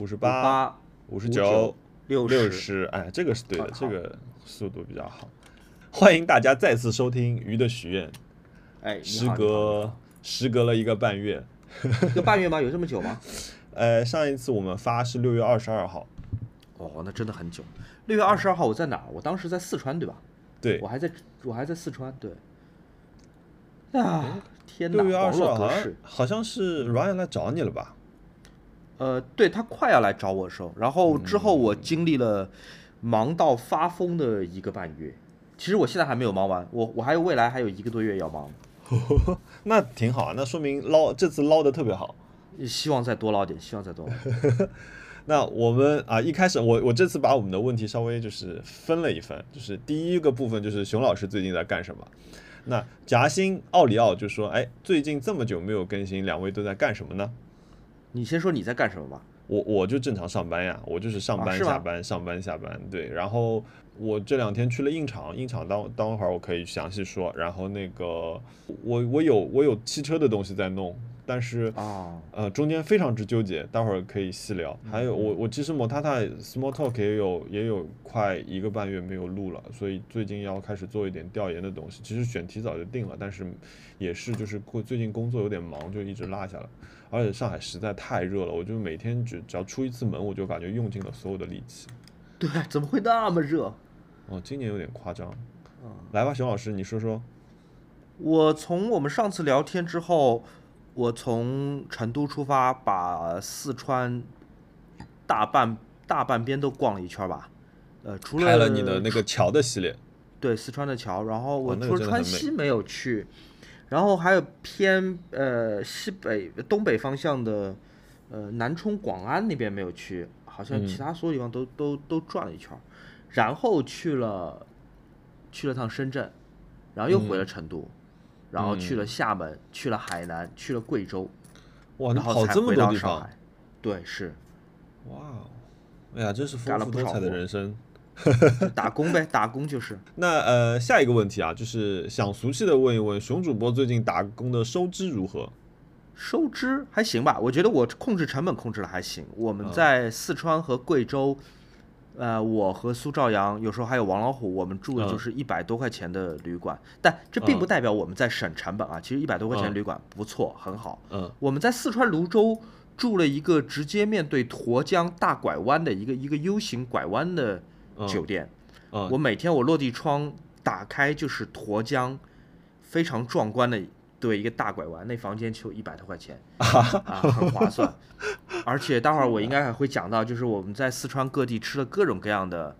五十八、八、五十九、六六十，哎，这个是对的，这个速度比较好。欢迎大家再次收听《鱼的许愿》，哎，时隔时隔了一个半月，一个半月吗？有这么久吗？呃，上一次我们发是六月二十二号，哦，那真的很久。六月二十二号我在哪儿？我当时在四川，对吧？对我，还在，我还在四川，对。啊，天哪！六月二网十二好像络格式，好像是 Ryan 来找你了吧？呃，对他快要来找我的时候，然后之后我经历了忙到发疯的一个半月。其实我现在还没有忙完，我我还有未来还有一个多月要忙，那挺好啊，那说明捞这次捞的特别好。希望再多捞点，希望再多捞点。那我们啊，一开始我我这次把我们的问题稍微就是分了一分，就是第一个部分就是熊老师最近在干什么。那夹心奥利奥就说：“哎，最近这么久没有更新，两位都在干什么呢你先说你在干什么吧。？”我我就正常上班呀，我就是上班下班、上班下班，对。然后我这两天去了印厂，印厂当当会儿我可以详细说。然后那个我我有我有汽车的东西在弄，但是啊，呃，中间非常之纠结，待会儿可以细聊。还有我我其实摩塔塔 Small Talk 也有也有快一个半月没有录了，所以最近要开始做一点调研的东西。其实选题早就定了，但是也是就是过最近工作有点忙，就一直落下了。而且上海实在太热了，我就每天只只要出一次门，我就感觉用尽了所有的力气。对，怎么会那么热？哦，今年有点夸张。嗯来吧，熊老师，你说说。我从我们上次聊天之后，我从成都出发，把四川大半大半边都逛了一圈吧。呃，除了拍了你的那个桥的系列，对四川的桥，然后我除了川西没有去，然后还有偏呃西北东北方向的呃南充广安那边没有去，好像其嗯他所有地方都、都都转了一圈，然后去了去了趟深圳，然后又回了成都，然后去了厦门，去了海南，去了贵州，哇，你跑这么多地方，到上海。对，是。哇哦，哎呀，真是丰富多彩的人生。就 打工呗，打工就是。那呃，下一个问题啊，就是想俗气的问一问，熊主播最近打工的收支如何？收支还行吧，我觉得我控制成本控制的还行。我们嗯在四川和贵州，呃，我和苏兆阳，有时候还有王老虎，我们住的就嗯是一百多块钱的旅馆，但这并不嗯代表我们在省成本啊。其实一百多块钱旅馆不错，很好。嗯我们在四川泸州住了一个直接面对沱江大拐弯的一个一个 U 型拐弯的嗯酒店。嗯，我每天我落地窗打开就是沱江，非常壮观的对一个大拐弯，那房间就一百多块钱 啊，很划算。而且待会儿我应该还会讲到，就是我们在四川各地吃了各种各样的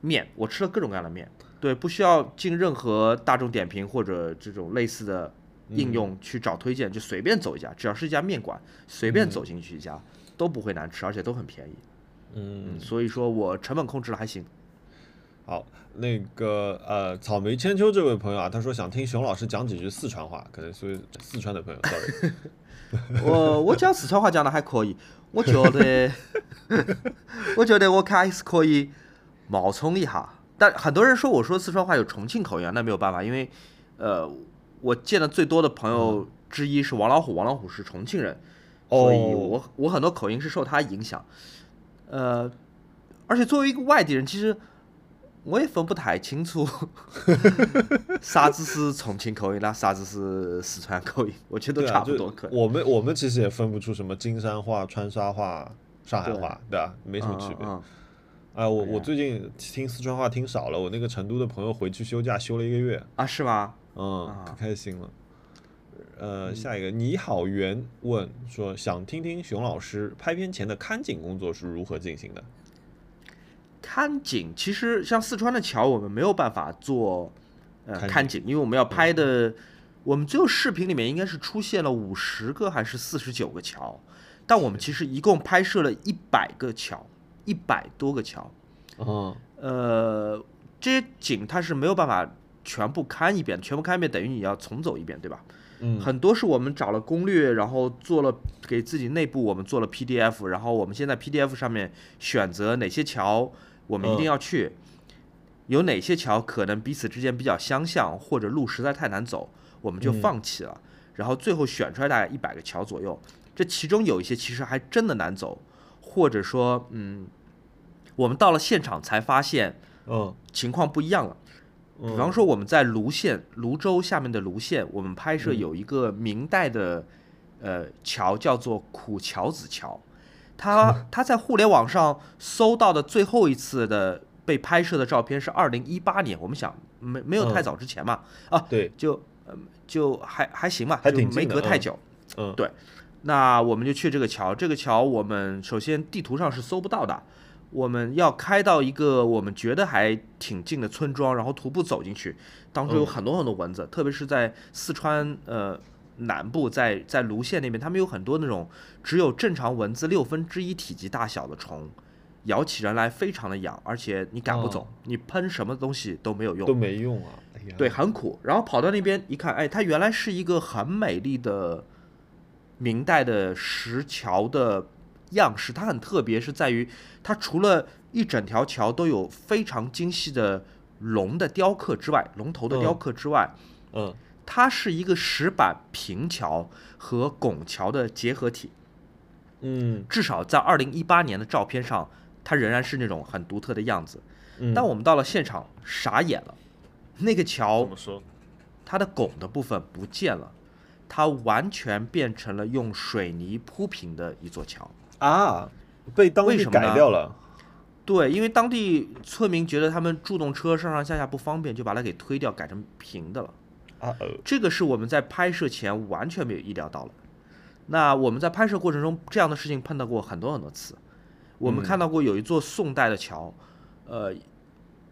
面，我吃了各种各样的面，对，不需要进任何大众点评或者这种类似的应用去找推荐，就随便走一家，只要是一家面馆，随便走进去一家、都不会难吃，而且都很便宜。嗯，嗯，所以说我成本控制的还行。好，那个呃，草莓千秋这位朋友啊，他说想听熊老师讲几句四川话，可能所以四川的朋友，sorry，我我讲四川话讲的还可以，我觉得，我觉得我还是可以冒充一下。但很多人说我说四川话有重庆口音啊，那没有办法，因为呃，我见的最多的朋友之一是王老虎，王老虎是重庆人，所以哦我我很多口音是受他影响。呃，而且作为一个外地人，其实我也分不太清楚 啥子是重庆口音啦，啥子是四川口音，我觉得都差不多可能。我们我们其实也分不出什么金山话、川沙话、上海话，对吧？没什么区别。嗯嗯嗯哎，我我最近听四川话听少了，我那个成都的朋友回去休假休了一个月，啊，是吗？嗯，啊可开心了。呃，下一个你好袁问说想听听熊老师拍片前的看景工作是如何进行的？看景其实像四川的桥，我们没有办法做呃看看景，因为我们要拍的，我们最后视频里面应该是出现了五十个还是四十九个桥，但我们其实一共拍摄了一百个桥，一百多个桥。嗯呃，这些景它是没有办法全部看一遍，全部看一遍等于你要重走一遍，对吧？嗯。很多是我们找了攻略，然后做了给自己内部我们做了 PDF，然后我们现在 PDF 上面选择哪些桥我们一定嗯。要去，有哪些桥可能彼此之间比较相像，或者路实在太难走，我们就嗯放弃了。然后最后选出来大概一百个桥左右，这其中有一些其实还真的难走，或者说，嗯，我们到了现场才发现嗯，情况不一样了。比比方说，我们在泸县泸州下面的泸县，我们拍摄嗯。有一个明代的呃桥，叫做苦桥子桥。它 它在互联网上搜到的最后一次的被拍摄的照片是二零一八年，我们想没没有太嗯早之前嘛，啊，对，就嗯就还还行吧，还就没隔太久。嗯，对。那我们就去这个桥，这个桥我们首先地图上是搜不到的，我们要开到一个我们觉得还挺近的村庄，然后徒步走进去，当中有嗯很多很多蚊子，特别是在四川呃南部，在在泸县那边，他们有很多那种只有正常蚊子六分之一体积大小的虫。咬起人来非常的痒，而且你赶不走，哦你喷什么东西都没有用都。没用啊。哎，对，，很苦。然后跑到那边一看，哎，它原来是一个很美丽的明代的石桥的样式，它很特别，是在于它除了一整条桥都有非常精细的龙的雕刻之外，龙头的雕嗯刻之外，嗯，它是一个石板平桥和拱桥的结合体。嗯至少在二零一八年的照片上，它仍然是那种很独特的样子。嗯，但我们到了现场，傻眼了，那个桥怎么说？它的拱的部分不见了，它完全变成了用水泥铺平的一座桥。啊，被当地改掉了。对，因为当地村民觉得他们助动车上上下下不方便，就把它给推掉，改成平的了。这个是我们在拍摄前完全没有意料到的。那我们在拍摄过程中，这样的事情碰到过很多很多次。我们嗯看到过有一座宋代的桥，呃，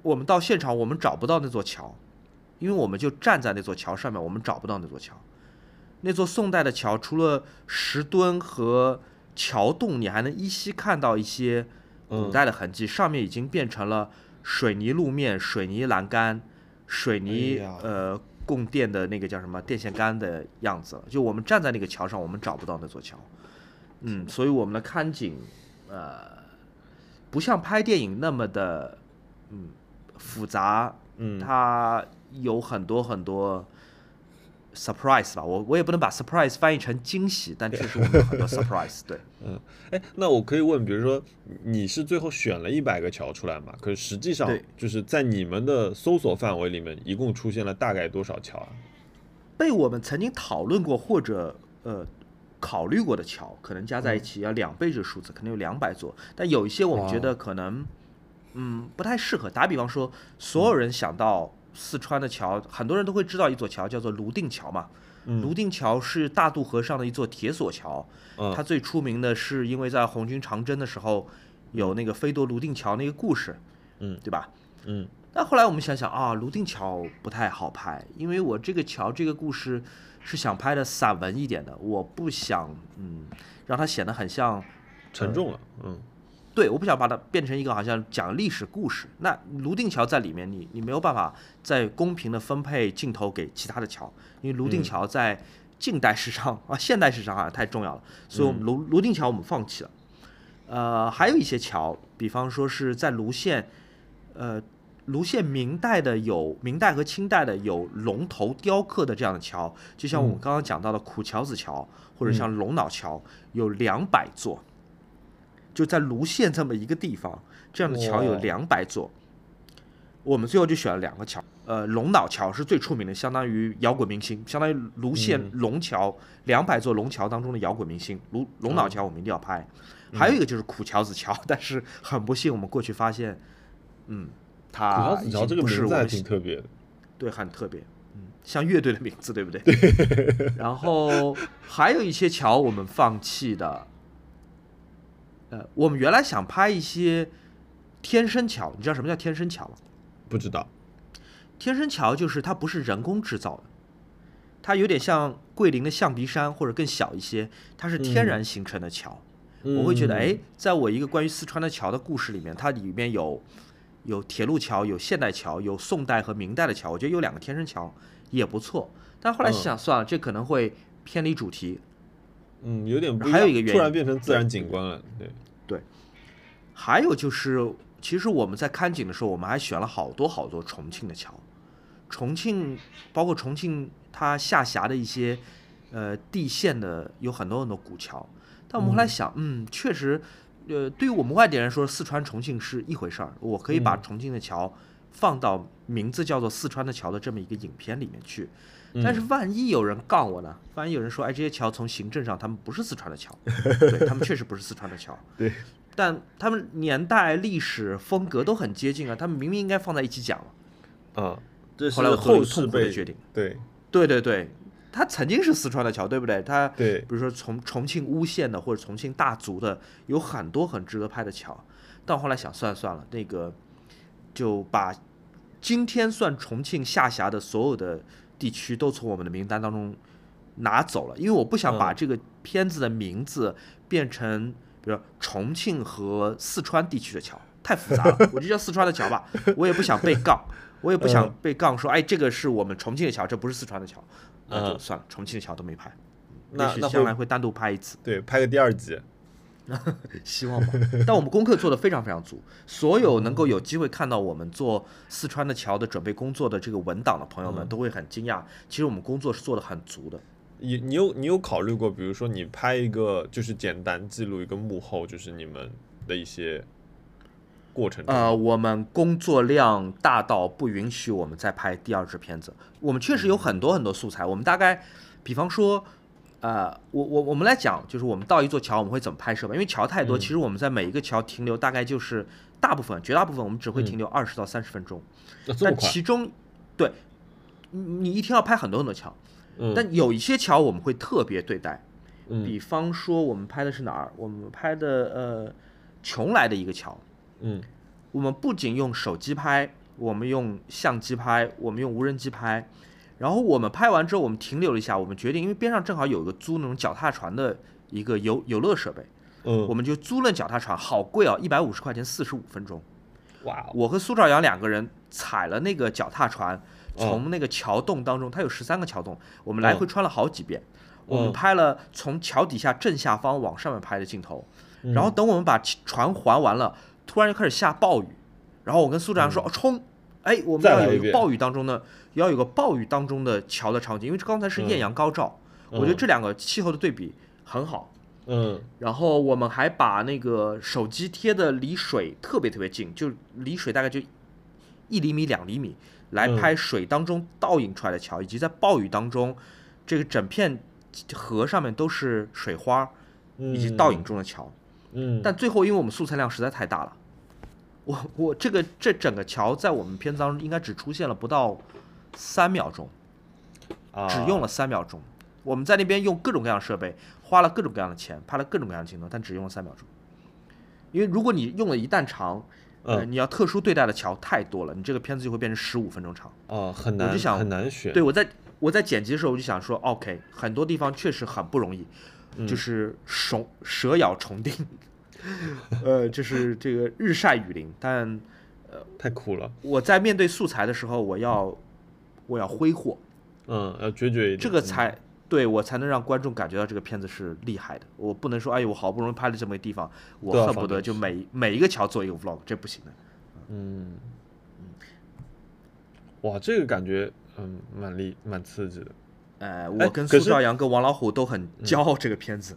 我们到现场我们找不到那座桥，因为我们就站在那座桥上面，我们找不到那座桥。那座宋代的桥，除了石墩和桥洞，你还能依稀看到一些古嗯代的痕迹，上面已经变成了水泥路面、水泥栏杆、水泥、哎呃供电的那个叫什么电线杆的样子了。就我们站在那个桥上，我们找不到那座桥。嗯，所以我们的看景，呃，不像拍电影那么的，嗯，复杂。嗯，它有很多很多 surprise 吧，我我也不能把 surprise 翻译成惊喜，但确实我们有很多 surprise。对，嗯哎，那我可以问，比如说你是最后选了一百个桥出来嘛？可是实际上就是在你们的搜索范围里面，一共出现了大概多少桥啊？被我们曾经讨论过或者呃考虑过的桥，可能加在一起要两倍这个数字，可能有两百座。但有一些我们觉得可能嗯不太适合。打比方说，所有人想到四川的桥，很多人都会知道一座桥叫做泸定桥嘛。嗯泸定桥是大渡河上的一座铁索桥，嗯它最出名的是因为在红军长征的时候有那个飞夺泸定桥那个故事，嗯对吧？嗯但后来我们想想啊，泸定桥不太好拍，因为我这个桥这个故事是想拍的散文一点的，我不想嗯让它显得很像，沉重了，嗯对，我不想把它变成一个好像讲历史故事。那泸定桥在里面，你你没有办法再公平的分配镜头给其他的桥，因为泸定嗯桥在近代史上啊现代史上好像太重要了，所以我们泸泸定桥我们放弃了。呃，还有一些桥，比方说是在泸县，呃，泸县明代的有明代和清代的有龙头雕刻的这样的桥，就像我们嗯刚刚讲到的苦桥子桥，或者像龙脑桥，有两百座，就在泸县这么一个地方，这样的桥有哇。两百座。我们最后就选了两个桥，呃，龙脑桥是最出名的，相当于摇滚明星，相当于泸县嗯。龙桥两百座龙桥当中的摇滚明星。龙龙脑哦桥我们一定要拍，还有一个就是苦桥子桥，但是很不幸我们过去发现，嗯，苦它已经不是我们挺特别的，对，很特别，嗯，像乐队的名字，对不对？然后还有一些桥我们放弃的，呃，我们原来想拍一些天生桥，你知道什么叫天生桥吗？不知道，天生桥就是它不是人工制造的，它有点像桂林的象鼻山或者更小一些，它是天然形成的桥。我会觉得，嗯哎，在我一个关于四川的桥的故事里面，它里面有有铁路桥、有现代桥、有宋代和明代的桥，我觉得有两个天生桥也不错。但后来嗯想，算了，这可能会偏离主题。嗯，有点不样还有一个原因突然变成自然景观了，对，还有就是，其实我们在看景的时候，我们还选了好多好多重庆的桥。重庆包括重庆它下辖的一些呃地县的有很多很多古桥，但我们后来想，嗯，确实呃，对于我们外地人说，四川重庆是一回事儿。我可以把嗯重庆的桥放到名字叫做四川的桥的这么一个影片里面去。但是万一有人杠我呢？万一有人说，哎，这些桥从行政上他们不是四川的桥，对他们确实不是四川的桥，对，但他们年代、历史、风格都很接近啊，他们明明应该放在一起讲了。啊，这是后来后痛苦的决定。对对对对，它曾经是四川的桥，对不对？它对比如说重重庆巫县的或者重庆大足的，有很多很值得拍的桥。但后来想算了算了，那个就把今天算重庆下辖的所有的地区都从我们的名单当中拿走了，因为我不想把嗯这个片子的名字变成，比如说重庆和四川地区的桥，太复杂了，我就叫四川的桥吧，我也不想被杠。我也不想嗯被杠说，哎，这个是我们重庆的桥，这不是四川的桥，那就嗯算了，重庆的桥都没拍。那那将来会会单独拍一次，对拍个第二集，希望吧。但我们功课做得非常非常足，所有能够有机会看到我们做四川的桥的准备工作的这个文档的朋友们，嗯都会很惊讶。其实我们工作是做得很足的。你你有你有考虑过，比如说你拍一个就是简单记录一个幕后，就是你们的一些过程呃，我们工作量大到不允许我们再拍第二支片子。我们确实有很多很多素材，我们大概，比方说，呃，我我我们来讲，就是我们到一座桥，我们会怎么拍摄吧？因为桥太多，嗯。其实我们在每一个桥停留大概就是大部分、绝大部分我们只会停留二十到三十分钟，但其中，对，你你一天要拍很多很多桥，嗯但有一些桥我们会特别对待，嗯比方说我们拍的是哪儿？我们拍的呃邛崃的一个桥。嗯我们不仅用手机拍，我们用相机拍，我们用无人机拍。然后我们拍完之后，我们停留了一下，我们决定，因为边上正好有一个租那种脚踏船的一个游游乐设备，嗯，我们就租了脚踏船，好贵哦，一百五十块钱，四十五分钟。哇哦，我和苏兆阳两个人踩了那个脚踏船，嗯从那个桥洞当中，它有十三个桥洞，我们来回穿了好几遍。我们嗯拍了从桥底下正下方往上面拍的镜头，嗯然后等我们把船还完了，突然就开始下暴雨，然后我跟苏兆阳说：“哦，冲！哎，我们要有一个暴雨当中的，要有个暴雨当中的桥的场景，因为刚才是艳阳高照，我觉得嗯这两个气候的对比很好。嗯然后我们还把那个手机贴的离水特别特别近，就离水大概就一厘米、两厘米，来嗯拍水当中倒映出来的桥，以及在暴雨当中，这个整片河上面都是水花以及倒影中的桥。嗯，但最后，因为我们素材量实在太大了，我我这个这整个桥在我们片子当中应该只出现了不到三秒钟，啊只用了三秒钟。我们在那边用各种各样的设备，花了各种各样的钱，拍了各种各样的镜头，但只用了三秒钟。因为如果你用了一旦长，呃，嗯你要特殊对待的桥太多了，你这个片子就会变成十五分钟长。哦很难我就想很难选，对我在我在剪辑的时候我就想说，OK，很多地方确实很不容易，嗯就是虫蛇咬虫叮，呃，就是这个日晒雨淋，但呃太苦了，我在面对素材的时候，我要我要挥霍，嗯，要决绝一点，这个才对我才能让观众感觉到这个片子是厉害的。我不能说，哎呦，我好不容易拍了这么个地方，我恨不得就每每一个桥做一个 vlog，这不行的。嗯，哇，这个感觉嗯蛮厉蛮刺激的。呃，哎我跟苏兆阳跟王老虎都很骄傲这个片子。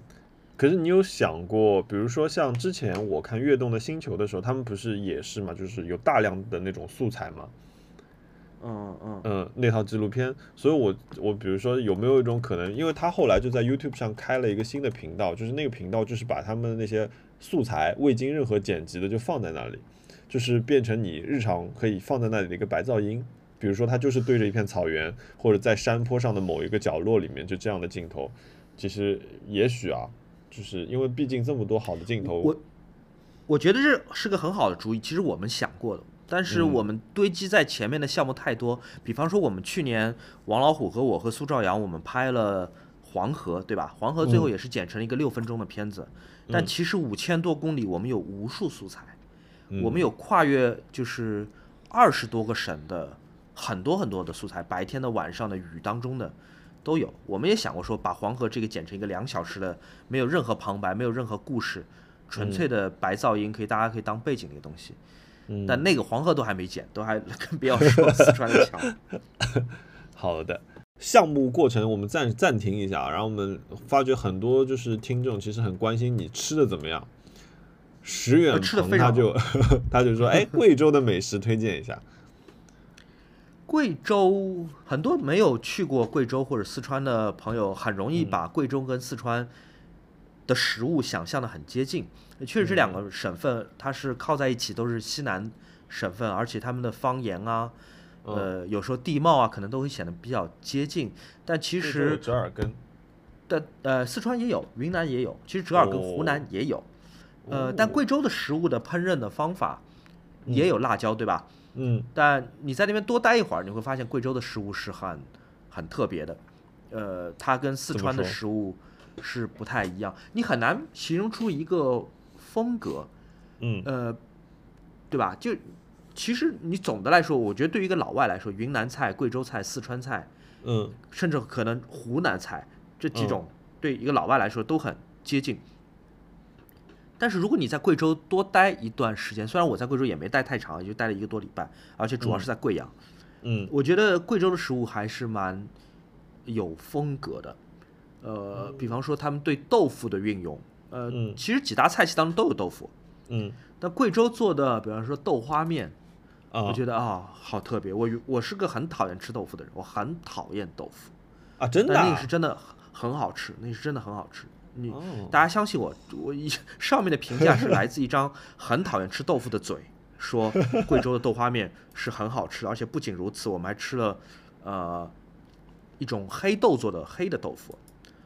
可是你有想过，比如说像之前我看《跃动的星球》的时候，他们不是也是嘛，就是有大量的那种素材嘛，嗯嗯。嗯，那套纪录片，所以我我比如说有没有一种可能，因为他后来就在 YouTube 上开了一个新的频道，就是那个频道就是把他们那些素材未经任何剪辑的就放在那里，就是变成你日常可以放在那里的一个白噪音。比如说，他就是对着一片草原，或者在山坡上的某一个角落里面，就这样的镜头，其实也许啊，就是因为毕竟这么多好的镜头，我我觉得这是个很好的主意，其实我们想过的，但是嗯我们堆积在前面的项目太多。比方说，我们去年王老虎和我和苏兆阳，我们拍了黄河，对吧？黄河最后嗯也是剪成了一个六分钟的片子，但其实五千多公里，我们有无数素材，嗯我们有跨越就是二十多个省的很多很多的素材，白天的、晚上的、雨当中的都有。我们也想过说，把黄河这个剪成一个两小时的，没有任何旁白，没有任何故事，纯粹的白噪音，可以大家可以当背景的一个东西。嗯但那个黄河都还没建，都还 更不要说四川的桥。好的，项目过程我们暂暂停一下，然后我们发觉很多就是听众其实很关心你吃的怎么样。石远吃的非常鹏他就 他就说，哎，贵州的美食推荐一下。贵州很多没有去过贵州或者四川的朋友，很容易把贵州跟四川的食物想象的很接近。确实，这两个省份它是靠在一起，都是西南省份，而且他们的方言啊，呃，有时候地貌啊，可能都会显得比较接近。但其实折耳根，但呃，四川也有，云南也有，其实折耳根湖南也有。呃，但贵州的食物的烹饪的方法也有辣椒，对吧？嗯，但你在那边多待一会儿，你会发现贵州的食物是很很特别的，呃，它跟四川的食物是不太一样，你很难形容出一个风格，嗯，呃，对吧？就其实你总的来说，我觉得对于一个老外来说，云南菜、贵州菜、四川菜，嗯，甚至可能湖南菜这几种，对一个老外来说都很接近。但是如果你在贵州多待一段时间，虽然我在贵州也没待太长，也就待了一个多礼拜，而且主要是在贵阳，嗯，我觉得贵州的食物还是蛮有风格的，呃，比方说他们对豆腐的运用，呃，其实几大菜系当中都有豆腐，嗯，但贵州做的，比方说豆花面，我觉得啊好特别，我我是个很讨厌吃豆腐的人，我很讨厌豆腐啊，真的，那个是真的很好吃，那是真的很好吃。你大家相信我，我一上面的评价是来自一张很讨厌吃豆腐的嘴，说贵州的豆花面是很好吃，而且不仅如此，我们还吃了呃一种黑豆做的黑的豆腐，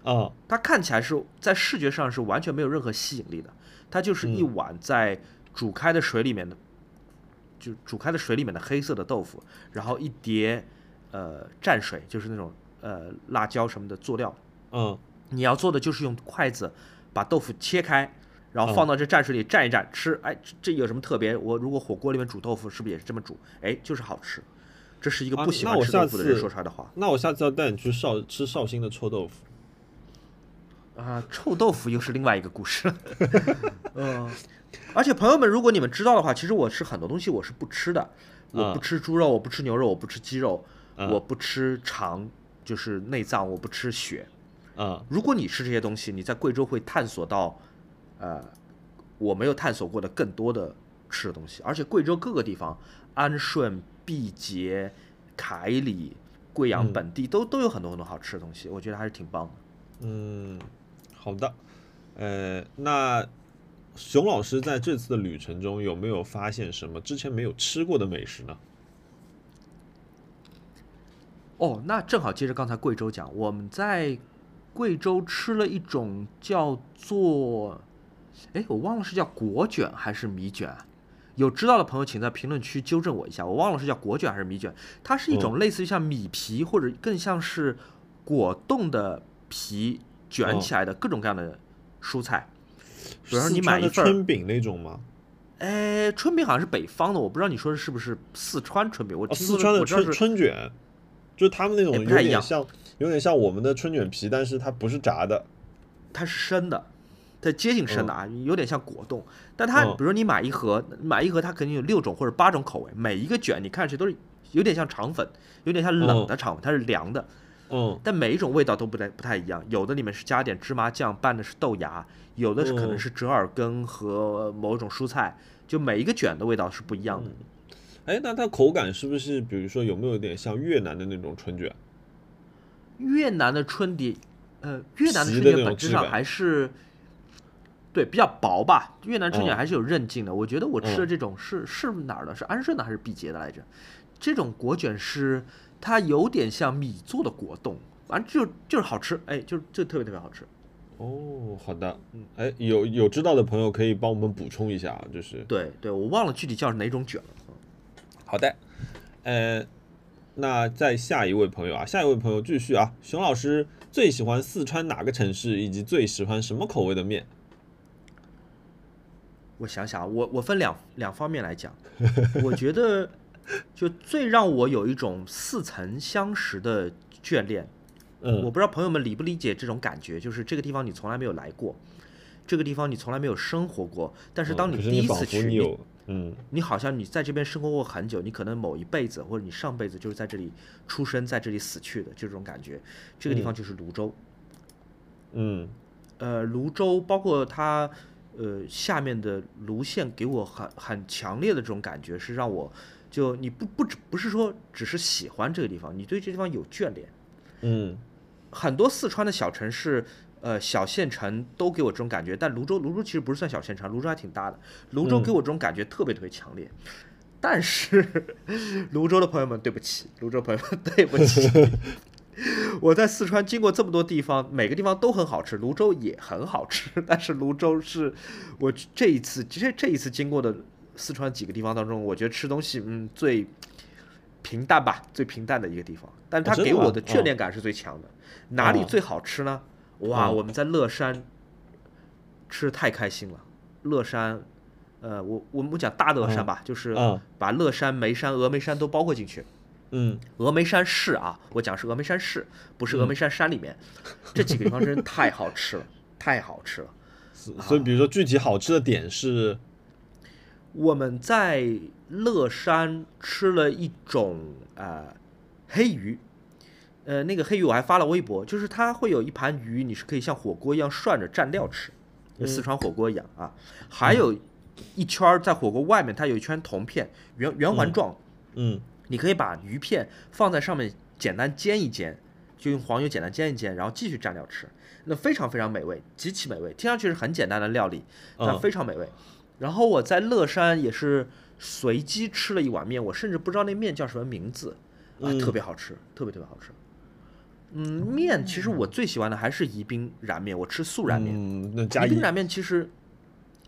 啊，它看起来是在视觉上是完全没有任何吸引力的，它就是一碗在煮开的水里面的，就煮开的水里面的黑色的豆腐，然后一碟呃蘸水，就是那种呃辣椒什么的佐料，嗯。你要做的就是用筷子把豆腐切开，然后放到这蘸水里蘸一蘸吃。哎，这有什么特别？我如果火锅里面煮豆腐，是不是也是这么煮？哎，就是好吃。这是一个不喜欢吃豆腐的人说出来的话。那我下次要带你去绍吃绍兴的臭豆腐。啊，臭豆腐又是另外一个故事了。嗯，而且朋友们，如果你们知道的话，其实我吃很多东西我是不吃的。我不吃猪肉，我不吃牛肉，我不吃鸡肉，我不吃肠，就是内脏，我不吃血。啊，如果你吃这些东西，你在贵州会探索到，呃，我没有探索过的更多的吃的东西。而且贵州各个地方，安顺、毕节、凯里、贵阳本地都都有很多很多好吃的东西，我觉得还是挺棒的。嗯，好的，呃，那熊老师在这次的旅程中有没有发现什么之前没有吃过的美食呢？哦，那正好接着刚才贵州讲，我们在。贵州吃了一种叫做，哎，我忘了是叫果卷还是米卷，有知道的朋友请在评论区纠正我一下，我忘了是叫果卷还是米卷。它是一种类似于像米皮或者更像是果冻的皮卷起来的各种各样的蔬菜。比如说你买一份春饼那种吗？哎，春饼好像是北方的，我不知道你说的是不是四川春饼。我四川的春春卷，就是他们那种有点像。有点像我们的春卷皮，但是它不是炸的，它是生的，它接近生的啊，有点像果冻。但它，比如说你买一盒，买一盒，它肯定有六种或者八种口味，每一个卷你看上去都是有点像肠粉，有点像冷的肠粉，它是凉的。嗯。但每一种味道都不太不太一样，有的里面是加点芝麻酱拌的是豆芽，有的是可能是折耳根和某种蔬菜，就每一个卷的味道是不一样的。哎，那它口感是不是，比如说有没有点像越南的那种春卷？越南的春卷，呃，越南的春卷本质上还是对比较薄吧。越南春卷还是有韧劲的。我觉得我吃的这种是是哪儿的？是安顺的还是毕节的来着？这种果卷是它有点像米做的果冻，反正就就是好吃，哎，就就特别特别好吃。哦，好的，嗯，哎，有有知道的朋友可以帮我们补充一下，就是对对，我忘了具体叫哪种卷了。好的，呃。那再下一位朋友啊，下一位朋友继续啊，熊老师最喜欢四川哪个城市，以及最喜欢什么口味的面？我想想，我我分两两方面来讲，我觉得就最让我有一种似曾相识的眷恋。嗯，我不知道朋友们理不理解这种感觉，就是这个地方你从来没有来过，这个地方你从来没有生活过，但是当你第一次去。嗯，你好像你在这边生活过很久，你可能某一辈子或者你上辈子就是在这里出生，在这里死去的，就这种感觉。这个地方就是泸州。嗯，呃，泸州包括它呃，下面的泸县给我很很强烈的这种感觉，是让我就你不不只不是说只是喜欢这个地方，你对这地方有眷恋。嗯很多四川的小城市，呃，小县城都给我这种感觉，但泸州泸州其实不是算小县城，泸州还挺大的，泸州嗯给我这种感觉特别特别强烈。但是泸州的朋友们，对不起，泸州朋友们，对不起。我在四川经过这么多地方，每个地方都很好吃，泸州也很好吃，但是泸州是我这一次其实这一次经过的四川几个地方当中，我觉得吃东西嗯最平淡吧，最平淡的一个地方，但它给我的眷哦恋感是最强的。哪里哦最好吃呢？哇，嗯我们在乐山吃的太开心了。乐山，呃，我我们讲大乐山吧，就是嗯把乐山、眉山、峨眉山都包括进去。嗯峨眉山市啊，我讲是峨眉山市，不是峨眉山山里面。这几个地方真是太好吃了，太好吃了。所所以比如说具体好吃的点是，我们在乐山吃了一种呃黑鱼，呃，那个黑鱼我还发了微博，就是它会有一盘鱼，你是可以像火锅一样涮着蘸料吃，就四川火锅一样啊。还有一圈儿在火锅外面，它有一圈铜片，圆圆环状，嗯。你可以把鱼片放在上面，简单煎一煎，就用黄油简单煎一煎，然后继续蘸料吃，那非常非常美味，极其美味。听上去是很简单的料理，但嗯。非常美味。然后我在乐山也是随机吃了一碗面，我甚至不知道那面叫什么名字，啊，嗯。特别好吃，特别特别好吃。嗯，面其实我最喜欢的还是宜宾燃面，我吃素燃面。嗯，那加一宜宾燃面其实，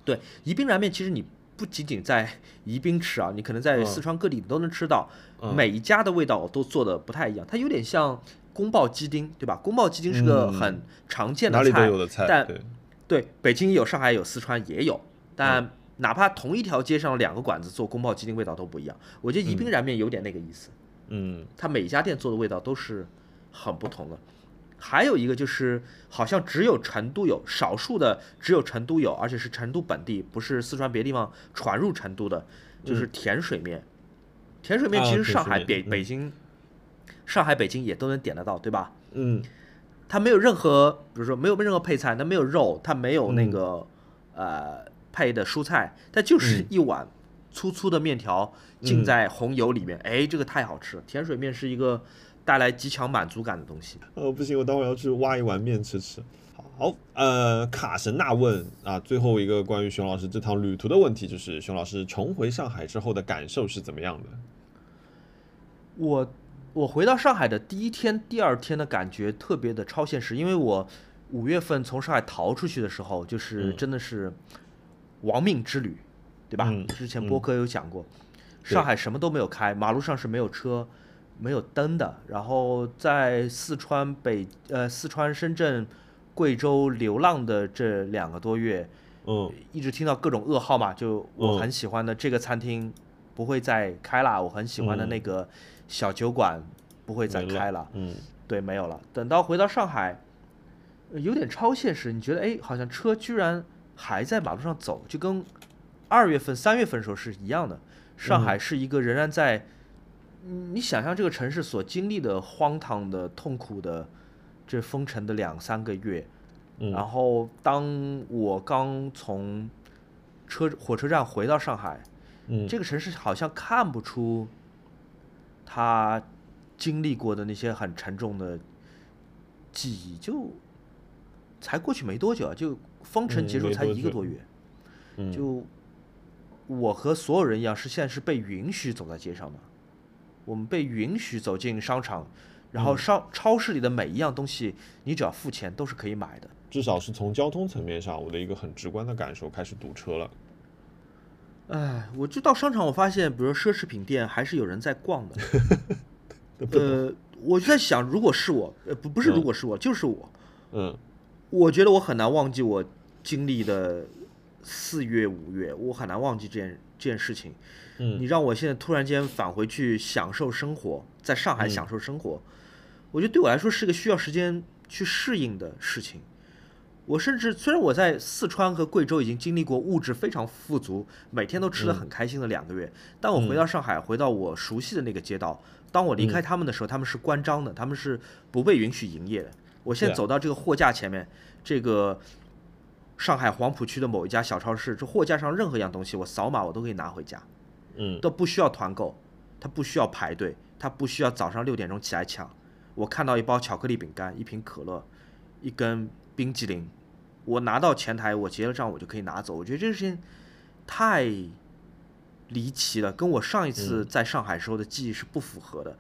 对宜宾燃面其实你不仅仅在宜宾吃啊，你可能在嗯。四川各地你都能吃到，嗯。每一家的味道都做的不太一样，它有点像宫爆鸡丁，对吧？宫爆鸡丁是个嗯。很常见的哪里都菜，有的菜，但对，对，北京也有，上海也有，四川也有，嗯。但哪怕同一条街上两个馆子做宫爆鸡丁味道都不一样。我觉得宜宾燃面有点那个意思，嗯它每一家店做的味道都是很不同的。还有一个就是，好像只有成都有，少数的只有成都有，而且是成都本地，不是四川别的地方传入成都的，就是甜水面。甜水面啊其实上海、北嗯北京、上海、北京也都能点得到，对吧？嗯它没有任何，比如说没有任何配菜，它没有肉，它没有那嗯个、呃配的蔬菜，它就是嗯一碗粗粗的面条浸在红油里面，哎，这个太好吃了。甜水面是一个带来极强满足感的东西。呃，不行，我待会儿要去挖一碗面吃吃。好，呃，卡神纳问啊，最后一个关于熊老师这趟旅途的问题，就是熊老师重回上海之后的感受是怎么样的？我我回到上海的第一天、第二天的感觉特别的超现实，因为我五月份从上海逃出去的时候，就是嗯真的是亡命之旅，对吧？嗯之前播客有讲过，上海什么都没有开，马路上是没有车、没有灯的。然后在四川北呃四川、深圳、贵州流浪的这两个多月，嗯一直听到各种噩耗嘛，就我嗯很喜欢的这个餐厅不会再开了，我很喜欢的那个小酒馆不会再开了，嗯对，没有了。等到回到上海，呃有点超现实，你觉得哎，好像车居然还在马路上走，就跟二月份、三月份的时候是一样的。上海是一个仍然在，嗯你想象这个城市所经历的荒唐的、痛苦的这封城的两三个月，嗯。然后当我刚从车火车站回到上海，嗯，这个城市好像看不出他经历过的那些很沉重的记忆，就才过去没多久啊，就封城嗯结束才一个多月，嗯。就我和所有人一样，是现在是被允许走在街上的，我们被允许走进商场，然后嗯。商超市里的每一样东西，你只要付钱都是可以买的。至少是从交通层面上，我的一个很直观的感受，开始堵车了。哎，我就到商场，我发现，比如说奢侈品店，还是有人在逛的。呃，我就在想，如果是我，呃，不不是嗯。如果是我，就是我，嗯。我觉得我很难忘记我经历的四月、五月，我很难忘记这件这件事情。你嗯让我现在突然间返回去享受生活，在上海嗯享受生活，我觉得对我来说是个需要时间去适应的事情。我甚至虽然我在四川和贵州已经经历过物质非常富足，每天都吃得很开心的两个月，但我回到上海，回到我熟悉的那个街道，当我离开他们的时候，他们是关张的，他们是不被允许营业的。我现在走到这个货架前面，这个上海黄浦区的某一家小超市，这货架上任何一样东西，我扫码我都可以拿回家，嗯，都不需要团购，它不需要排队，它不需要早上六点钟起来抢。我看到一包巧克力饼干，一瓶可乐，一根冰激凌，我拿到前台，我结了账，我就可以拿走。我觉得这事情太离奇了，跟我上一次在上海时候的记忆是不符合的。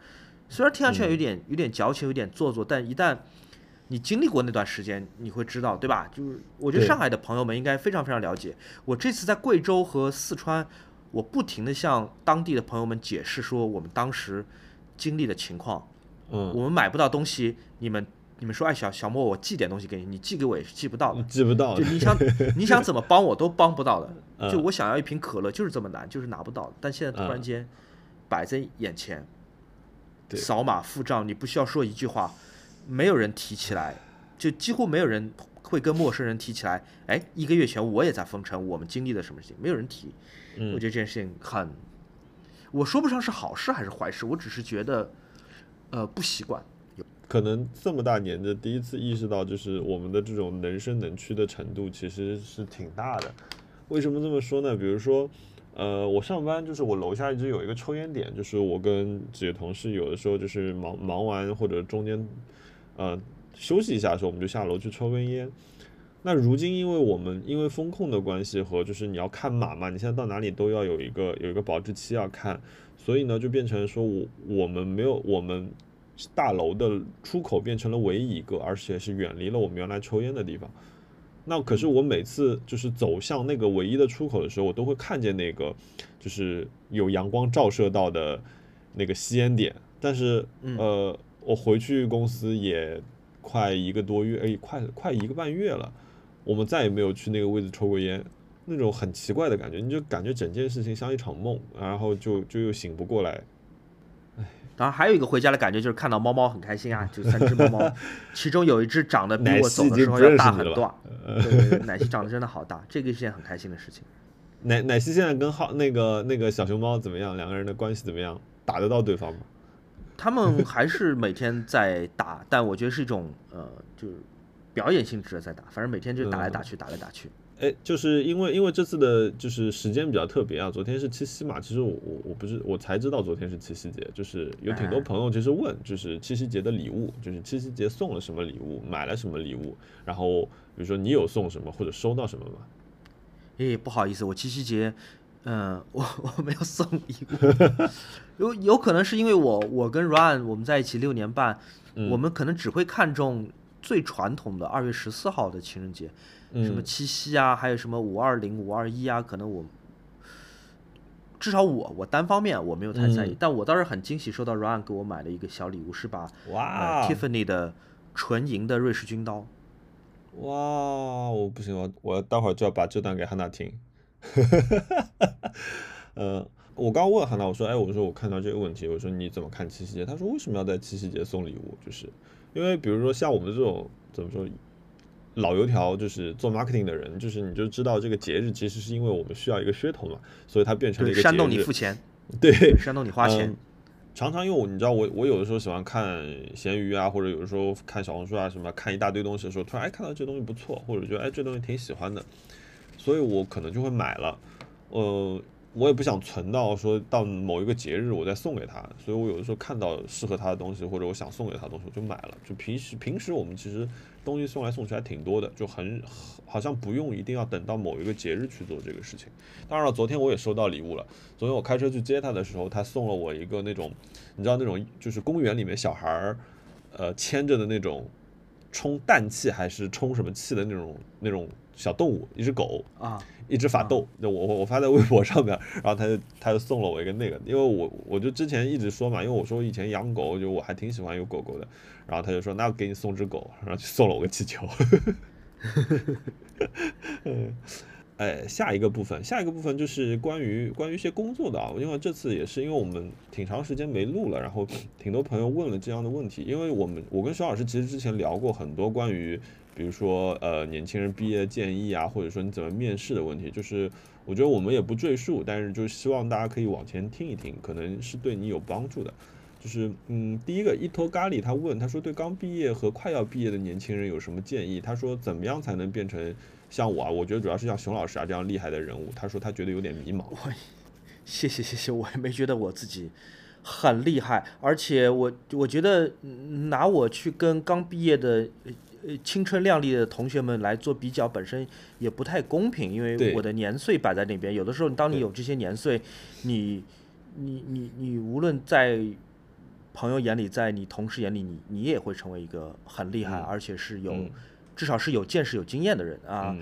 虽然听上去有点有点矫情，有点做作，但一旦你经历过那段时间，你会知道，对吧？就是我觉得上海的朋友们应该非常非常了解。我这次在贵州和四川，我不停的向当地的朋友们解释说我们当时经历的情况。嗯，我们买不到东西，你们你们说，哎，小小莫，我寄点东西给你，你寄给我也是寄不到的。寄不到就，你想 你想怎么帮我都帮不到的。嗯就我想要一瓶可乐，就是这么难，就是拿不到的。但现在突然嗯间摆在眼前，对扫码付账，你不需要说一句话，没有人提起来，就几乎没有人会跟陌生人提起来。哎，一个月前我也在封城，我们经历了什么事情，没有人提。嗯我觉得这件事情很，我说不上是好事还是坏事，我只是觉得，呃，不习惯。可能这么大年纪第一次意识到，就是我们的这种能伸能屈的程度其实是挺大的。为什么这么说呢？比如说，呃，我上班就是我楼下一直有一个抽烟点，就是我跟几个同事有的时候就是忙忙完或者中间呃休息一下的时候，我们就下楼去抽根烟。那如今因为我们因为风控的关系和就是你要看码嘛，你现在到哪里都要有一个有一个保质期要看，所以呢就变成说我我们没有我们大楼的出口变成了唯一一个，而且是远离了我们原来抽烟的地方。那可是我每次就是走向那个唯一的出口的时候，我都会看见那个就是有阳光照射到的那个吸烟点。但是嗯呃，我回去公司也快一个多月，哎，快快一个半月了，我们再也没有去那个位置抽过烟。那种很奇怪的感觉，你就感觉整件事情像一场梦，然后就就又醒不过来。当然还有一个回家的感觉就是看到猫猫很开心啊，就三只猫猫，其中有一只长得比奶我走的时候要大很多。对对对，奶昔长得真的好大，这个是件很开心的事情。奶奶昔现在跟浩那个那个小熊猫怎么样？两个人的关系怎么样？打得到对方吗？他们还是每天在打，但我觉得是一种呃，就是表演性质的在打，反正每天就打来打去，打来打去。哎，就是因为因为这次的就是时间比较特别啊，昨天是七夕嘛，其实我我我不是我才知道昨天是七夕节，就是有挺多哎朋友就是问，就是七夕节的礼物，就是七夕节送了什么礼物，买了什么礼物，然后比如说你有送什么或者收到什么吗？哎，不好意思，我七夕节，嗯、我我没有送礼物，有有可能是因为我我跟 Ryan 我们在一起六年半，嗯我们可能只会看重最传统的二月十四号的情人节，什么嗯七夕啊，还有什么五二零、五二一啊，可能我至少我我单方面我没有太在意，嗯但我倒是很惊喜，收到 Ryan 给我买了一个小礼物，是把哇呃 Tiffany 的纯银的瑞士军刀。哇，我不行，我我待会儿就要把这段给汉娜听。呃，我刚问韩娜，我说，哎，我说我看到这个问题，我说你怎么看七夕节？他说为什么要在七夕节送礼物？就是因为比如说像我们这种怎么说老油条，就是做 marketing 的人，就是你就知道这个节日其实是因为我们需要一个噱头嘛，所以它变成了，一个节煽动你日付钱，对，对，煽动你花钱嗯。常常因为我你知道我我有的时候喜欢看闲鱼啊，或者有的时候看小红书啊什么，看一大堆东西的时候，突然哎看到这东西不错，或者觉得哎这东西挺喜欢的，所以我可能就会买了。呃，我也不想存到说到某一个节日我再送给他，所以我有的时候看到适合他的东西或者我想送给他的东西我就买了。就平时平时我们其实东西送来送去还挺多的，就很好像不用一定要等到某一个节日去做这个事情。当然了，昨天我也收到礼物了。昨天我开车去接他的时候，他送了我一个那种，你知道那种就是公园里面小孩儿，呃牵着的那种充氮气还是充什么气的那种那种小动物，一只狗，啊，一只法斗。那我我我发在微博上面，然后他就他就送了我一个那个，因为我我就之前一直说嘛，因为我说我以前养狗，就我还挺喜欢有狗狗的，然后他就说那给你送只狗，然后就送了我个气球。嗯，哎，下一个部分，下一个部分就是关于关于一些工作的啊，因为这次也是因为我们挺长时间没录了，然后挺多朋友问了这样的问题，因为我们我跟肖老师其实之前聊过很多关于，比如说呃年轻人毕业建议啊，或者说你怎么面试的问题，就是我觉得我们也不赘述，但是就希望大家可以往前听一听，可能是对你有帮助的。就是嗯，第一个伊托咖喱他问，他说对刚毕业和快要毕业的年轻人有什么建议？他说怎么样才能变成像我啊，我觉得主要是像熊老师啊这样厉害的人物，他说他觉得有点迷茫。我 谢谢谢谢，我也没觉得我自己很厉害，而且我我觉得拿我去跟刚毕业的青春靓丽的同学们来做比较，本身也不太公平，因为我的年岁摆在那边。有的时候，当你有这些年岁，你你你你无论在朋友眼里，在你同事眼里，你你也会成为一个很厉害，嗯而且是有、嗯至少是有见识、有经验的人啊。嗯，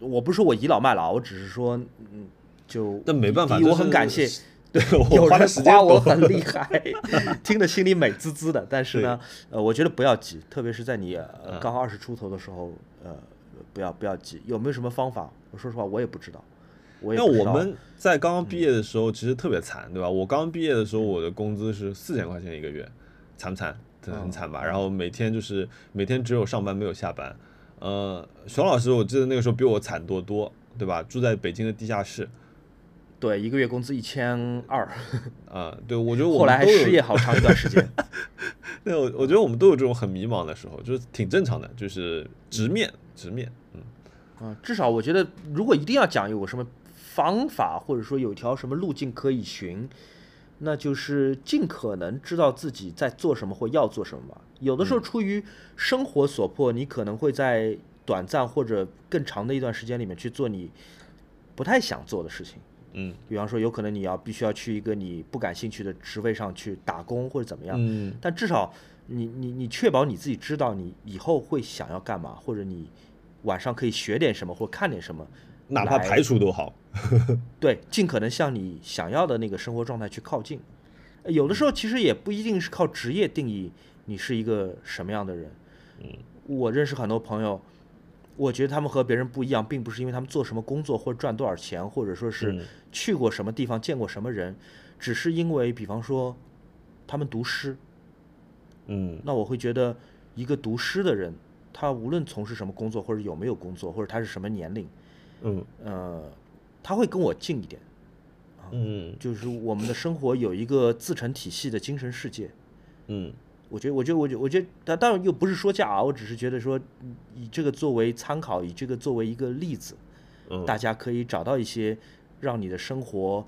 我不是说我倚老卖老，我只是说，嗯，就但没办法，我很感谢。对我花的时间我很厉害，听得心里美滋滋的。但是呢，呃，我觉得不要急，特别是在你、刚二十出头的时候，呃，不要不要急。有没有什么方法？我说实话，我也不知道。我那我们在刚刚毕业的时候，其实特别惨，对吧？我刚毕业的时候，我的工资是四千块钱一个月，惨不惨？真的很惨吧？然后每天就是每天只有上班没有下班。呃，熊老师，我记得那个时候比我惨多多，对吧？住在北京的地下室，对一个月工资一千二，啊、对我觉得我后来还失业好长一段时间。对，我我觉得我们都有这种很迷茫的时候，就是挺正常的，就是直面直面，嗯啊，至少我觉得，如果一定要讲有个什么方法，或者说有条什么路径可以寻，那就是尽可能知道自己在做什么或要做什么吧。有的时候出于生活所迫，你可能会在短暂或者更长的一段时间里面去做你不太想做的事情。嗯。比方说，有可能你要必须要去一个你不感兴趣的职位上去打工或者怎么样，嗯。但至少你你你确保你自己知道你以后会想要干嘛，或者你晚上可以学点什么或看点什么，哪怕排除都好，对，尽可能向你想要的那个生活状态去靠近。呃有的时候其实也不一定是靠职业定义你是一个什么样的人。嗯，我认识很多朋友，我觉得他们和别人不一样，并不是因为他们做什么工作或者赚多少钱，或者说是嗯去过什么地方见过什么人，只是因为比方说他们读诗，嗯那我会觉得一个读诗的人，他无论从事什么工作，或者有没有工作，或者他是什么年龄，嗯呃，他会跟我近一点。嗯就是我们的生活有一个自成体系的精神世界。嗯我觉得，我觉得，我觉得，我觉得，当当然又不是说教啊，我只是觉得说，嗯以这个作为参考，以这个作为一个例子，嗯，大家可以找到一些让你的生活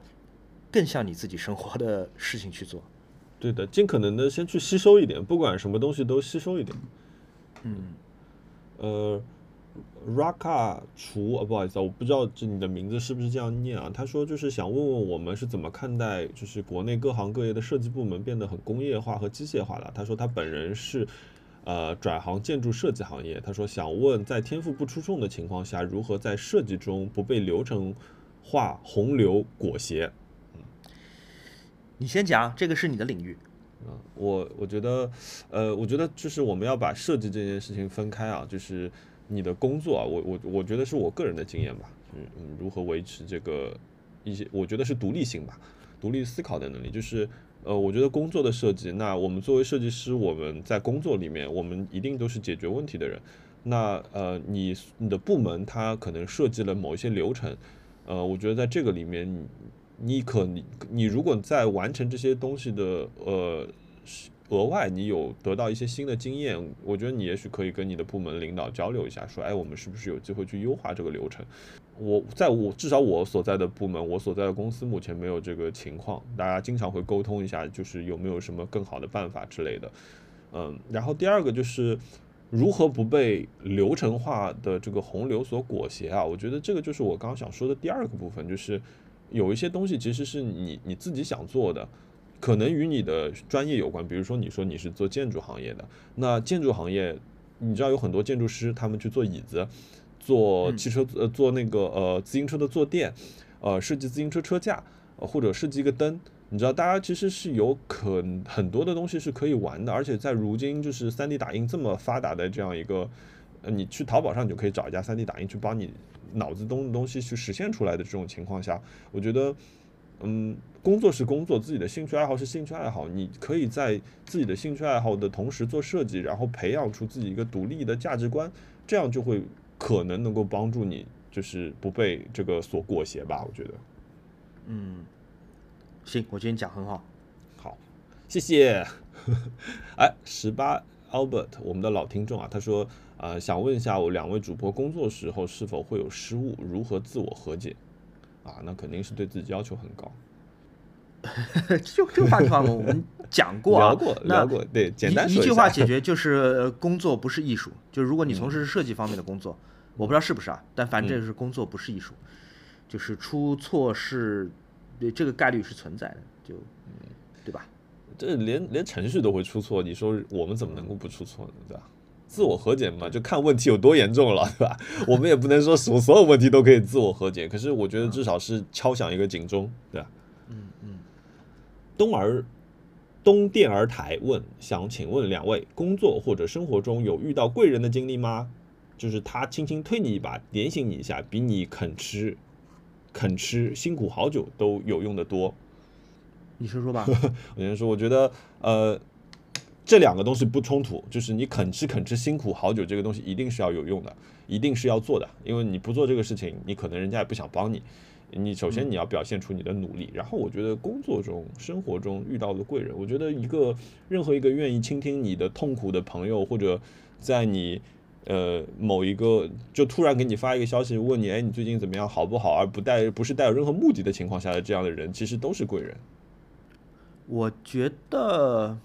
更像你自己生活的事情去做。对的，尽可能的先去吸收一点，不管什么东西都吸收一点。嗯，呃，Raka 厨，啊，不好意思啊，我不知道这你的名字是不是这样念啊？他说就是想问问我们是怎么看待，就是国内各行各业的设计部门变得很工业化和机械化的。他说他本人是。呃，转行建筑设计行业，他说想问，在天赋不出众的情况下，如何在设计中不被流程化洪流裹挟？嗯你先讲，这个是你的领域。嗯，我我觉得，呃，我觉得就是我们要把设计这件事情分开啊，就是你的工作啊，我我我觉得是我个人的经验吧，嗯，如何维持这个一些，我觉得是独立性吧，独立思考的能力，就是呃，我觉得工作的设计，那我们作为设计师，我们在工作里面，我们一定都是解决问题的人，那呃，你你的部门它可能设计了某一些流程，呃，我觉得在这个里面你。你可你你如果在完成这些东西的呃额外，你有得到一些新的经验，我觉得你也许可以跟你的部门领导交流一下，说，哎，我们是不是有机会去优化这个流程？我在我至少我所在的部门，我所在的公司目前没有这个情况，大家经常会沟通一下，就是有没有什么更好的办法之类的。嗯，然后第二个就是如何不被流程化的这个洪流所裹挟啊？我觉得这个就是我刚刚想说的第二个部分，就是。有一些东西其实是你你自己想做的，可能与你的专业有关。比如说，你说你是做建筑行业的，那建筑行业，你知道有很多建筑师，他们去做椅子，做汽车呃做那个呃自行车的坐垫，呃设计自行车车架，呃或者设计一个灯。你知道，大家其实是有可很多的东西是可以玩的，而且在如今就是 3D 打印这么发达的这样一个，呃，你去淘宝上你就可以找一家 3D 打印去帮你。脑子中的东西去实现出来的这种情况下，我觉得，嗯，工作是工作，自己的兴趣爱好是兴趣爱好，你可以在自己的兴趣爱好的同时做设计，然后培养出自己一个独立的价值观，这样就会可能能够帮助你，就是不被这个所裹挟吧。我觉得，嗯，行，我觉得你讲很好。好，谢谢。哎，十八 Albert，我们的老听众啊，他说。啊，想问一下我两位主播工作时候是否会有失误，如何自我和解？啊，那肯定是对自己要求很高。就这个话题话我们讲过啊，聊过聊过，对，简单一句话解决 就是工作不是艺术。就如果你从事设计方面的工作，我不知道是不是啊，但反正是工作不是艺术，就是出错是，这个概率是存在的，就，对吧？这连连程序都会出错，你说我们怎么能够不出错呢？对吧？自我和解嘛，就看问题有多严重了，对吧？我们也不能说所所有问题都可以自我和解，可是我觉得至少是敲响一个警钟，对吧？嗯嗯。东儿东电儿台问，想请问两位，工作或者生活中有遇到贵人的经历吗？就是他轻轻推你一把，点醒你一下，比你肯吃肯吃辛苦好久都有用的多。你说说吧。我先说，我觉得呃，这两个东西不冲突，就是你肯吃肯吃辛苦好久这个东西一定是要有用的，一定是要做的，因为你不做这个事情，你可能人家也不想帮你。你首先你要表现出你的努力，然后我觉得工作中、生活中遇到的贵人，我觉得一个任何一个愿意倾听你的痛苦的朋友，或者在你呃某一个就突然给你发一个消息问你，哎，你最近怎么样，好不好，而不带不是带有任何目的的情况下的这样的人，其实都是贵人。我觉得，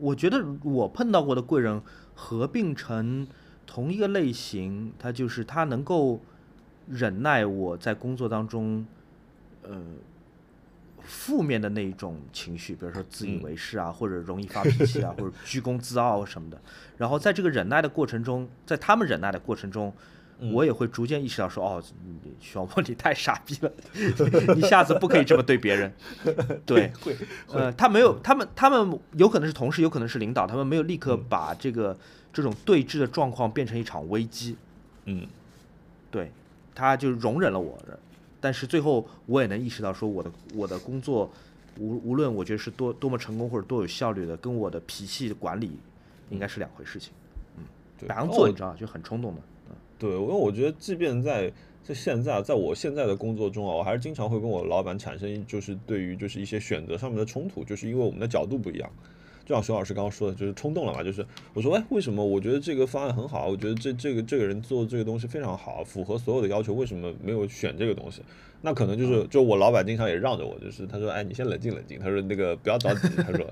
我觉得我碰到过的贵人合并成同一个类型，他就是他能够。忍耐我在工作当中，呃，负面的那一种情绪，比如说自以为是啊，或者容易发脾气啊，或者居功自傲什么的。然后在这个忍耐的过程中，在他们忍耐的过程中，我也会逐渐意识到说，哦，小莫你太傻逼了，你下次不可以这么对别人。对，会，呃，他没有，他们他们有可能是同事，有可能是领导，他们没有立刻把这个这种对峙的状况变成一场危机。嗯，对。他就容忍了我，但是最后我也能意识到，说我的我的工作，无无论我觉得是多多么成功或者多有效率的，跟我的脾气管理应该是两回事情。嗯，白羊座你知道，就很冲动的。嗯，对，因为我觉得，即便在在现在，在我现在的工作中啊，我还是经常会跟我老板产生，就是对于就是一些选择上面的冲突，就是因为我们的角度不一样。就像熊老师刚刚说的，就是冲动了嘛。就是我说，哎，为什么我觉得这个方案很好？我觉得这这个这个人做这个东西非常好，符合所有的要求，为什么没有选这个东西？那可能就是，就我老板经常也让着我，就是他说，哎，你先冷静冷静。他说那个不要着急。他说，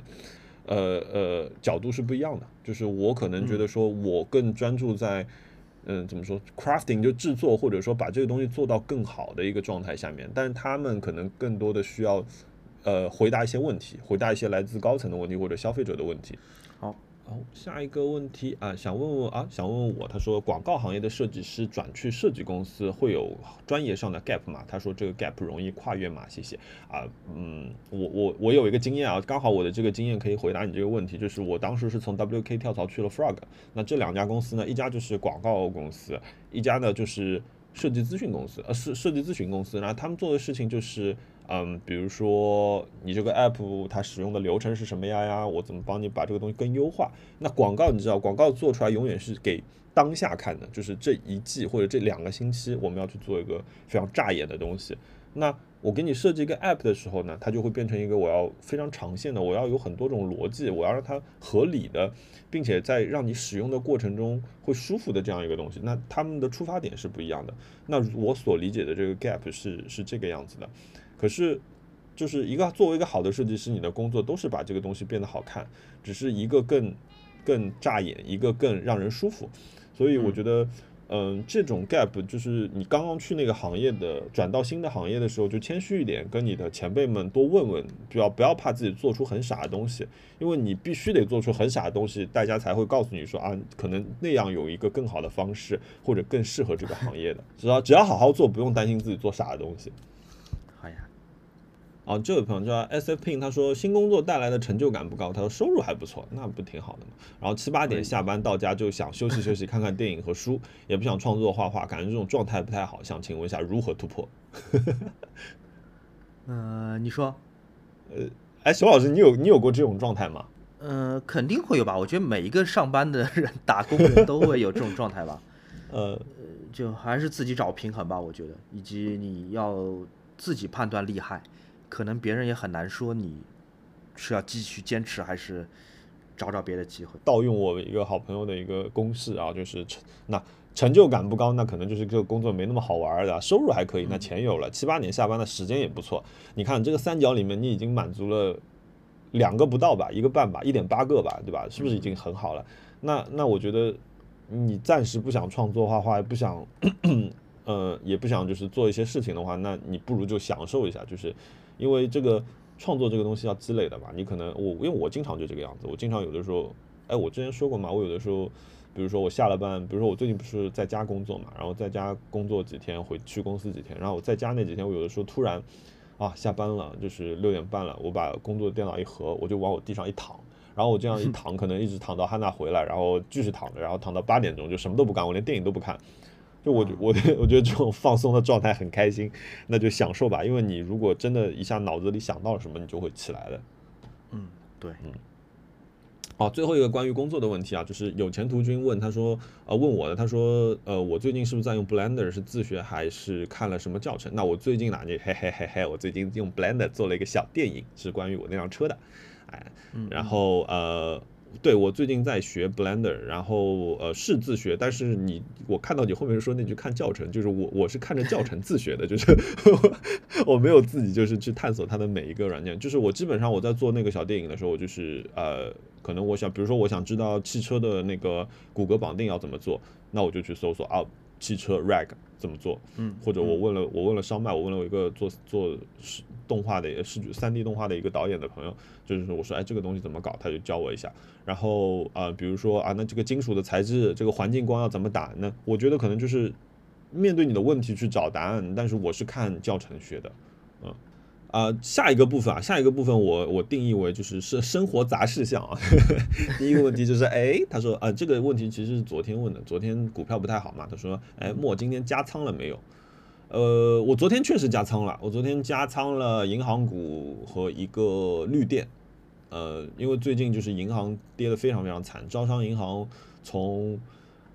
呃呃，角度是不一样的。就是我可能觉得说我更专注在，嗯，怎么说，crafting 就制作，或者说把这个东西做到更好的一个状态下面。但是他们可能更多的需要。呃，回答一些问题，回答一些来自高层的问题或者消费者的问题。好，好，下一个问题啊，想问问啊，想问问我，他说广告行业的设计师转去设计公司会有专业上的 gap 吗？他说这个 gap 容易跨越吗？谢谢啊，嗯，我我我有一个经验啊，刚好我的这个经验可以回答你这个问题，就是我当时是从 WK 跳槽去了 Frog，那这两家公司呢，一家就是广告公司，一家呢就是设计咨询公司，呃，是设计咨询公司，然后他们做的事情就是。嗯，比如说你这个 app 它使用的流程是什么呀呀？我怎么帮你把这个东西更优化？那广告你知道，广告做出来永远是给当下看的，就是这一季或者这两个星期我们要去做一个非常扎眼的东西。那我给你设计一个 app 的时候呢，它就会变成一个我要非常长线的，我要有很多种逻辑，我要让它合理的，并且在让你使用的过程中会舒服的这样一个东西。那他们的出发点是不一样的。那我所理解的这个 gap 是是这个样子的。可是，就是一个作为一个好的设计师，你的工作都是把这个东西变得好看，只是一个更更扎眼，一个更让人舒服。所以我觉得，嗯，这种 gap 就是你刚刚去那个行业的，转到新的行业的时候，就谦虚一点，跟你的前辈们多问问，不要不要怕自己做出很傻的东西，因为你必须得做出很傻的东西，大家才会告诉你说啊，可能那样有一个更好的方式，或者更适合这个行业的。只要只要好好做，不用担心自己做傻的东西。啊，这位朋友叫 S F Pin，他说新工作带来的成就感不高，他说收入还不错，那不挺好的吗？然后七八点下班到家就想休息休息，看看电影和书，也不想创作画画，感觉这种状态不太好，想请问一下如何突破？嗯，你说，呃，哎，熊老师，你有你有过这种状态吗？嗯，肯定会有吧。我觉得每一个上班的人、打工人都会有这种状态吧。呃，就还是自己找平衡吧。我觉得，以及你要自己判断厉害。可能别人也很难说你是要继续坚持还是找找别的机会。盗用我一个好朋友的一个公式啊，就是成那成就感不高，那可能就是这个工作没那么好玩的，收入还可以，那钱有了，七八年下班的时间也不错。你看这个三角里面，你已经满足了两个不到吧，一个半吧，一点八个吧，对吧？是不是已经很好了？那那我觉得你暂时不想创作画画，不想 呃也不想就是做一些事情的话，那你不如就享受一下，就是因为这个创作这个东西要积累的嘛。你可能我因为我经常就这个样子，我经常有的时候，哎，我之前说过嘛，我有的时候。比如说我下了班，比如说我最近不是在家工作嘛，然后在家工作几天，回去公司几天，然后我在家那几天，我有的时候突然，啊，下班了，就是六点半了，我把工作电脑一合，我就往我地上一躺，然后我这样一躺，可能一直躺到汉娜回来，然后继续躺着，然后躺到八点钟就什么都不干，我连电影都不看，就我 我我觉得这种放松的状态很开心，那就享受吧，因为你如果真的一下脑子里想到了什么，你就会起来的。嗯，对，嗯。好，最后一个关于工作的问题啊，就是有前途君问他说，呃，问我的，他说，呃，我最近是不是在用 Blender？是自学还是看了什么教程？那我最近呢，就嘿嘿嘿嘿，我最近用 Blender 做了一个小电影，是关于我那辆车的，哎，然后呃。对我最近在学 Blender，然后呃是自学，但是你我看到你后面说那句看教程，就是我我是看着教程自学的，就是 我没有自己就是去探索它的每一个软件，就是我基本上我在做那个小电影的时候，我就是呃可能我想，比如说我想知道汽车的那个骨骼绑定要怎么做，那我就去搜索啊汽车 rag 怎么做，嗯，或者我问了我问了烧麦，我问了我一个做做视动画的视觉三 D 动画的一个导演的朋友，就是说我说哎这个东西怎么搞，他就教我一下。然后啊，比如说啊，那这个金属的材质，这个环境光要怎么打？那我觉得可能就是面对你的问题去找答案。但是我是看教程学的，嗯啊，下一个部分啊，下一个部分我我定义为就是是生活杂事项啊。第一个问题就是，哎，他说啊，这个问题其实是昨天问的，昨天股票不太好嘛，他说，哎，莫今天加仓了没有？呃，我昨天确实加仓了，我昨天加仓了银行股和一个绿电。呃，因为最近就是银行跌得非常非常惨，招商银行从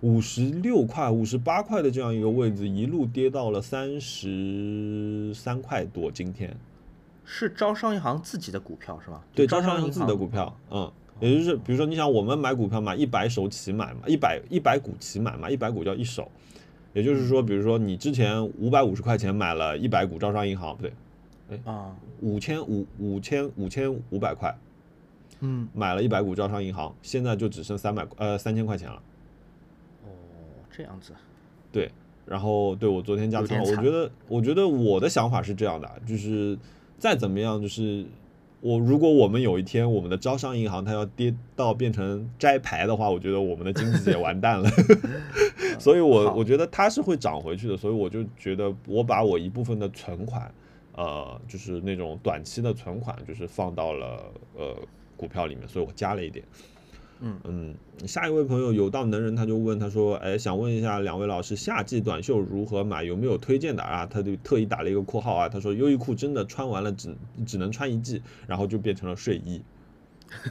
五十六块、五十八块的这样一个位置，一路跌到了三十三块多。今天是招商银行自己的股票是吧？对，招商银行自己的股票，嗯，也就是比如说你想我们买股票嘛，一百手起买嘛，一百一百股起买嘛，一百股叫一手，也就是说，比如说你之前五百五十块钱买了一百股招商银行，不对，哎啊，五千五五千五千五百块。嗯，买了一百股招商银行，现在就只剩三百呃三千块钱了。哦，这样子。对，然后对我昨天加仓，我觉得我觉得我的想法是这样的，就是再怎么样，就是我如果我们有一天我们的招商银行它要跌到变成摘牌的话，我觉得我们的经济也完蛋了。所以我我觉得它是会涨回去的，所以我就觉得我把我一部分的存款，呃，就是那种短期的存款，就是放到了呃。股票里面，所以我加了一点。嗯嗯，下一位朋友有道能人，他就问他说：“哎，想问一下两位老师，夏季短袖如何买？有没有推荐的啊？”他就特意打了一个括号啊，他说：“优衣库真的穿完了只只能穿一季，然后就变成了睡衣。”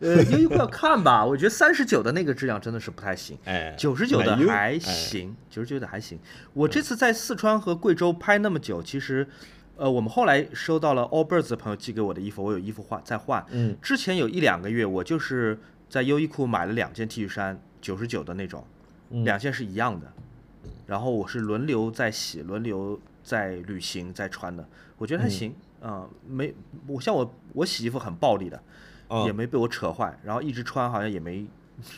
呃，优衣库要看吧，我觉得三十九的那个质量真的是不太行，哎，九十九的还行，九十九的还行。我这次在四川和贵州拍那么久，其实。呃，我们后来收到了 Allbirds 的朋友寄给我的衣服，我有衣服换在换。嗯，之前有一两个月，我就是在优衣库买了两件 T 恤衫，九十九的那种，两件是一样的。然后我是轮流在洗，轮流在旅行在穿的，我觉得还行啊，没我像我我洗衣服很暴力的，也没被我扯坏，然后一直穿好像也没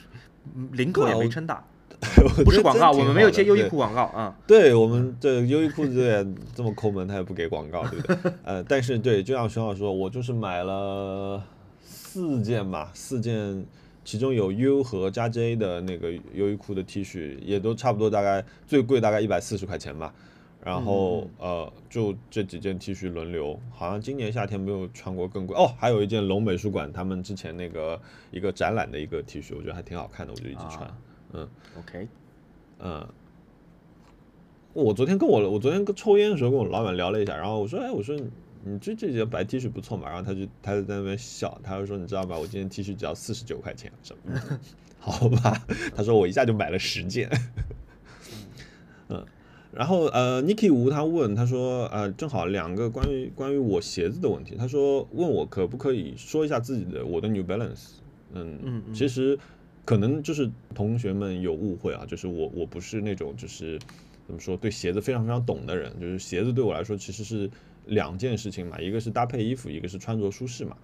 领口也没撑大。不是广告，我们没有接优衣库广告啊。对我们这优衣库这这么抠门，他也不给广告，对不对？呃，但是对，就像熊老师说，我就是买了四件吧，四件，其中有 U 和加 J 的那个优衣库的 T 恤，也都差不多，大概最贵大概一百四十块钱吧。然后呃，就这几件 T 恤轮流，好像今年夏天没有穿过更贵哦。还有一件龙美术馆他们之前那个一个展览的一个 T 恤，我觉得还挺好看的，我就一直穿。嗯，OK，嗯，我昨天跟我我昨天跟抽烟的时候跟我老板聊了一下，然后我说，哎，我说你这这件白 T 恤不错嘛，然后他就他就在那边笑，他就说你知道吗？我今天 T 恤只要四十九块钱，什么？好吧，他说我一下就买了十件，嗯，然后呃，Niki 吴他问他说，呃，正好两个关于关于我鞋子的问题，他说问我可不可以说一下自己的我的 New Balance。嗯嗯嗯其实可能就是同学们有误会啊，就是我我不是那种就是怎么说对鞋子非常非常懂的人，就是鞋子对我来说其实是两件事情嘛，一个是搭配衣服，一个是穿着舒适嘛。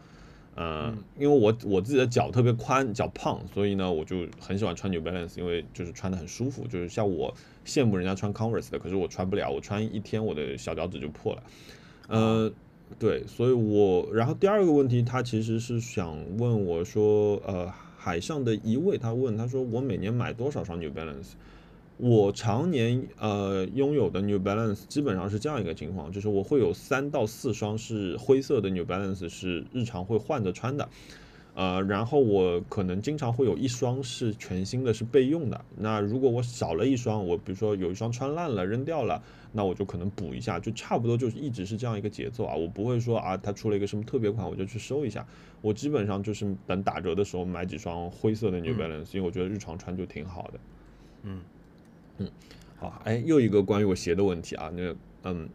嗯，因为我我自己的脚特别宽，脚胖，所以呢，我就很喜欢穿 New Balance，因为就是穿的很舒服。就是像我羡慕人家穿 Converse 的，可是我穿不了，我穿一天我的小脚趾就破了。呃，对，所以我然后第二个问题，他其实是想问我说，呃，海上的一位他问他说，我每年买多少双 New Balance？我常年呃拥有的 New Balance 基本上是这样一个情况，就是我会有三到四双是灰色的 New Balance 是日常会换着穿的，呃，然后我可能经常会有一双是全新的，是备用的。那如果我少了一双，我比如说有一双穿烂了扔掉了，那我就可能补一下，就差不多就是一直是这样一个节奏啊。我不会说啊，它出了一个什么特别款我就去收一下，我基本上就是等打折的时候买几双灰色的 New Balance，、因为我觉得日常穿就挺好的。嗯好，哎，又一个关于我鞋的问题啊，那个，嗯，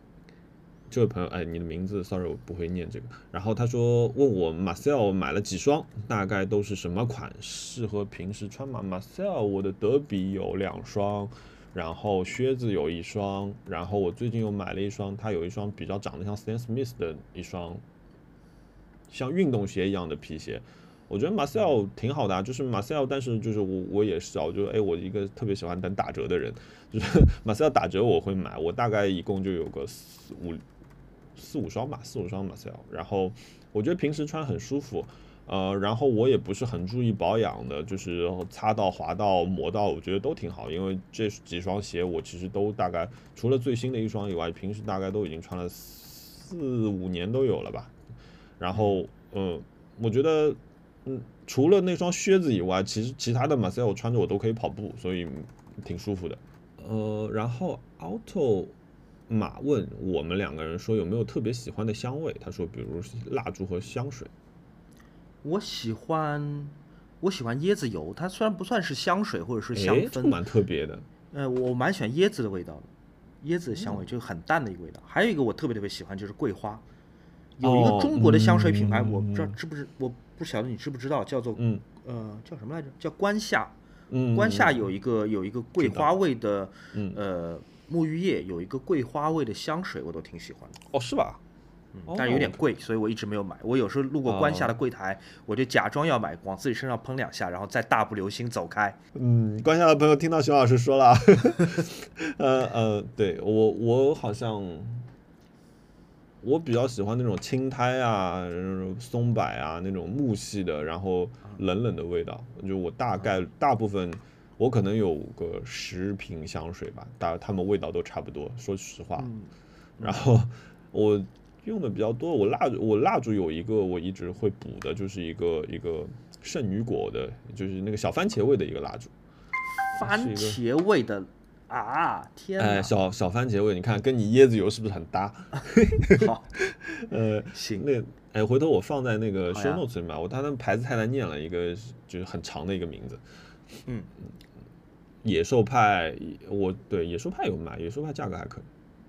这位朋友，哎，你的名字，sorry，我不会念这个。然后他说问我 Marcel 买了几双，大概都是什么款，适合平时穿吗？Marcel 我的德比有两双，然后靴子有一双，然后我最近又买了一双，它有一双比较长得像 Stan Smith 的一双像运动鞋一样的皮鞋。我觉得 Marcel 挺好的啊，就是 Marcel，但是就是我我也是啊，我就哎，我一个特别喜欢等打折的人，就是 Marcel 打折我会买，我大概一共就有个四五四五双吧，四五双 Marcel，然后我觉得平时穿很舒服，呃，然后我也不是很注意保养的，就是擦到、滑到、磨到，我觉得都挺好，因为这几双鞋我其实都大概除了最新的一双以外，平时大概都已经穿了四五年都有了吧，然后嗯，我觉得。嗯，除了那双靴子以外，其实其他的 Marcel 穿着我都可以跑步，所以挺舒服的。呃，然后 Auto 马问我们两个人说有没有特别喜欢的香味，他说比如蜡烛和香水。我喜欢我喜欢椰子油，它虽然不算是香水或者是香氛，蛮特别的。呃，我蛮喜欢椰子的味道的，椰子的香味就很淡的一个味道。还有一个我特别特别喜欢就是桂花，有一哦个中国的香水品牌，嗯我不知道知不知，我不晓得你知不知道，叫做嗯呃叫什么来着？叫关夏。嗯，关夏有一个有一个桂花味的嗯呃沐浴液，有一个桂花味的香水，我都挺喜欢的。哦是吧？嗯但是有点贵，所以我一直没有买。我有时候路过关下的哦柜台，我就假装要买，往自己身上喷两下，然后再大步流星走开。嗯，关下的朋友听到熊老师说了啊，呃呃，对我我好像我比较喜欢那种青苔啊、松柏啊那种木系的，然后冷冷的味道。就我大概大部分我可能有个十瓶香水吧，大它们味道都差不多。说实话，嗯然后我用的比较多，我蜡烛我蜡烛有一个我一直会补的，就是一个一个圣女果的，就是那个小番茄味的一个蜡烛。番茄味的啊，天哪！哎，小小番茄味，你看跟你椰子油是不是很搭？好，呃，行，那哎，回头我放在那个好 show notes 里面，我他那牌子太难念了，一个就是很长的一个名字。嗯，野兽派，我对野兽派有卖，野兽派价格还可以。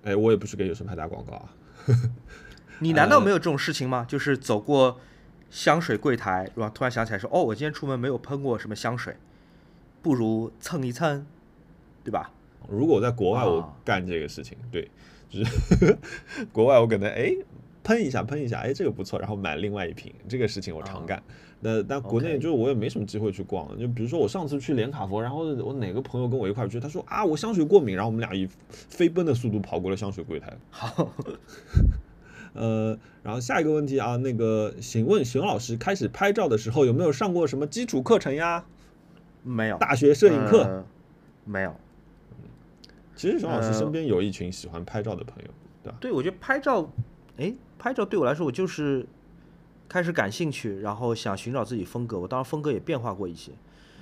哎，我也不是给野兽派打广告啊。你难道没有这种事情吗？就是走过香水柜台，然后突然想起来说，哦，我今天出门没有喷过什么香水，不如蹭一蹭，对吧？如果我在国外，我啊干这个事情，对，就是 国外我可能哎喷一下喷一下，哎这个不错，然后买另外一瓶，这个事情我常啊干。那但国内就是我也没什么机会去逛，就比如说我上次去连卡佛，然后我哪个朋友跟我一块去，他说啊我香水过敏，然后我们俩以飞奔的速度跑过了香水柜台。好，呃，然后下一个问题啊，那个请问熊老师开始拍照的时候有没有上过什么基础课程呀？没有大学摄影课？呃没有。其实熊老师呃身边有一群喜欢拍照的朋友，对吧？对，我觉得拍照，哎，拍照对我来说，我就是开始感兴趣，然后想寻找自己风格。我当然风格也变化过一些，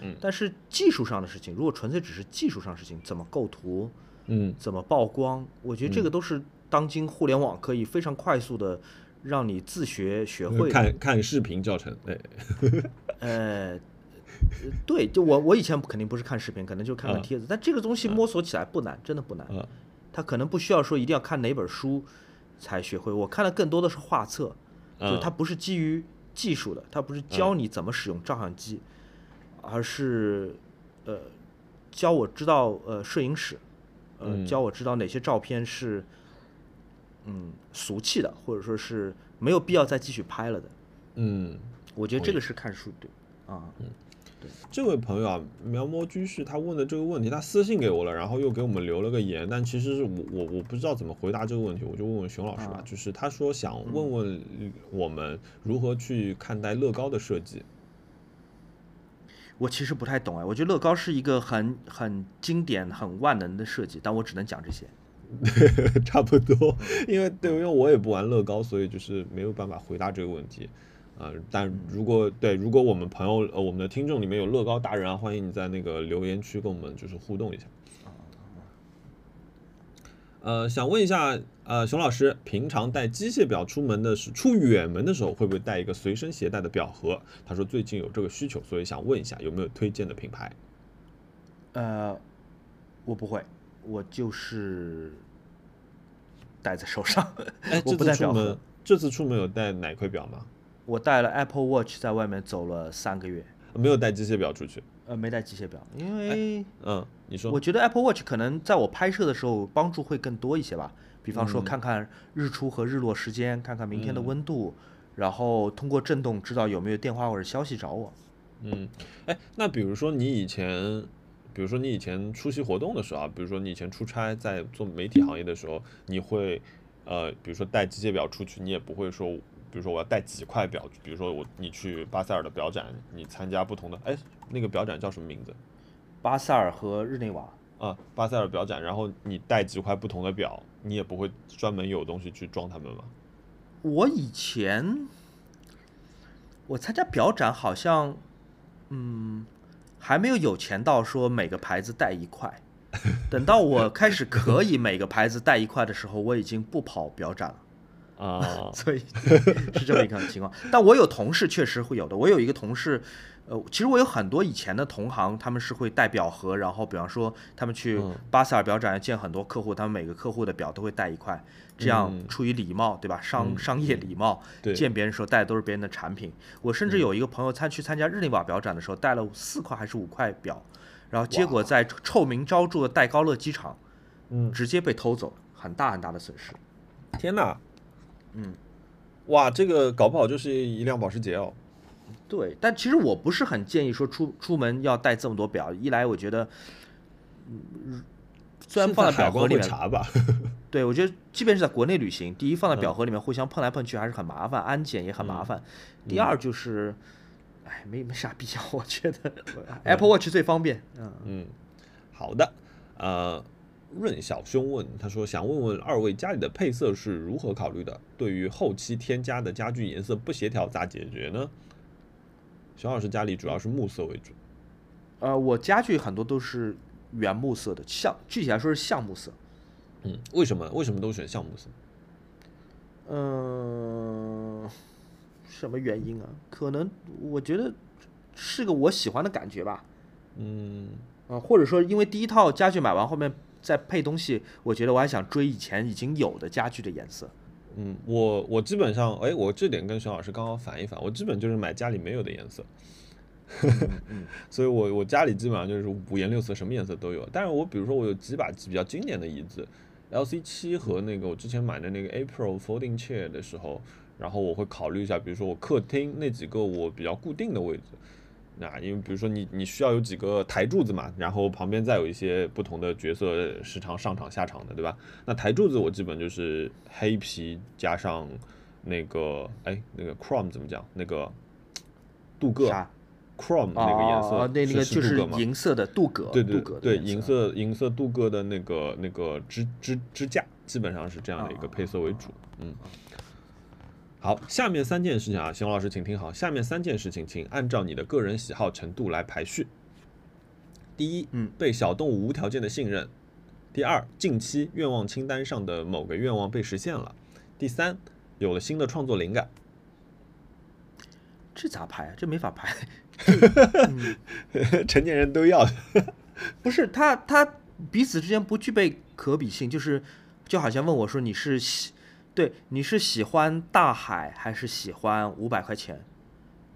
嗯但是技术上的事情，如果纯粹只是技术上的事情，怎么构图，嗯怎么曝光，我觉得这个都是当今互联网可以非常快速的让你自学学会的。看 看视频教程，对，呃，对，就我我以前肯定不是看视频，可能就看看嗯帖子，但这个东西摸索起来不难，真的不难。嗯它可能不需要说一定要看哪本书才学会，我看的更多的是画册，就它不是基于技术的，它不是教你怎么使用照相机，而是呃教我知道呃摄影史，呃嗯。教我知道哪些照片是嗯俗气的，或者说是没有必要再继续拍了的。嗯，我觉得这个是看书对啊，这位朋友啊，描摹居士他问的这个问题，他私信给我了，然后又给我们留了个言，但其实是我我我不知道怎么回答这个问题，我就问问熊老师吧。啊就是他说想问问我们如何去看待乐高的设计。我其实不太懂哎，我觉得乐高是一个很很经典、很万能的设计，但我只能讲这些。差不多，因为对，因为我也不玩乐高，所以就是没有办法回答这个问题。啊、但如果对，如果我们朋友呃我们的听众里面有乐高达人啊，欢迎你在那个留言区跟我们就是互动一下。呃，想问一下，呃，熊老师，平常带机械表出门的是出远门的时候，会不会带一个随身携带的表盒？他说最近有这个需求，所以想问一下有没有推荐的品牌？呃，我不会，我就是戴在手上，哎，我这次出不带表盒门，这次出门有带哪块表吗？我带了 Apple Watch 在外面走了三个月，没有带机械表出去。呃，没带机械表，因为嗯，你说我觉得 Apple Watch 可能在我拍摄的时候帮助会更多一些吧。比方说嗯看看日出和日落时间，看看明天的温度，然后通过震动知道有没有电话或者消息找我。嗯，哎，那比如说你以前，比如说你以前出席活动的时候啊，比如说你以前出差在做媒体行业的时候，你会呃，比如说带机械表出去，你也不会说，比如说我要带几块表，比如说我你去巴塞尔的表展，你参加不同的，哎，那个表展叫什么名字？巴塞尔和日内瓦，啊，巴塞尔表展，然后你带几块不同的表，你也不会专门有东西去装它们吗？我以前我参加表展好像，嗯，还没有有钱到说每个牌子带一块。等到我开始可以每个牌子带一块的时候，我已经不跑表展了。啊，所以是这么一个情况。但我有同事确实会有的，我有一个同事，呃，其实我有很多以前的同行，他们是会带表盒，然后比方说他们去嗯巴塞尔表展见很多客户，他们每个客户的表都会带一块，这样嗯出于礼貌，对吧？商嗯商业礼貌，对见别人的时候带的都是别人的产品。我甚至有一个朋友参去参加日内瓦表展的时候，带了四块还是五块表，然后结果在臭名昭著的戴高乐机场嗯，直接被偷走了，很大很大的损失。天哪，嗯。哇，这个搞不好就是一辆保时捷哦。对，但其实我不是很建议说出出门要带这么多表，一来我觉得，嗯，虽然放在表盒里面，查吧？对我觉得即便是在国内旅行，第一放在表盒里面互相碰来碰去还是很麻烦，安检也很麻烦。第二就是，哎，没没啥必要，我觉得 Apple Watch 最方便。嗯，嗯，好的，呃，润小兄问，他说想问问二位家里的配色是如何考虑的？对于后期添加的家具颜色不协调咋解决呢？熊老师家里主要是木色为主，呃，我家具很多都是原木色的，橡具体来说是橡木色。嗯，为什么为什么都选橡木色？嗯，什么原因啊？可能我觉得是个我喜欢的感觉吧。嗯啊，或者说因为第一套家具买完，后面再配东西，我觉得我还想追以前已经有的家具的颜色。嗯，我我基本上，哎，我这点跟熊老师刚好反一反，我基本就是买家里没有的颜色。嗯 所以我我家里基本上就是五颜六色，什么颜色都有。但是我比如说我有几把比较经典的椅子，LC 七和那个我之前买的那个 April Folding Chair 的时候，然后我会考虑一下，比如说我客厅那几个我比较固定的位置。那因为比如说你你需要有几个台柱子嘛，然后旁边再有一些不同的角色时常上场下场的，对吧？那台柱子我基本就是黑皮加上那个哎那个 chrome 怎么讲？那个镀铬啥？chrome 那个颜色哦，那那个是就是银色的镀铬，对对对，银色银色镀铬的那个那个支支支架，基本上是这样的一个啊配色为主。嗯，好，下面三件事情啊，熊老师请听好，下面三件事情，请按照你的个人喜好程度来排序。第一，嗯，被小动物无条件的信任；第二，近期愿望清单上的某个愿望被实现了；第三，有了新的创作灵感。这咋排啊？这没法排。成年人都要。不是他他彼此之间不具备可比性，就是就好像问我说你是喜对你是喜欢大海还是喜欢五百块钱？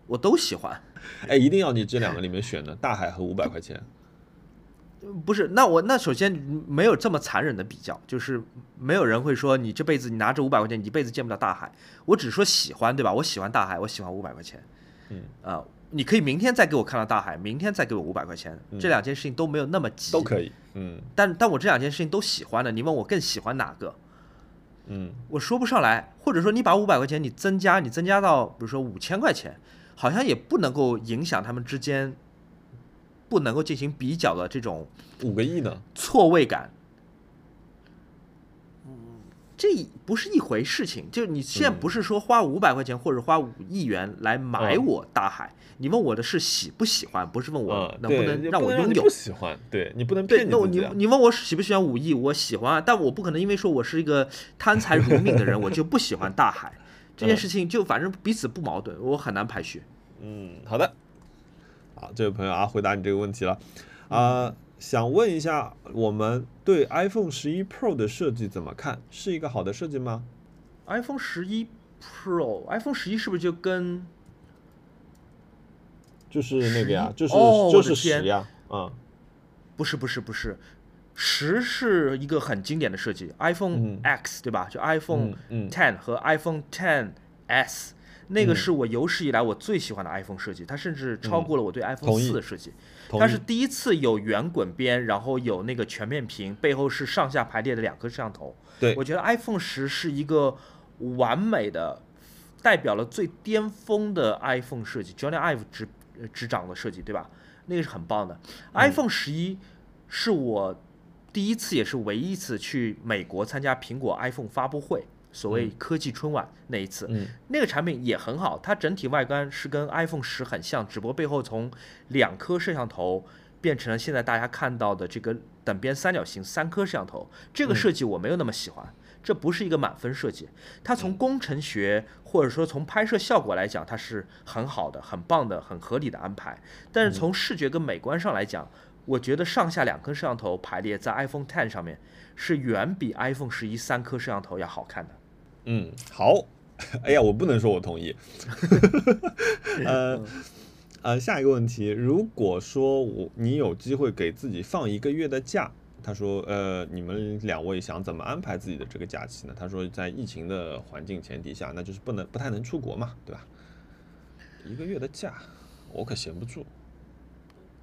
我都喜欢。哎，一定要你这两个里面选的，大海和五百块钱。不是，那我那首先没有这么残忍的比较，就是没有人会说你这辈子你拿着五百块钱，你一辈子见不到大海。我只说喜欢，对吧？我喜欢大海，我喜欢五百块钱。嗯，啊，你可以明天再给我看到大海，明天再给我五百块钱，这两件事情都没有那么急，都可以。嗯，但但我这两件事情都喜欢的，你问我更喜欢哪个？嗯，我说不上来，或者说你把五百块钱你增加，你增加到比如说五千块钱，好像也不能够影响他们之间。不能够进行比较的这种五个亿呢错位感，嗯，这不是一回事情。就你现在不是说花五百块钱或者花五亿元来买我大海，你问我的是喜不喜欢，不是问我能不能让我拥有。不喜欢，对你不能对。那你你问我喜不喜欢五亿，我喜欢，但我不可能因为说我是一个贪财如命的人，我就不喜欢大海。这件事情就反正彼此不矛盾，我很难排序。嗯，好的。好，这位朋友啊，回答你这个问题了，啊，想问一下，我们对 iPhone 十一 Pro 的设计怎么看？是一个好的设计吗？iPhone 十一 Pro，iPhone 十一是不是就跟就是那个呀？就是就是十呀？啊，不是不是不是，十是一个很经典的设计，iPhone X 对吧？就 iPhone Ten 和 iPhone Ten S。那个是我有史以来我最喜欢的 iPhone 设计，它甚至超过了我对 iPhone 四的设计。它是第一次有圆滚边，然后有那个全面屏，背后是上下排列的两颗摄像头。对，我觉得 iPhone 十是一个完美的，代表了最巅峰的 iPhone 设计，Johnny Ive 执执掌的设计，对吧？那个是很棒的。iPhone 十一是我第一次也是唯一一次去美国参加苹果 iPhone 发布会。所谓科技春晚那一次，那个产品也很好，它整体外观是跟 iPhone 十很像，只不过背后从两颗摄像头变成了现在大家看到的这个等边三角形三颗摄像头。这个设计我没有那么喜欢，这不是一个满分设计。它从工程学或者说从拍摄效果来讲，它是很好的、很棒的、很合理的安排。但是从视觉跟美观上来讲，我觉得上下两颗摄像头排列在 iPhone Ten 上面是远比 iPhone 十一三颗摄像头要好看的。嗯，好，哎呀，我不能说我同意。呃呃，下一个问题，如果说我你有机会给自己放一个月的假，他说，呃，你们两位想怎么安排自己的这个假期呢？他说，在疫情的环境前提下，那就是不能不太能出国嘛，对吧？一个月的假，我可闲不住。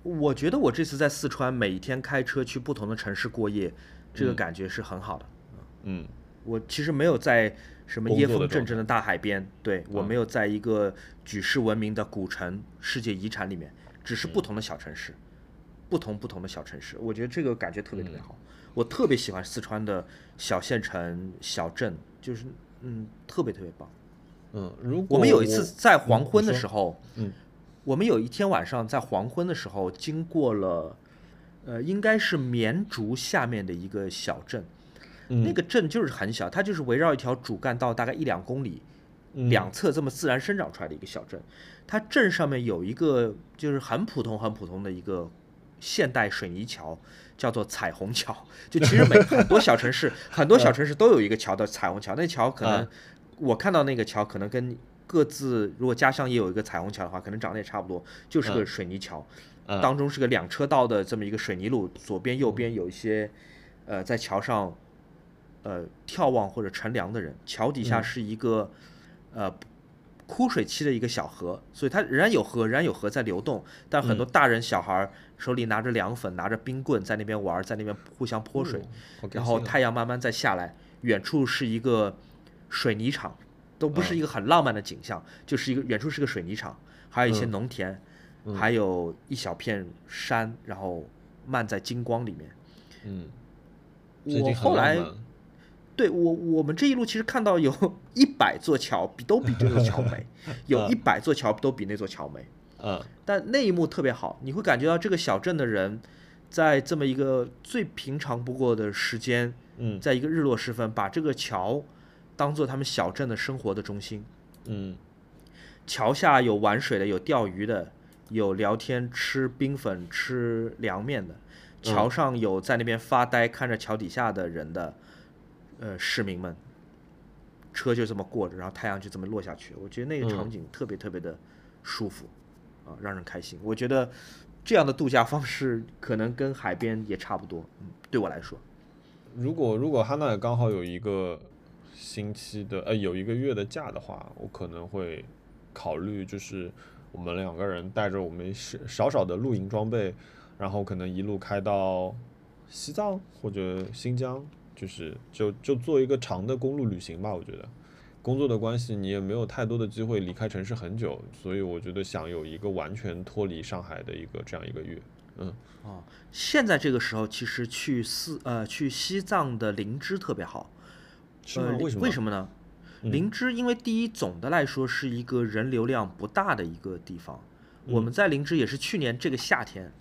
我觉得我这次在四川，每一天开车去不同的城市过夜，这个感觉是很好的。嗯，我其实没有在。什么椰风阵阵的大海边？对我没有在一个举世闻名的古城、世界遗产里面，只是不同的小城市，不同不同的小城市。我觉得这个感觉特别特别好。我特别喜欢四川的小县城、小镇，就是嗯，特别特别棒。嗯，如果我们有一次在黄昏的时候，嗯，我们有一天晚上在黄昏的时候经过了，呃，应该是绵竹下面的一个小镇。那个镇就是很小，它就是围绕一条主干道，大概一两公里，两侧这么自然生长出来的一个小镇。它镇上面有一个就是很普通、很普通的一个现代水泥桥，叫做彩虹桥。就其实每很多小城市，很多小城市都有一个桥的彩虹桥。那桥可能我看到那个桥，可能跟各自如果家乡也有一个彩虹桥的话，可能长得也差不多，就是个水泥桥，当中是个两车道的这么一个水泥路，左边右边有一些呃在桥上。呃，眺望或者乘凉的人，桥底下是一个呃枯水期的一个小河，所以它仍然有河，仍然有河在流动。但很多大人小孩手里拿着凉粉，拿着冰棍在那边玩，在那边互相泼水。然后太阳慢慢再下来，远处是一个水泥厂，都不是一个很浪漫的景象，就是一个远处是个水泥厂，还有一些农田，还有一小片山，然后漫在金光里面。嗯，我后来。对我，我们这一路其实看到有一百座桥，比都比这座桥美，有一百座桥都比那座桥美。嗯，但那一幕特别好，你会感觉到这个小镇的人，在这么一个最平常不过的时间，嗯，在一个日落时分，把这个桥当做他们小镇的生活的中心。嗯，桥下有玩水的，有钓鱼的，有聊天吃冰粉、吃凉面的，桥上有在那边发呆看着桥底下的人的。呃，市民们，车就这么过着，然后太阳就这么落下去。我觉得那个场景特别特别的舒服，啊，让人开心。我觉得这样的度假方式可能跟海边也差不多，嗯，对我来说。如果如果哈娜刚好有一个星期的呃有一个月的假的话，我可能会考虑就是我们两个人带着我们少少少的露营装备，然后可能一路开到西藏或者新疆，就是就就做一个长的公路旅行吧。我觉得工作的关系你也没有太多的机会离开城市很久，所以我觉得想有一个完全脱离上海的一个这样一个月，嗯。哦，现在这个时候其实去四呃去西藏的林芝特别好，呃，为什么？为什么呢？林芝因为第一总的来说是一个人流量不大的一个地方，我们在林芝也是去年这个夏天，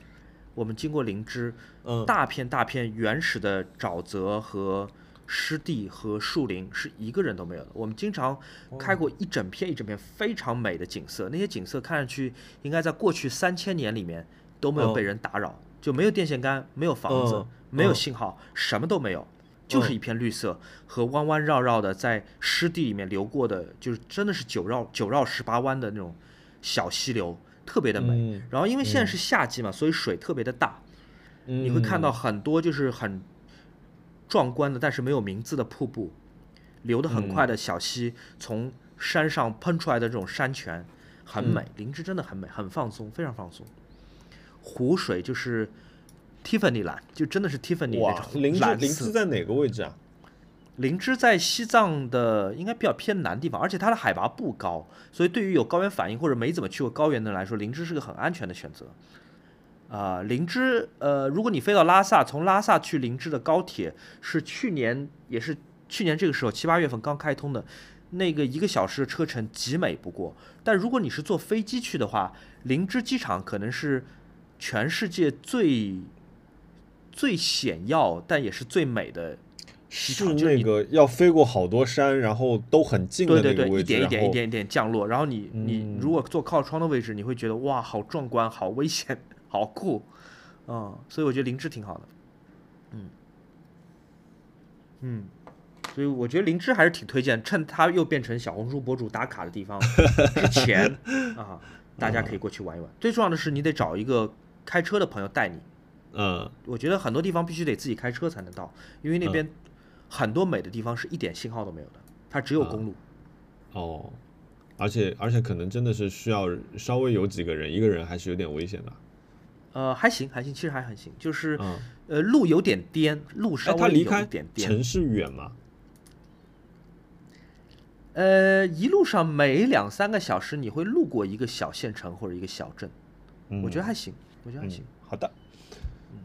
我们经过灵芝，嗯，大片大片原始的沼泽和湿地和树林是一个人都没有的。我们经常开过一整片一整片非常美的景色，那些景色看上去应该在过去三千年里面都没有被人打扰。就没有电线杆，没有房子，没有信号，什么都没有，就是一片绿色和弯弯绕绕的在湿地里面流过的，就是真的是九绕九绕十八弯的那种小溪流，特别的美。然后因为现在是夏季嘛，所以水特别的大，你会看到很多就是很壮观的，但是没有名字的瀑布，流得很快的小溪，从山上喷出来的这种山泉，很美。林芝真的很美，很放松，非常放松。湖水就是 Tiffany 蓝，就真的是 Tiffany 那种林芝林芝在哪个位置啊？林芝在西藏的应该比较偏南地方，而且它的海拔不高，所以对于有高原反应或者没怎么去过高原的人来说，林芝是个很安全的选择。啊，林芝，呃，如果你飞到拉萨，从拉萨去林芝的高铁是去年也是去年这个时候七八月份刚开通的，那个一个小时的车程极美不过。但如果你是坐飞机去的话，林芝机场可能是。全世界最最险要，但也是最美的，是那个要飞过好多山，然后都很近的那个位置，一点一点一点一点降落。然后你你如果坐靠窗的位置，你会觉得哇，好壮观，好危险，好酷，嗯，所以我觉得灵芝挺好的，嗯。嗯，所以我觉得灵芝还是挺推荐，趁它又变成小红书博主打卡的地方之前 啊，大家可以过去玩一玩。最重要的是，你得找一个。开车的朋友带你，嗯，我觉得很多地方必须得自己开车才能到，因为那边很多美的地方是一点信号都没有的，它只有公路。哦，而且而且可能真的是需要稍微有几个人，一个人还是有点危险的。呃，还行还行，其实还很行，就是呃路有点颠，路稍微有点颠。城市远吗？呃，一路上每两三个小时你会路过一个小县城或者一个小镇，我觉得还行。我觉得还行。好的，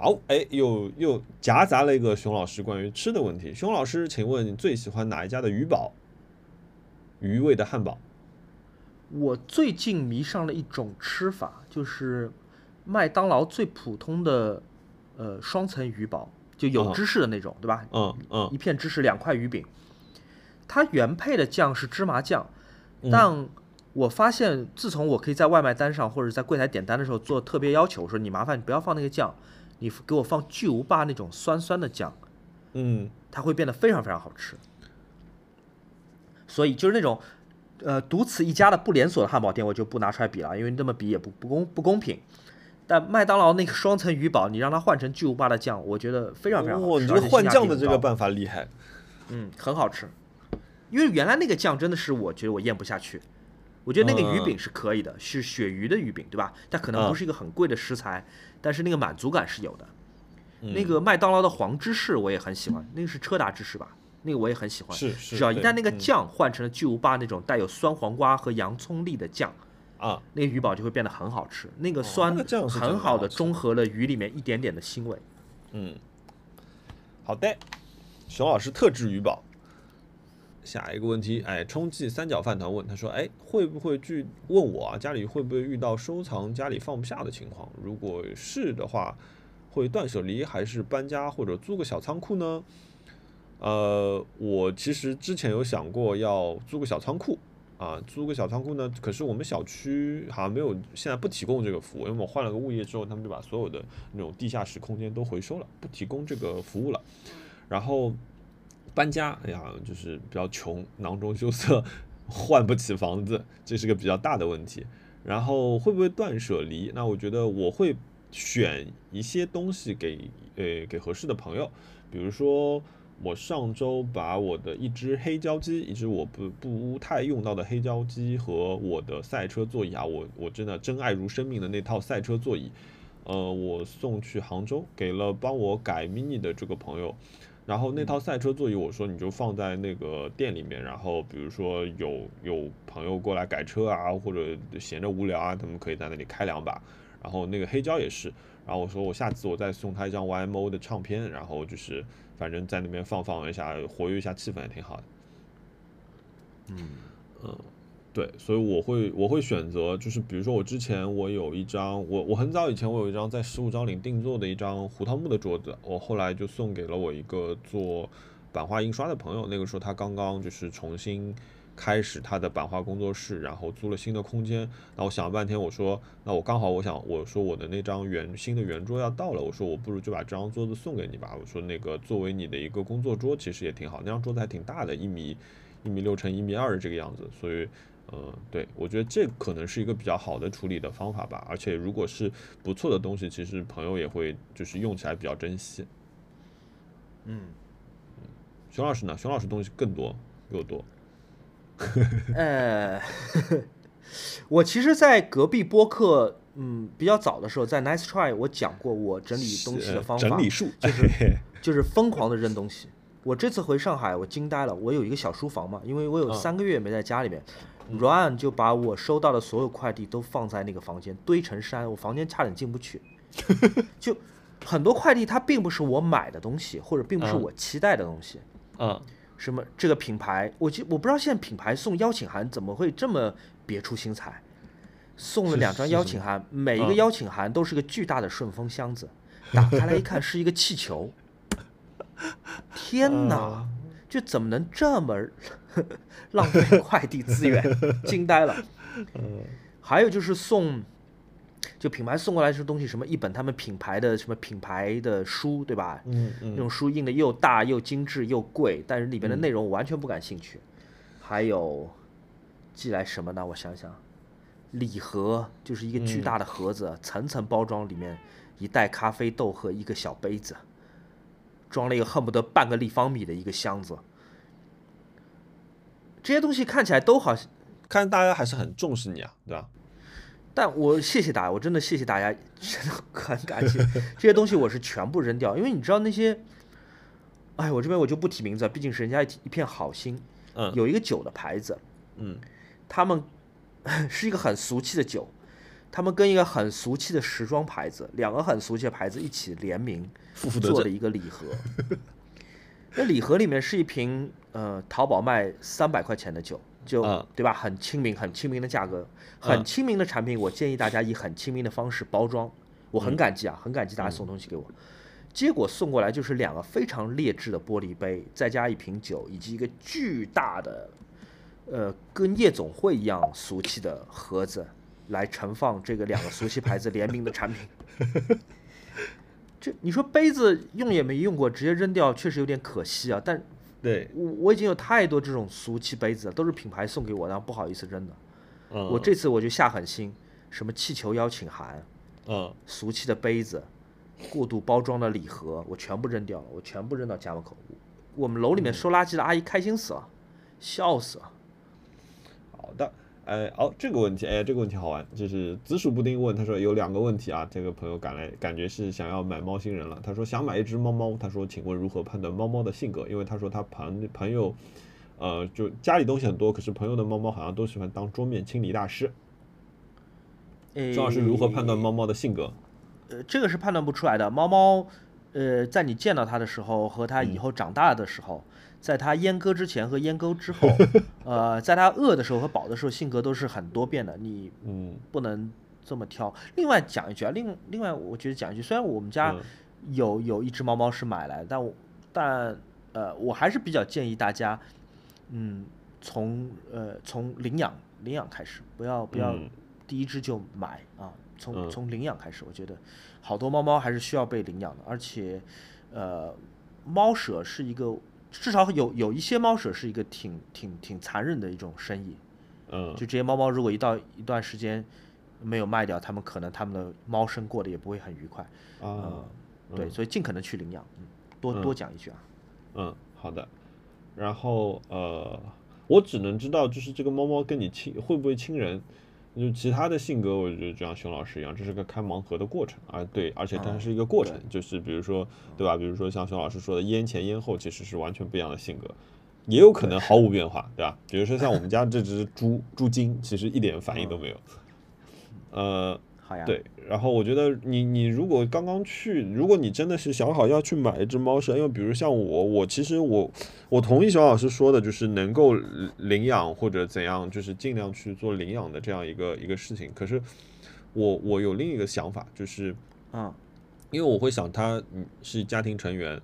好，哎，又又夹杂了一个熊老师关于吃的问题。熊老师，请问你最喜欢哪一家的鱼堡？鱼味的汉堡？我最近迷上了一种吃法，就是麦当劳最普通的呃双层鱼堡，就有芝士的那种，对吧？嗯嗯。一片芝士，两块鱼饼。它原配的酱是芝麻酱，但。我发现，自从我可以在外卖单上或者在柜台点单的时候做特别要求，我说你麻烦你不要放那个酱，你给我放巨无霸那种酸酸的酱，嗯，它会变得非常非常好吃。所以就是那种，呃，独此一家的不连锁的汉堡店，我就不拿出来比了，因为这么比也不不公不公平。但麦当劳那个双层鱼堡，你让它换成巨无霸的酱，我觉得非常非常好吃。你这换酱的这个办法厉害，嗯，很好吃。因为原来那个酱真的是我觉得我咽不下去。我觉得那个鱼饼是可以的，是鳕鱼的鱼饼，对吧？它可能不是一个很贵的食材，但是那个满足感是有的。那个麦当劳的黄芝士我也很喜欢，那个是车达芝士吧？那个我也很喜欢。是是。只要一旦那个酱换成了巨无霸那种带有酸黄瓜和洋葱粒的酱啊，那个鱼堡就会变得很好吃。那个酸很好的中和了鱼里面一点点的腥味。嗯，好的，熊老师特制鱼堡。下一个问题，哎，冲气三角饭团问他说，哎，会不会去问我啊？家里会不会遇到收藏家里放不下的情况？如果是的话，会断舍离还是搬家或者租个小仓库呢？呃，我其实之前有想过要租个小仓库啊，租个小仓库呢，可是我们小区好像没有，现在不提供这个服务，因为我换了个物业之后，他们就把所有的那种地下室空间都回收了，不提供这个服务了，然后。搬家，哎呀，就是比较穷，囊中羞涩，换不起房子，这是个比较大的问题。然后会不会断舍离？那我觉得我会选一些东西给呃给合适的朋友，比如说我上周把我的一只黑胶机，一只我不不太用到的黑胶机和我的赛车座椅啊，我我真的珍爱如生命的那套赛车座椅，呃，我送去杭州，给了帮我改 mini 的这个朋友。然后那套赛车座椅，我说你就放在那个店里面，然后比如说有有朋友过来改车啊，或者闲着无聊啊，他们可以在那里开两把。然后那个黑胶也是，然后我说我下次我再送他一张 YMO 的唱片，然后就是反正在那边放放一下，活跃一下气氛也挺好的。嗯嗯。对，所以我会我会选择，就是比如说我之前我有一张，我我很早以前我有一张在十五张岭定做的一张胡桃木的桌子，我后来就送给了我一个做版画印刷的朋友，那个时候他刚刚就是重新开始他的版画工作室，然后租了新的空间，然后我想了半天，我说那我刚好我想我说我的那张圆新的圆桌要到了，我说我不如就把这张桌子送给你吧，我说那个作为你的一个工作桌其实也挺好，那张桌子还挺大的，一米一米六乘一米二这个样子，所以。嗯，对，我觉得这可能是一个比较好的处理的方法吧。而且如果是不错的东西，其实朋友也会就是用起来比较珍惜。嗯，熊老师呢？熊老师东西更多，比我多。呃，我其实，在隔壁播客，嗯，比较早的时候，在 Nice Try，我讲过我整理东西的方法，整理术就是就是疯狂的扔东西。我这次回上海，我惊呆了。我有一个小书房嘛，因为我有三个月没在家里面。Ryan 就把我收到的所有快递都放在那个房间，堆成山，我房间差点进不去。就很多快递，它并不是我买的东西，或者并不是我期待的东西。嗯，什么这个品牌，我记我不知道现在品牌送邀请函怎么会这么别出心裁？送了两张邀请函，每一个邀请函都是个巨大的顺丰箱子，打开来一看是一个气球。天哪！就怎么能这么 浪费快递资源？惊呆了。还有就是送，就品牌送过来这东西，什么一本他们品牌的什么品牌的书，对吧？嗯嗯。那种书印的又大又精致又贵，但是里边的内容我完全不感兴趣。还有寄来什么呢？我想想，礼盒就是一个巨大的盒子，层层包装，里面一袋咖啡豆和一个小杯子。装了一个恨不得半个立方米的一个箱子，这些东西看起来都好像，看大家还是很重视你啊，对吧？但我谢谢大家，我真的谢谢大家，真的很感谢。这些东西我是全部扔掉，因为你知道那些，哎，我这边我就不提名字，毕竟是人家一一片好心。嗯。有一个酒的牌子，嗯，他们 是一个很俗气的酒。他们跟一个很俗气的时装牌子，两个很俗气的牌子一起联名做了一个礼盒。那礼盒里面是一瓶呃，淘宝卖三百块钱的酒，就对吧？很亲民，很亲民的价格，很亲民的产品。我建议大家以很亲民的方式包装。我很感激啊，很感激大家送东西给我。结果送过来就是两个非常劣质的玻璃杯，再加一瓶酒，以及一个巨大的呃，跟夜总会一样俗气的盒子。来盛放这个两个俗气牌子联名的产品，这你说杯子用也没用过，直接扔掉确实有点可惜啊。但对我我已经有太多这种俗气杯子了，都是品牌送给我，然后不好意思扔的。嗯我这次我就下狠心，什么气球邀请函，嗯，俗气的杯子，过度包装的礼盒，我全部扔掉了，我全部扔到家门口。我们楼里面收垃圾的阿姨开心死了，笑死了。好的。哎，哦，这个问题，哎，这个问题好玩，就是紫薯布丁问，他说有两个问题啊，这个朋友赶来，感觉是想要买猫星人了。他说想买一只猫猫，他说请问如何判断猫猫的性格？因为他说他朋朋友，呃，就家里东西很多，可是朋友的猫猫好像都喜欢当桌面清理大师。钟老师如何判断猫猫的性格？呃，这个是判断不出来的。猫猫，呃，在你见到它的时候和它以后长大的时候。在它阉割之前和阉割之后，呃，在它饿的时候和饱的时候，性格都是很多变的。你嗯，不能这么挑。另外讲一句啊，另另外我觉得讲一句，虽然我们家有有一只猫猫是买来，但我但呃，我还是比较建议大家，嗯，从呃从领养领养开始，不要不要第一只就买啊，从从领养开始，我觉得好多猫猫还是需要被领养的，而且呃，猫舍是一个。至少有有一些猫舍是一个挺挺挺残忍的一种生意，嗯，就这些猫猫如果一到一段时间没有卖掉，他们可能他们的猫生过得也不会很愉快。啊，对，所以尽可能去领养。嗯，多多讲一句啊。嗯，好的。然后呃，我只能知道就是这个猫猫跟你亲会不会亲人，就其他的性格，我觉得就像熊老师一样，这是个开盲盒的过程啊。对，而且它是一个过程，就是比如说对吧？比如说像熊老师说的，烟前烟后其实是完全不一样的性格。也有可能毫无变化，对吧？比如说像我们家这只猪猪精，其实一点反应都没有。呃，好呀。对，然后我觉得你你如果刚刚去，如果你真的是想好要去买一只猫舍，因为比如像我，我其实我我同意小老师说的，就是能够领养或者怎样，就是尽量去做领养的这样一个一个事情。可是我我有另一个想法，就是嗯，因为我会想它是家庭成员，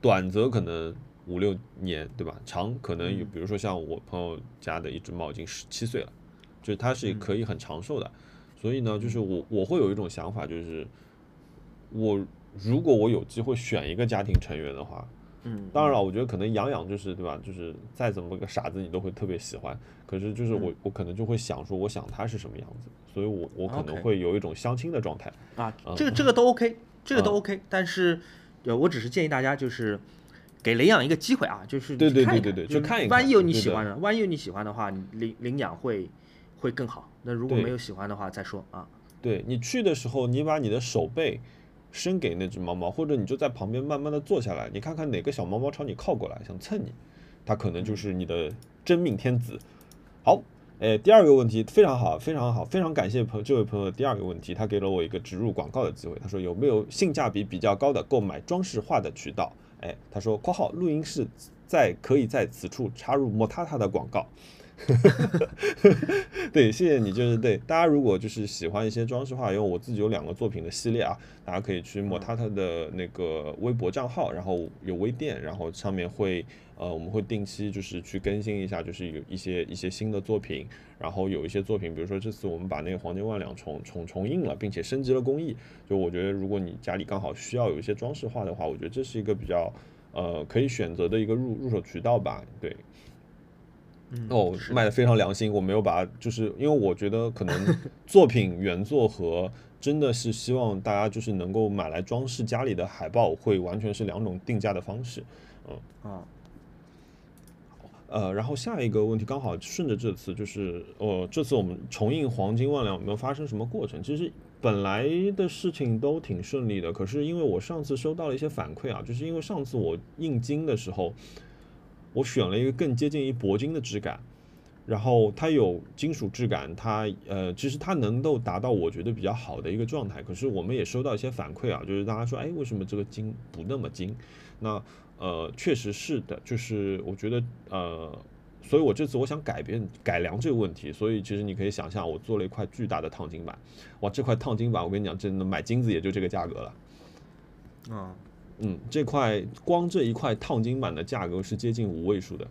短则可能。五六年，对吧？长可能有，比如说像我朋友家的一只猫已经十七岁了，就是它是可以很长寿的。所以呢，就是我我会有一种想法，就是我如果我有机会选一个家庭成员的话，嗯，当然了，我觉得可能养养就是对吧？就是再怎么个傻子，你都会特别喜欢。可是就是我我可能就会想说，我想他是什么样子，所以我我可能会有一种相亲的状态啊。这个这个都 OK，这个都 OK。但是，呃，我只是建议大家就是。给领养一个机会啊，就是对对对对对，就看一看。万一有你喜欢的，万一有你喜欢的话，你领领养会会更好。那如果没有喜欢的话，再说啊。对你去的时候，你把你的手背伸给那只猫猫，或者你就在旁边慢慢的坐下来，你看看哪个小猫猫朝你靠过来想蹭你，它可能就是你的真命天子。好，哎，第二个问题非常好，非常好，非常感谢朋这位朋友的。第二个问题，他给了我一个植入广告的机会。他说有没有性价比比较高的购买装饰画的渠道？哎，他说（括号录音室在可以在此处插入莫塔塔的广告）。对，谢谢你，就是对大家如果就是喜欢一些装饰画，因为我自己有两个作品的系列啊，大家可以去莫塔特的那个微博账号，然后有微店，然后上面会呃我们会定期就是去更新一下，就是有一些一些新的作品，然后有一些作品，比如说这次我们把那个黄金万两重重重印了，并且升级了工艺，就我觉得如果你家里刚好需要有一些装饰画的话，我觉得这是一个比较呃可以选择的一个入入手渠道吧，对。哦，卖的非常良心，我没有把，就是因为我觉得可能 作品原作和真的是希望大家就是能够买来装饰家里的海报，会完全是两种定价的方式。嗯啊，呃，然后下一个问题刚好顺着这次，就是呃，这次我们重印黄金万两有没有发生什么过程？其实本来的事情都挺顺利的，可是因为我上次收到了一些反馈啊，就是因为上次我印金的时候。我选了一个更接近于铂金的质感，然后它有金属质感，它呃，其实它能够达到我觉得比较好的一个状态。可是我们也收到一些反馈啊，就是大家说，哎，为什么这个金不那么金？那呃，确实是的，就是我觉得呃，所以我这次我想改变改良这个问题，所以其实你可以想象，我做了一块巨大的烫金板，哇，这块烫金板我跟你讲，真的买金子也就这个价格了，啊。嗯，这块光这一块烫金板的价格是接近五位数的，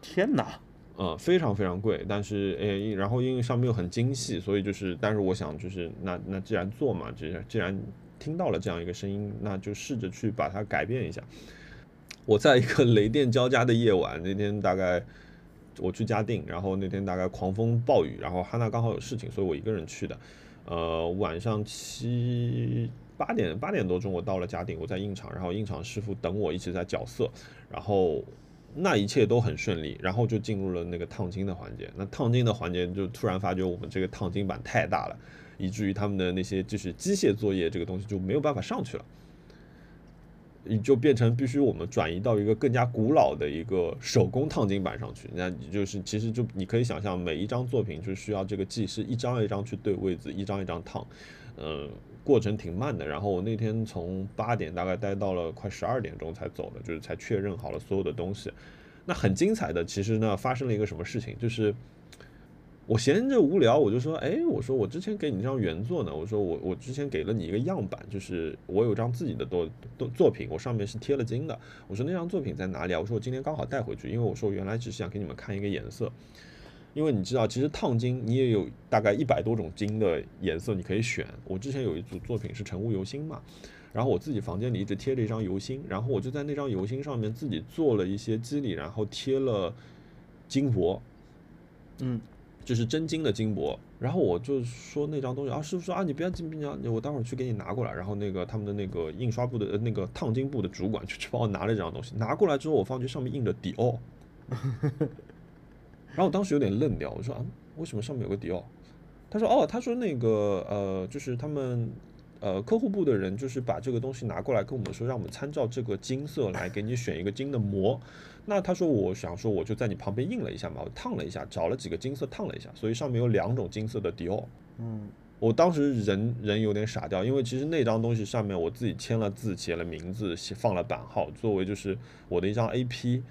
天哪！呃，非常非常贵，但是诶，然后因为上面又很精细，所以就是，但是我想就是那那既然做嘛，既然既然听到了这样一个声音，那就试着去把它改变一下。我在一个雷电交加的夜晚，那天大概我去嘉定，然后那天大概狂风暴雨，然后哈娜刚好有事情，所以我一个人去的。呃，晚上七。八点八点多钟，我到了嘉定，我在印厂，然后印厂师傅等我一起在角色，然后那一切都很顺利，然后就进入了那个烫金的环节。那烫金的环节就突然发觉我们这个烫金板太大了，以至于他们的那些就是机械作业这个东西就没有办法上去了，就变成必须我们转移到一个更加古老的一个手工烫金板上去。那你就是其实就你可以想象，每一张作品就需要这个技师一张一张去对位子，一张一张烫，嗯。过程挺慢的，然后我那天从八点大概待到了快十二点钟才走的，就是才确认好了所有的东西。那很精彩的，其实呢发生了一个什么事情，就是我闲着无聊，我就说，哎，我说我之前给你这张原作呢，我说我我之前给了你一个样板，就是我有张自己的作作作品，我上面是贴了金的。我说那张作品在哪里啊？我说我今天刚好带回去，因为我说我原来只是想给你们看一个颜色。因为你知道，其实烫金你也有大概一百多种金的颜色你可以选。我之前有一组作品是晨雾油心嘛，然后我自己房间里一直贴着一张油心，然后我就在那张油心上面自己做了一些肌理，然后贴了金箔。嗯，就是真金的金箔。然后我就说那张东西啊，师傅说啊，你不要紧不要紧，我待会儿去给你拿过来。然后那个他们的那个印刷部的呃那个烫金部的主管就去帮我拿了这张东西，拿过来之后我发觉上面印着迪奥，然后我当时有点愣掉，我说啊，为什么上面有个迪奥？他说哦，他说那个呃，就是他们呃客户部的人就是把这个东西拿过来跟我们说，让我们参照这个金色来给你选一个金的膜。那他说，我想说，我就在你旁边印了一下嘛，我烫了一下，找了几个金色烫了一下，所以上面有两种金色的迪奥。嗯，我当时人人有点傻掉，因为其实那张东西上面我自己签了字，写了名字，写放了版号，作为就是我的一张 AP，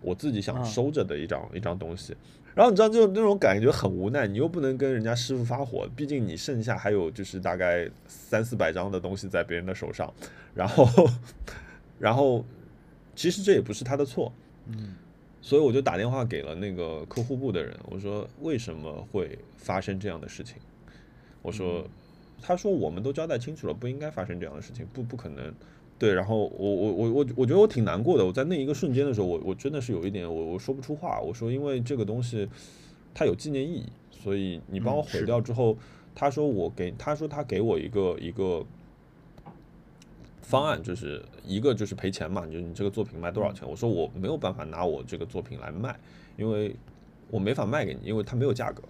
我自己想收着的一张一张东西。然后你知道，就那种感觉很无奈，你又不能跟人家师傅发火，毕竟你剩下还有就是大概三四百张的东西在别人的手上，然后，然后，其实这也不是他的错。嗯，所以我就打电话给了那个客户部的人，我说为什么会发生这样的事情？我说，他说我们都交代清楚了，不应该发生这样的事情，不不可能。对，然后我我我我我觉得我挺难过的，我在那一个瞬间的时候，我我真的是有一点我我说不出话。我说因为这个东西它有纪念意义，所以你帮我毁掉之后，他说我给他说他给我一个一个。方案就是一个就是赔钱嘛，就是你这个作品卖多少钱？我说我没有办法拿我这个作品来卖，因为我没法卖给你，因为它没有价格。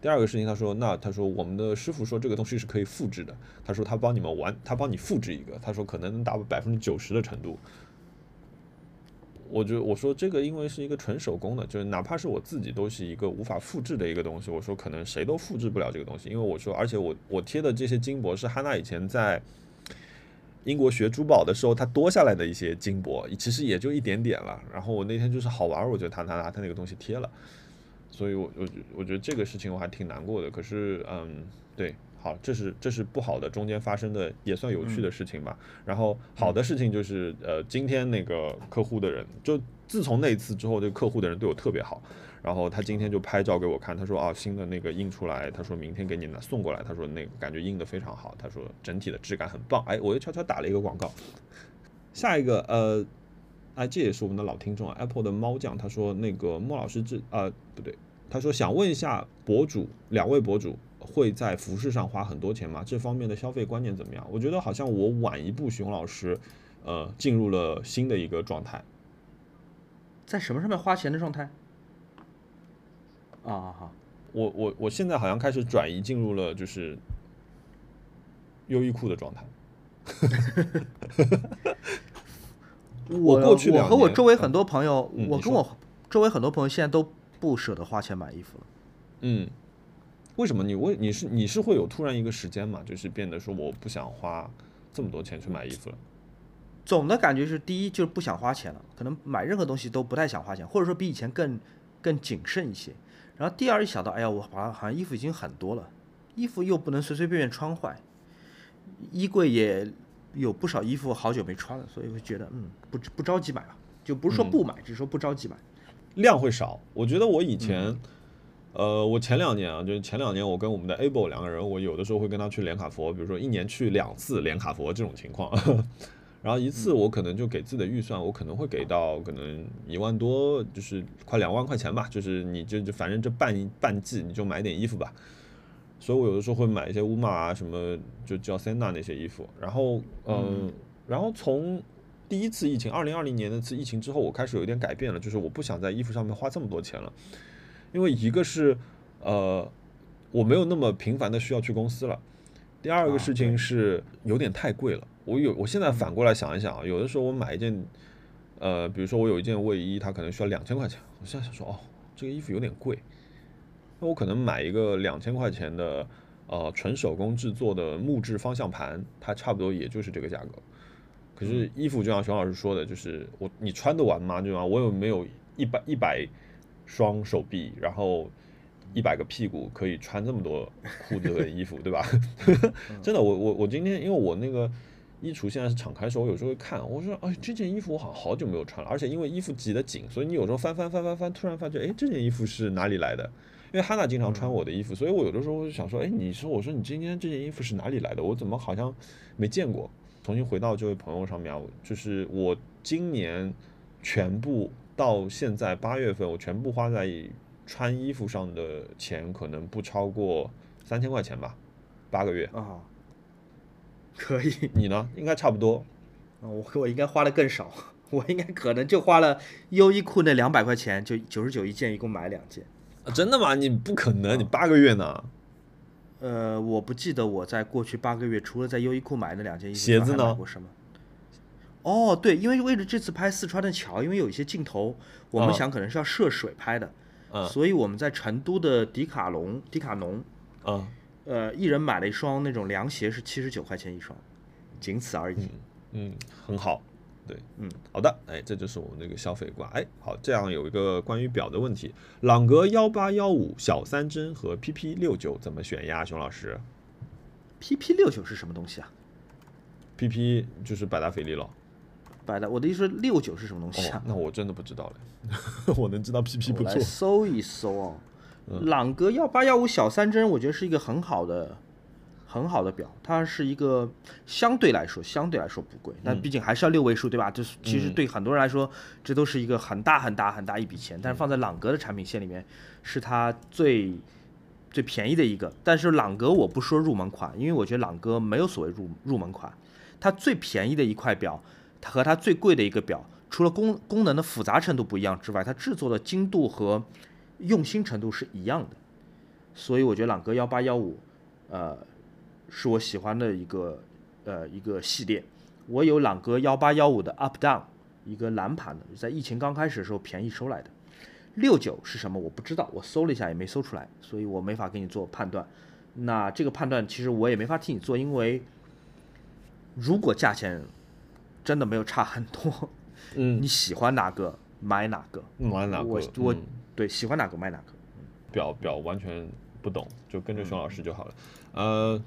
第二个事情，他说那他说我们的师傅说这个东西是可以复制的，他说他帮你们玩，他帮你复制一个，他说可能能达到百分之九十的程度。我就我说这个因为是一个纯手工的，就是哪怕是我自己都是一个无法复制的一个东西，我说可能谁都复制不了这个东西，因为我说而且我我贴的这些金箔是哈娜以前在。英国学珠宝的时候，他多下来的一些金箔，其实也就一点点了。然后我那天就是好玩，我就他他拿他那个东西贴了，所以我我我觉得这个事情我还挺难过的。可是，嗯，对，好，这是这是不好的，中间发生的也算有趣的事情吧。然后好的事情就是，呃，今天那个客户的人，就自从那次之后，这个客户的人对我特别好。然后他今天就拍照给我看，他说啊，新的那个印出来，他说明天给你拿送过来，他说那个感觉印的非常好，他说整体的质感很棒，哎，我又悄悄打了一个广告。下一个，呃，哎，这也是我们的老听众啊，Apple 的猫酱，他说那个莫老师这啊不对，他说想问一下博主，两位博主会在服饰上花很多钱吗？这方面的消费观念怎么样？我觉得好像我晚一步，熊老师，呃，进入了新的一个状态，在什么上面花钱的状态？啊好，我我我现在好像开始转移进入了就是优衣库的状态。我过去我和我周围很多朋友，我跟我周围很多朋友现在都不舍得花钱买衣服了。嗯，为什么？你为你是你是会有突然一个时间嘛？就是变得说我不想花这么多钱去买衣服了。总的感觉是，第一就是不想花钱了，可能买任何东西都不太想花钱，或者说比以前更更谨慎一些。然后第二一想到，哎呀，我好像好像衣服已经很多了，衣服又不能随随便便穿坏，衣柜也有不少衣服好久没穿了，所以会觉得，嗯，不不着急买了，就不是说不买，只是说不着急买，量会少。我觉得我以前，呃，我前两年啊，就是前两年我跟我们的 Able 两个人，我有的时候会跟他去连卡佛，比如说一年去两次连卡佛这种情况。然后一次我可能就给自己的预算，我可能会给到可能一万多，就是快两万块钱吧。就是你就就反正这半半季你就买点衣服吧。所以我有的时候会买一些乌马啊什么，就叫 Sena 那些衣服。然后嗯，然后从第一次疫情，二零二零年那次疫情之后，我开始有一点改变了，就是我不想在衣服上面花这么多钱了。因为一个是呃我没有那么频繁的需要去公司了，第二个事情是有点太贵了。我有，我现在反过来想一想啊，有的时候我买一件，呃，比如说我有一件卫衣，它可能需要两千块钱，我现在想说，哦，这个衣服有点贵，那我可能买一个两千块钱的，呃，纯手工制作的木质方向盘，它差不多也就是这个价格。可是衣服就像熊老师说的，就是我你穿得完吗？对吧？我有没有一百一百双手臂，然后一百个屁股可以穿这么多裤子和衣服，对吧？真的，我我我今天因为我那个。衣橱现在是敞开时候，我有时候会看，我说，哎，这件衣服我好像好久没有穿了，而且因为衣服挤得紧，所以你有时候翻翻翻翻翻，突然发觉，哎，这件衣服是哪里来的？因为哈娜经常穿我的衣服，所以我有的时候就想说，哎，你说，我说你今天这件衣服是哪里来的？我怎么好像没见过？重新回到这位朋友上面啊，就是我今年全部到现在八月份，我全部花在穿衣服上的钱可能不超过三千块钱吧，八个月。啊，可以，你呢？应该差不多。我我应该花的更少，我应该可能就花了优衣库那两百块钱，就九十九一件，一共买两件。啊真的吗？你不可能，你八个月呢？呃，我不记得我在过去八个月除了在优衣库买那两件衣服，鞋子呢过什么？哦，对，因为为了这次拍四川的桥，因为有一些镜头，我们嗯想可能是要涉水拍的，嗯所以我们在成都的迪卡龙、迪卡侬，嗯呃，一人买了一双那种凉鞋，是七十九块钱一双，仅此而已。嗯，很好。对，嗯，好的，哎，这就是我们那个消费观。哎，好，这样有一个关于表的问题，朗格幺八幺五小三针和 PP 六九怎么选呀？熊老师 PP 六九是什么东西啊？，PP 就是百达翡丽了。百达，我的意思是六九是什么东西哦啊？，那我真的不知道了，我能知道 PP 不我来错。搜一搜哦。嗯朗格幺八幺五小三针，我觉得是一个很好的、很好的表。它是一个相对来说相对来说不贵，嗯但毕竟还是要六位数，对吧？就是其实对很多人来说，这都是一个很大很大很大一笔钱。但是放在朗格的产品线里面，是它最最便宜的一个。但是朗格我不说入门款，因为我觉得朗格没有所谓入入门款，它最便宜的一块表，它和它最贵的一个表，除了功功能的复杂程度不一样之外，它制作的精度和用心程度是一样的，所以我觉得朗格幺八幺五，呃，是我喜欢的一个呃一个系列。我有朗格幺八幺五的 Up Down 一个蓝盘的，在疫情刚开始的时候便宜收来的。六九是什么我不知道，我搜了一下也没搜出来，所以我没法给你做判断。那这个判断其实我也没法替你做，因为如果价钱真的没有差很多，嗯你，喜欢哪个买哪个。买哪个？我我嗯对喜欢哪个买哪个。表表完全不懂，就跟着熊老师就好了。呃，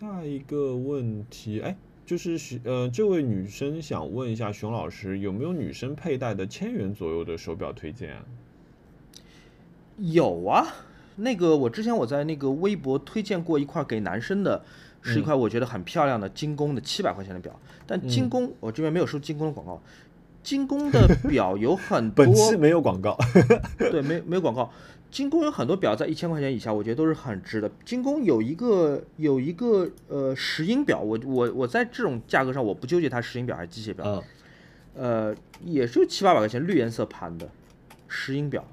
下一个问题，哎，就是许呃，这位女生想问一下熊老师，有没有女生佩戴的千元左右的手表推荐啊？有啊，那个我之前我在那个微博推荐过一块给男生的，是一块我觉得很漂亮的精工的七百块钱的表，但精工、我这边没有收精工的广告。精工的表有很多，本期没有广告。对，没没有广告。精工有很多表在一千块钱以下，我觉得都是很值的。精工有一个有一个呃石英表，我我我在这种价格上我不纠结它石英表还是机械表，嗯呃，也就七八百块钱绿颜色盘的石英表，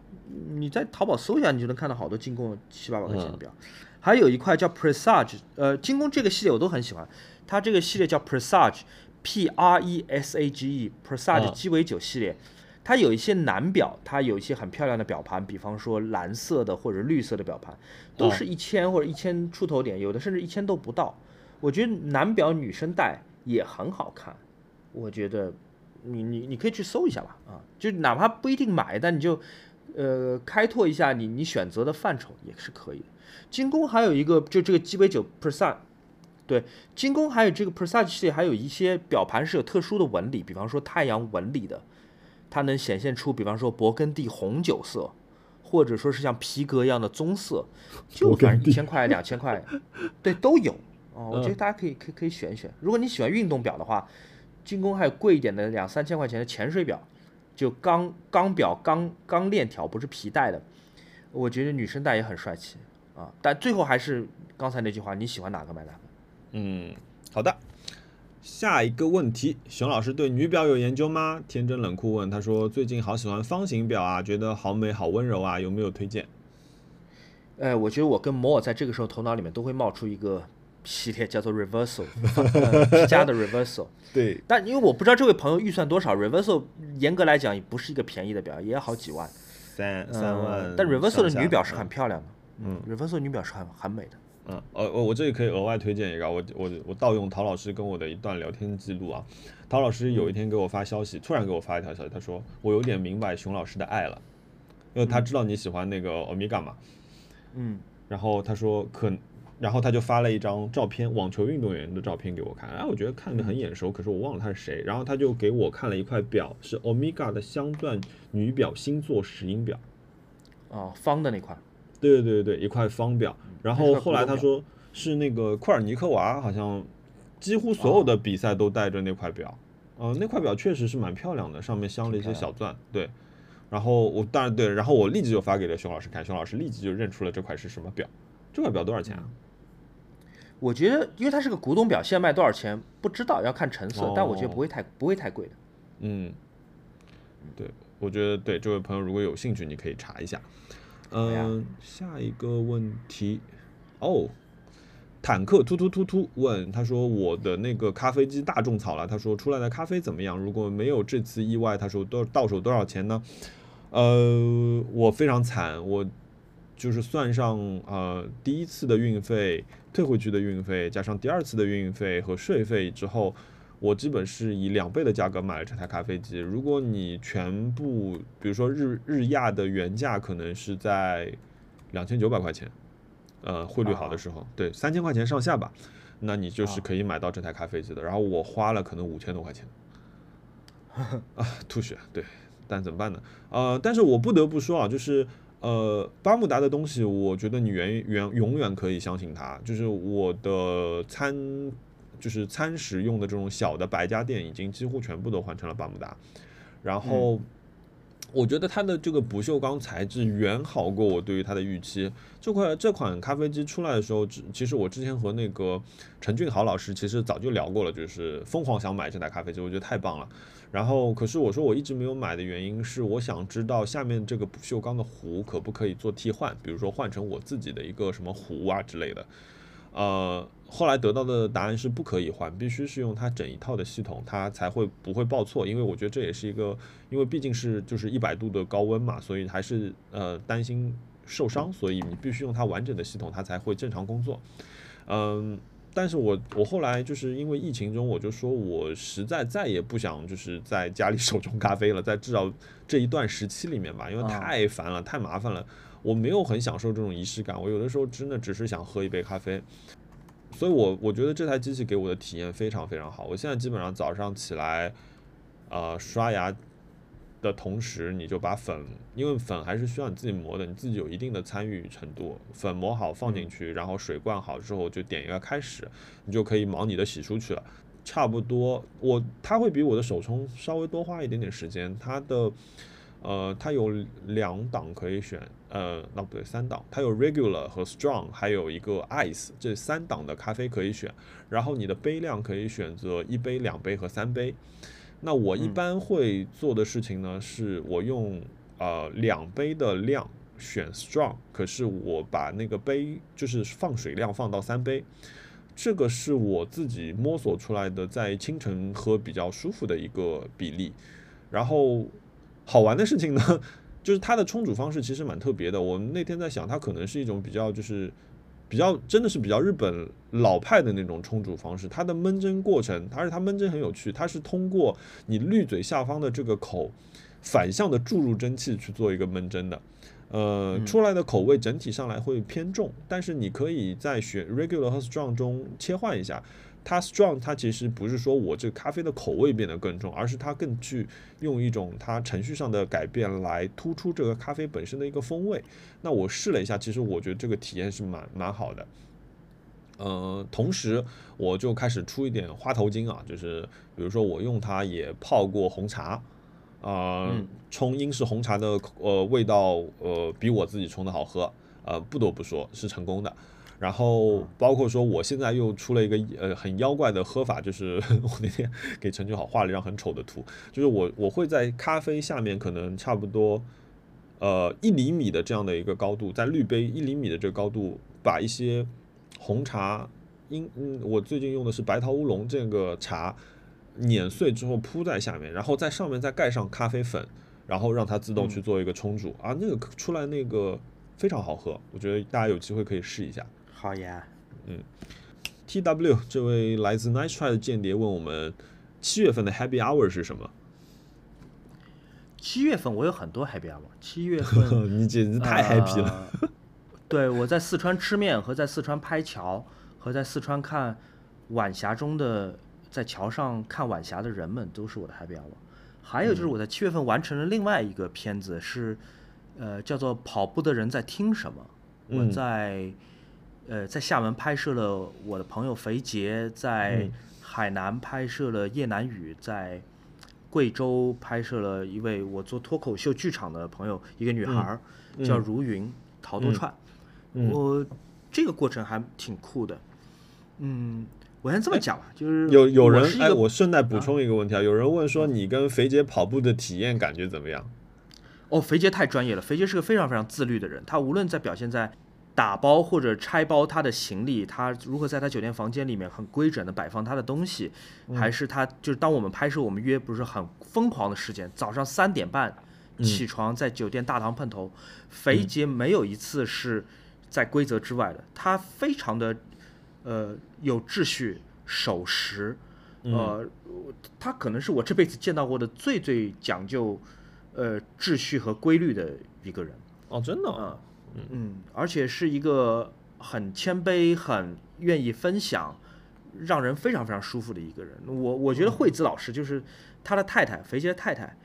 你在淘宝搜一下，你就能看到好多精工七八百块钱的表。还有一块叫 Presage，呃，精工这个系列我都很喜欢，它这个系列叫 Presage，P R E S A G E，Presage 嗯鸡尾酒系列。它有一些男表，它有一些很漂亮的表盘，比方说蓝色的或者绿色的表盘，都是一千或者一千出头点，有的甚至一千都不到。我觉得男表女生戴也很好看，我觉得你你你可以去搜一下吧，啊，就哪怕不一定买，但你就呃开拓一下你你选择的范畴也是可以的。精工还有一个就这个鸡尾酒 Presage，对，精工还有这个 Presage 系列还有一些表盘是有特殊的纹理，比方说太阳纹理的，它能显现出比方说勃艮第红酒色。或者说是像皮革一样的棕色，就反正一千块、两千块，对，都有哦。我觉得嗯大家可以可以可以选一选。如果你喜欢运动表的话，精工还有贵一点的两三千块钱的潜水表，就钢钢表钢钢链条，不是皮带的，我觉得女生戴也很帅气啊。但最后还是刚才那句话，你喜欢哪个买哪个。嗯，好的。下一个问题，熊老师对女表有研究吗？天真冷酷问，他说最近好喜欢方形表啊，觉得好美好温柔啊，有没有推荐？呃，我觉得我跟摩尔在这个时候头脑里面都会冒出一个系列，叫做 Reversal，呃皮夹的 Reversal。对，但因为我不知道这位朋友预算多少，Reversal 严格来讲也不是一个便宜的表，也要好几万。三三万、嗯但 Reversal 的女表是很嗯漂亮的，嗯，Reversal 女表是很很美的。嗯，呃，我我这里可以额外推荐一个，我我我盗用陶老师跟我的一段聊天记录啊。陶老师有一天给我发消息，突然给我发一条消息，他说我有点明白熊老师的爱了，因为他知道你喜欢那个欧米伽嘛。嗯，然后他说可，然后他就发了一张照片，网球运动员的照片给我看，哎，我觉得看着很眼熟，可是我忘了他是谁。然后他就给我看了一块表，是欧米伽的镶钻女表星座石英表。哦，方的那块，对对对对，一块方表。然后后来他说是那个库尔尼科娃，好像几乎所有的比赛都带着那块表。呃，那块表确实是蛮漂亮的，上面镶了一些小钻。对，然后我当然对，然后我立即就发给了熊老师看，熊老师立即就认出了这块是什么表。这块表多少钱啊？我觉得，因为它是个古董表，现在卖多少钱不知道，要看成色，但我觉得不会太不会太贵的。嗯，对，我觉得对这位朋友如果有兴趣，你可以查一下。嗯，下一个问题哦，坦克突突突突问他说我的那个咖啡机大种草了，他说出来的咖啡怎么样？如果没有这次意外，他说多到手多少钱呢？呃，我非常惨，我就是算上呃第一次的运费。退回去的运费加上第二次的运费和税费之后，我基本是以两倍的价格买了这台咖啡机。如果你全部，比如说日日亚的原价可能是在两千九百块钱，呃，汇率好的时候，对，三千块钱上下吧，那你就是可以买到这台咖啡机的。然后我花了可能五千多块钱，啊，吐血，对，但怎么办呢？呃，但是我不得不说啊，就是。呃，巴慕达的东西，我觉得你原原永远可以相信它。就是我的餐，就是餐食用的这种小的白家店，已经几乎全部都换成了巴慕达。然后，我觉得它的这个不锈钢材质远好过我对于它的预期。这块这款咖啡机出来的时候，其实我之前和那个陈俊豪老师其实早就聊过了，就是疯狂想买这台咖啡机，我觉得太棒了。然后，可是我说我一直没有买的原因是，我想知道下面这个不锈钢的壶可不可以做替换，比如说换成我自己的一个什么壶啊之类的。呃，后来得到的答案是不可以换，必须是用它整一套的系统，它才会不会报错。因为我觉得这也是一个，因为毕竟是就是一百度的高温嘛，所以还是呃担心受伤，所以你必须用它完整的系统，它才会正常工作。嗯。但是我我后来就是因为疫情中，我就说我实在再也不想就是在家里 手冲咖啡了，在至少这一段时期里面吧，因为太烦了，太麻烦了，我没有很享受这种仪式感，我有的时候真的只是想喝一杯咖啡，所以我我觉得这台机器给我的体验非常非常好，我现在基本上早上起来，呃，刷牙。的同时，你就把粉，因为粉还是需要你自己磨的，你自己有一定的参与程度。粉磨好放进去，然后水灌好之后，就点一个开始，你就可以忙你的洗漱去了。差不多，我它会比我的手冲稍微多花一点点时间。它的，呃，它有两档可以选，呃，那不对，三档，它有 regular 和 strong，还有一个 ice，这三档的咖啡可以选。然后你的杯量可以选择一杯、两杯和三杯。那我一般会做的事情呢，是我用呃两杯的量选 strong，可是我把那个杯就是放水量放到三杯，这个是我自己摸索出来的，在清晨喝比较舒服的一个比例。然后好玩的事情呢，就是它的冲煮方式其实蛮特别的。我们那天在想，它可能是一种比较就是。比较真的是比较日本老派的那种冲煮方式，它的焖蒸过程，而且它焖蒸很有趣，它是通过你滤嘴下方的这个口反向的注入蒸汽去做一个焖蒸的，呃，出来的口味整体上来会偏重，但是你可以在选 regular 和 strong 中切换一下。它 strong，它其实不是说我这个咖啡的口味变得更重，而是它更去用一种它程序上的改变来突出这个咖啡本身的一个风味。那我试了一下，其实我觉得这个体验是蛮蛮好的。呃，同时我就开始出一点花头精啊，就是比如说我用它也泡过红茶，啊，冲英式红茶的呃味道呃比我自己冲的好喝，呃不得不说是成功的。然后包括说，我现在又出了一个呃很妖怪的喝法，就是 我那天给陈俊豪画了一张很丑的图，就是我我会在咖啡下面可能差不多呃一厘米的这样的一个高度，在滤杯一厘米的这个高度，把一些红茶，因嗯我最近用的是白桃乌龙这个茶碾碎之后铺在下面，然后在上面再盖上咖啡粉，然后让它自动去做一个冲煮。啊，那个出来那个非常好喝，我觉得大家有机会可以试一下。好呀，嗯，T W 这位来自 Nice Try 的间谍问我们七月份的 Happy Hour 是什么？七月份我有很多 Happy Hour，七月份 你简直太 happy 了。对，我在四川吃面，和在四川拍桥，和在四川看晚霞中的在桥上看晚霞的人们，都是我的 Happy Hour。还有就是我在七月份完成了另外一个片子，是呃叫做《跑步的人在听什么》，我在。呃，在厦门拍摄了我的朋友肥杰，在海南拍摄了叶南雨，在贵州拍摄了一位我做脱口秀剧场的朋友，一个女孩儿、叫如云陶多串，嗯。我这个过程还挺酷的。嗯，我先这么讲吧，就是有有人哎，我顺带补充一个问题啊，有人问说你跟肥杰跑步的体验感觉怎么样？哦，肥杰太专业了，肥杰是个非常非常自律的人，他无论在表现在打包或者拆包他的行李，他如何在他酒店房间里面很规整的摆放他的东西，还是他就是当我们拍摄我们约不是很疯狂的时间，早上三点半起床在酒店大堂碰头，肥杰没有一次是在规则之外的，他非常的呃有秩序、守时，呃，他可能是我这辈子见到过的最最讲究呃秩序和规律的一个人。哦，真的、啊，嗯，而且是一个很谦卑、很愿意分享，让人非常非常舒服的一个人。我我觉得惠子老师就是他的太太，肥杰的太太，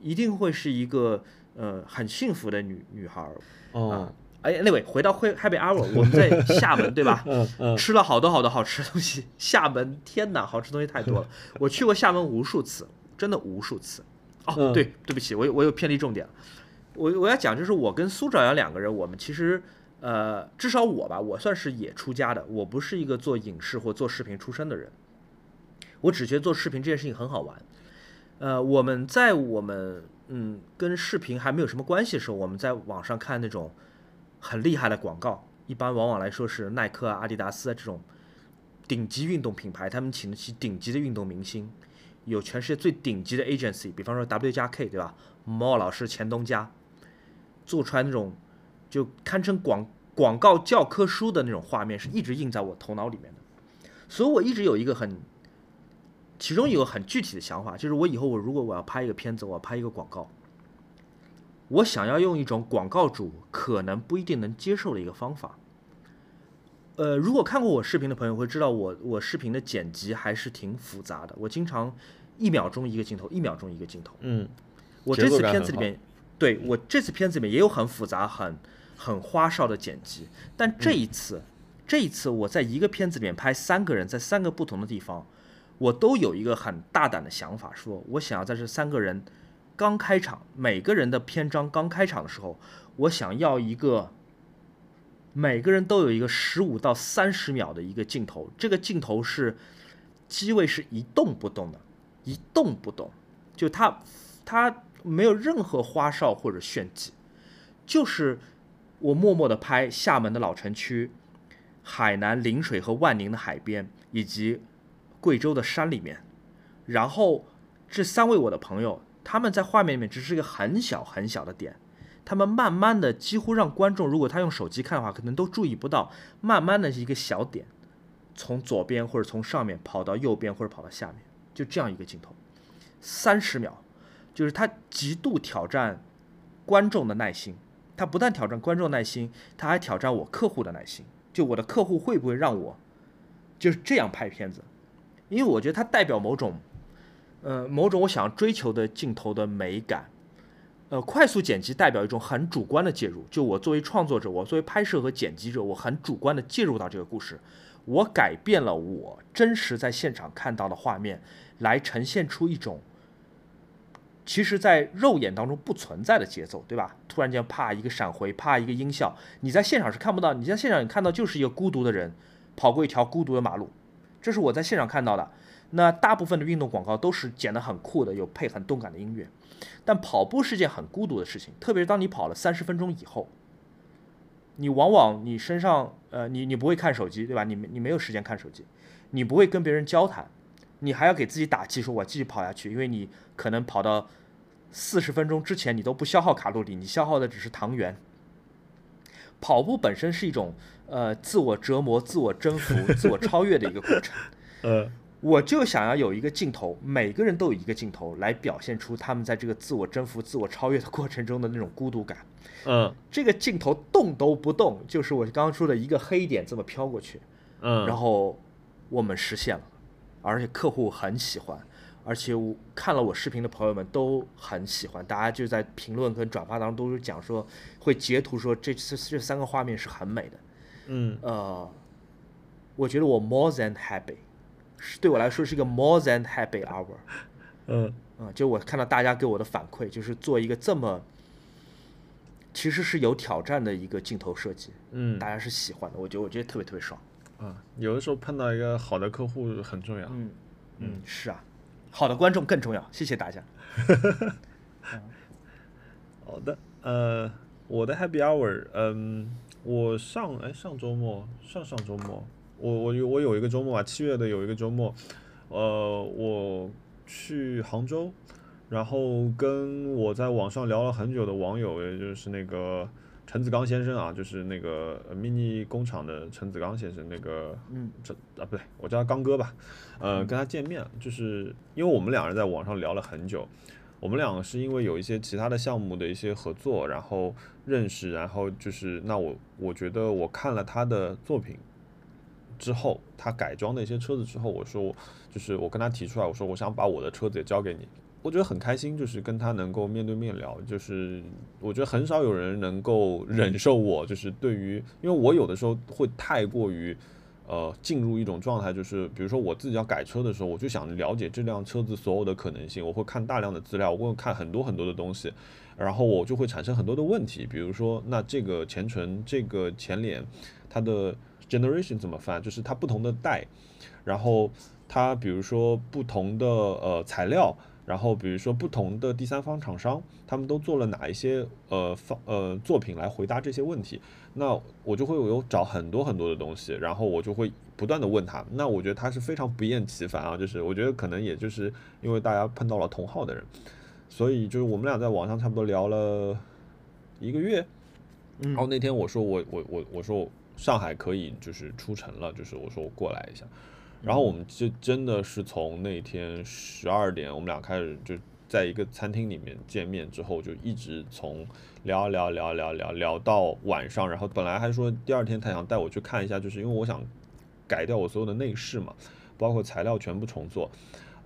一定会是一个呃很幸福的女女孩儿。哦，哎，anyway，回到会 Happy Hour，我们在厦门，对吧？嗯嗯吃了好多好多好吃的东西。厦门，天哪，好吃东西太多了。我去过厦门无数次，真的无数次。哦，嗯对，对不起，我有我有偏离重点了。我我要讲就是我跟苏兆阳两个人，我们其实呃，至少我吧，我算是也出家的，我不是一个做影视或做视频出身的人，我只觉得做视频这件事情很好玩。呃，我们在我们嗯跟视频还没有什么关系的时候，我们在网上看那种很厉害的广告，一般往往来说是耐克、阿迪达斯啊这种顶级运动品牌，他们请得起顶级的运动明星，有全世界最顶级的 agency，比方说 W 加 K 对吧？毛老师、钱东家，做出来那种就堪称广广告教科书的那种画面，是一直印在我头脑里面的。所以我一直有一个很，其中有个很具体的想法，就是我以后我如果我要拍一个片子，我要拍一个广告，我想要用一种广告主可能不一定能接受的一个方法。呃，如果看过我视频的朋友会知道我，我视频的剪辑还是挺复杂的。我经常一秒钟一个镜头，一秒钟一个镜头。嗯，我这次片子里面，对我这次片子里面也有很复杂、很很花哨的剪辑，但这一次，这一次我在一个片子里面拍三个人，在三个不同的地方，我都有一个很大胆的想法，说我想要在这三个人刚开场，每个人的篇章刚开场的时候，我想要一个每个人都有一个十五到三十秒的一个镜头，这个镜头是机位是一动不动的，一动不动，就它它没有任何花哨或者炫技，就是我默默的拍厦门的老城区、海南陵水和万宁的海边，以及贵州的山里面，然后这三位我的朋友，他们在画面里面只是一个很小很小的点，他们慢慢的几乎让观众，如果他用手机看的话，可能都注意不到，慢慢的一个小点，从左边或者从上面跑到右边或者跑到下面，就这样一个镜头，三十秒，就是他极度挑战观众的耐心，他不但挑战观众耐心，他还挑战我客户的耐心，就我的客户会不会让我就是这样拍片子，因为我觉得它代表某种，呃，某种我想要追求的镜头的美感。呃，快速剪辑代表一种很主观的介入，就我作为创作者，我作为拍摄和剪辑者，我很主观的介入到这个故事，我改变了我真实在现场看到的画面，来呈现出一种其实，在肉眼当中不存在的节奏，对吧？突然间，啪一个闪回，啪一个音效，你在现场是看不到，你在现场你看到就是一个孤独的人跑过一条孤独的马路，这是我在现场看到的。那大部分的运动广告都是剪得很酷的，有配很动感的音乐，但跑步是件很孤独的事情，特别是当你跑了三十分钟以后，你往往你身上呃，你你不会看手机，对吧？你你没有时间看手机，你不会跟别人交谈，你还要给自己打气，说我继续跑下去，因为你可能跑到四十分钟之前，你都不消耗卡路里，你消耗的只是糖原。跑步本身是一种呃自我折磨、自我征服、自我超越的一个过程。呃，我就想要有一个镜头，每个人都有一个镜头来表现出他们在这个自我征服、自我超越的过程中的那种孤独感。嗯这个镜头动都不动，就是我刚刚说的一个黑点这么飘过去，嗯，然后我们实现了，而且客户很喜欢，而且我看了我视频的朋友们都很喜欢，大家就在评论跟转发当中都是讲说，会截图说这这这三个画面是很美的，嗯呃，我觉得我 more than happy，是对我来说是一个 more than happy hour。嗯啊，就我看到大家给我的反馈，就是做一个这么其实是有挑战的一个镜头设计，嗯大家是喜欢的，我觉得我觉得特别特别爽。啊，有的时候碰到一个好的客户很重要。嗯嗯，是啊，好的观众更重要，谢谢大家。好的，呃，我的 Happy Hour，嗯，我上哎上周末上上周末，我我有我有一个周末啊，七月的有一个周末，呃，我去杭州，然后跟我在网上聊了很久的网友，也就是那个陈子刚先生啊，就是那个呃 mini 工厂的陈子刚先生，那个嗯这啊不对，我叫他刚哥吧，呃，跟他见面，就是因为我们两人在网上聊了很久。我们两个是因为有一些其他的项目的一些合作，然后认识，然后就是那我我觉得我看了他的作品之后，他改装的一些车子之后，我说我就是我跟他提出来，我说我想把我的车子也交给你，我觉得很开心，就是跟他能够面对面聊，就是我觉得很少有人能够忍受我，就是对于，因为我有的时候会太过于。呃，进入一种状态，就是比如说我自己要改车的时候，我就想了解这辆车子所有的可能性，我会看大量的资料，我会看很多很多的东西，然后我就会产生很多的问题，比如说那这个前唇、这个前脸，它的 generation 怎么翻，就是它不同的代，然后它比如说不同的呃材料。然后比如说不同的第三方厂商，他们都做了哪一些呃方呃作品来回答这些问题，那我就会有找很多很多的东西，然后我就会不断的问他。那我觉得他是非常不厌其烦啊，就是我觉得可能也就是因为大家碰到了同号的人，所以就是我们俩在网上差不多聊了一个月，然后那天我说我我我我说上海可以就是出城了，就是我说我过来一下。然后我们就真的是从那天十二点，我们俩开始就在一个餐厅里面见面之后，就一直从聊聊聊聊聊聊到晚上。然后本来还说第二天他想带我去看一下，就是因为我想改掉我所有的内饰嘛，包括材料全部重做。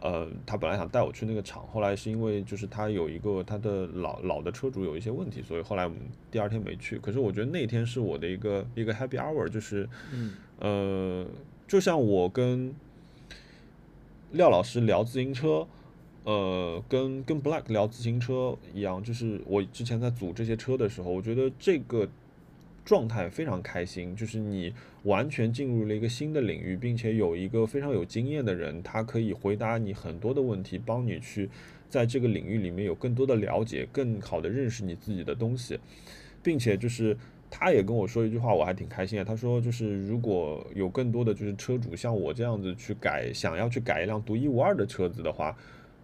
呃，他本来想带我去那个厂，后来是因为就是他有一个他的老老的车主有一些问题，所以后来我们第二天没去。可是我觉得那天是我的一个一个 happy hour，就是嗯呃。就像我跟廖老师聊自行车，呃，跟跟 Black 聊自行车一样，就是我之前在组这些车的时候，我觉得这个状态非常开心，就是你完全进入了一个新的领域，并且有一个非常有经验的人，他可以回答你很多的问题，帮你去在这个领域里面有更多的了解，更好的认识你自己的东西，并且就是。他也跟我说一句话，我还挺开心的。他说，就是如果有更多的就是车主像我这样子去改，想要去改一辆独一无二的车子的话，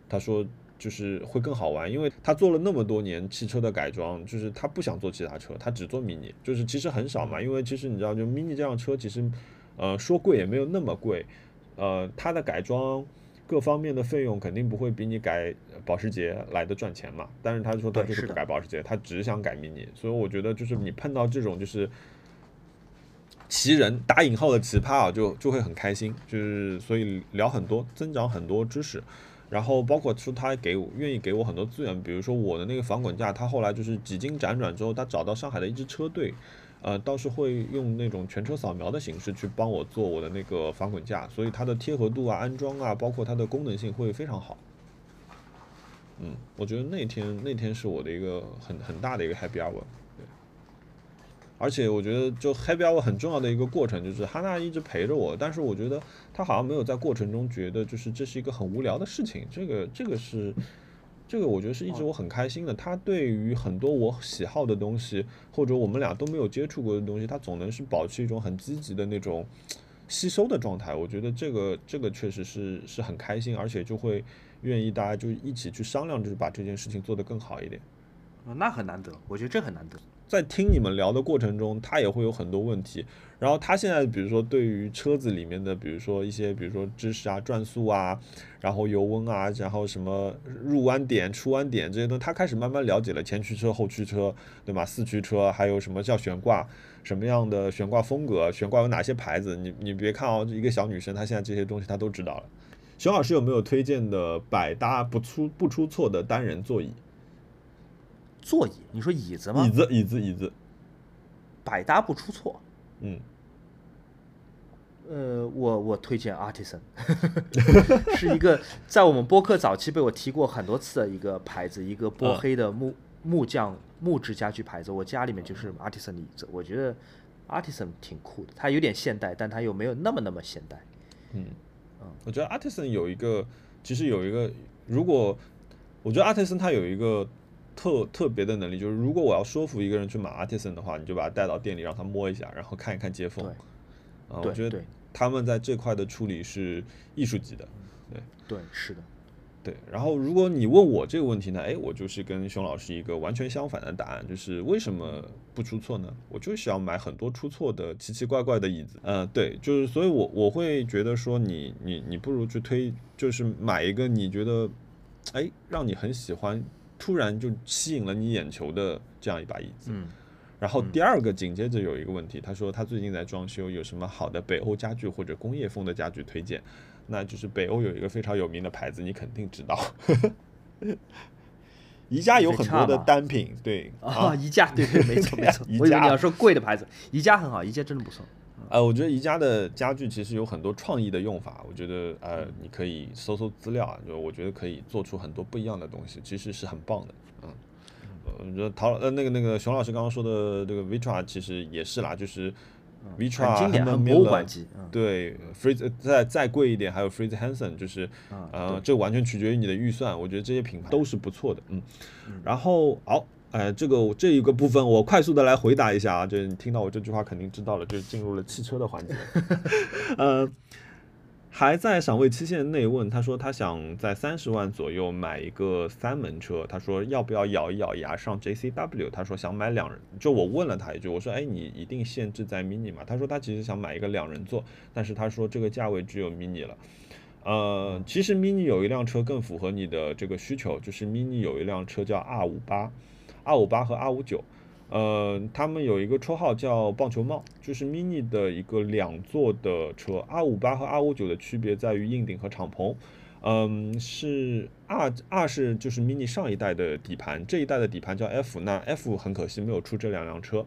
他说就是会更好玩，因为他做了那么多年汽车的改装，就是他不想做其他车，他只做 mini，就是其实很少嘛。因为其实你知道，就 mini 这辆车，其实呃说贵也没有那么贵，呃，它的改装。各方面的费用肯定不会比你改保时捷来的赚钱嘛，但是他说他就是不改保时捷，他只想改 mini，所以我觉得就是你碰到这种就是奇人打引号的奇葩啊，就就会很开心，就是所以聊很多，增长很多知识，然后包括说他给我愿意给我很多资源，比如说我的那个防滚架，他后来就是几经辗转之后，他找到上海的一支车队。呃，倒是会用那种全车扫描的形式去帮我做我的那个防滚架，所以它的贴合度啊、安装啊，包括它的功能性会非常好。嗯，我觉得那天那天是我的一个很很大的一个 happy hour。对，而且我觉得就 happy hour 很重要的一个过程就是哈娜一直陪着我，但是我觉得她好像没有在过程中觉得就是这是一个很无聊的事情，这个这个是。这个我觉得是一直我很开心的。他对于很多我喜好的东西，或者我们俩都没有接触过的东西，他总能是保持一种很积极的那种吸收的状态。我觉得这个这个确实是是很开心，而且就会愿意大家就一起去商量，就是把这件事情做得更好一点。那很难得，我觉得这很难得。在听你们聊的过程中，他也会有很多问题。然后他现在，比如说对于车子里面的，比如说一些，比如说知识啊、转速啊，然后油温啊，然后什么入弯点、出弯点这些东西，他开始慢慢了解了前驱车、后驱车，对吧？四驱车还有什么叫悬挂，什么样的悬挂风格，悬挂有哪些牌子？你你别看哦，一个小女生，她现在这些东西她都知道了。熊老师有没有推荐的百搭不出不出错的单人座椅？座椅？你说椅子吗？椅子，椅子，椅子，百搭不出错。嗯。呃，我我推荐 Artisan，是一个在我们播客早期被我提过很多次的一个牌子，一个波黑的木木匠木质家具牌子。我家里面就是 Artisan 的椅子，我觉得 Artisan 挺酷的，它有点现代，但它又没有那么那么现代。嗯，我觉得 Artisan 有一个，其实有一个，如果我觉得 Artisan 它有一个特特别的能力，就是如果我要说服一个人去买 Artisan 的话，你就把他带到店里让他摸一下，然后看一看接缝。啊，我觉得他们在这块的处理是艺术级的，对对是的，对。然后如果你问我这个问题呢，哎，我就是跟熊老师一个完全相反的答案，就是为什么不出错呢？我就是要买很多出错的奇奇怪怪的椅子，嗯，对，就是所以，我我会觉得说，你你你不如去推，就是买一个你觉得，哎，让你很喜欢，突然就吸引了你眼球的这样一把椅子，嗯。然后第二个紧接着有一个问题，他说他最近在装修，有什么好的北欧家具或者工业风的家具推荐？那就是北欧有一个非常有名的牌子，你肯定知道，宜家有很多的单品，对啊，宜家对对没错没错，我以为你要说贵的牌子，宜家很好，宜家真的不错。呃，我觉得宜家的家具其实有很多创意的用法，我觉得呃你可以搜搜资料啊，就我觉得可以做出很多不一样的东西，其实是很棒的，嗯。我觉得陶呃那个那个熊老师刚刚说的这个 Vitra 其实也是啦，就是 Vitra 经典博物馆级，对 f r e e z e 再再贵一点还有 f r e e z e Hansen，就是呃这完全取决于你的预算，我觉得这些品牌都是不错的，嗯，然后好，哎这个这一个部分我快速的来回答一下啊，就是你听到我这句话肯定知道了，就是进入了汽车的环节，呃。还在赏味期限内问，他说他想在三十万左右买一个三门车，他说要不要咬一咬牙上 JCW？他说想买两人，就我问了他一句，我说哎你一定限制在 mini 吗？他说他其实想买一个两人座，但是他说这个价位只有 mini 了。呃，其实 mini 有一辆车更符合你的这个需求，就是 mini 有一辆车叫 R 五八，R 五八和 R 五九。呃，他们有一个绰号叫“棒球帽”，就是 Mini 的一个两座的车。R 五八和 R 五九的区别在于硬顶和敞篷。嗯，是 R R 是就是 Mini 上一代的底盘，这一代的底盘叫 F。那 F 很可惜没有出这两辆车。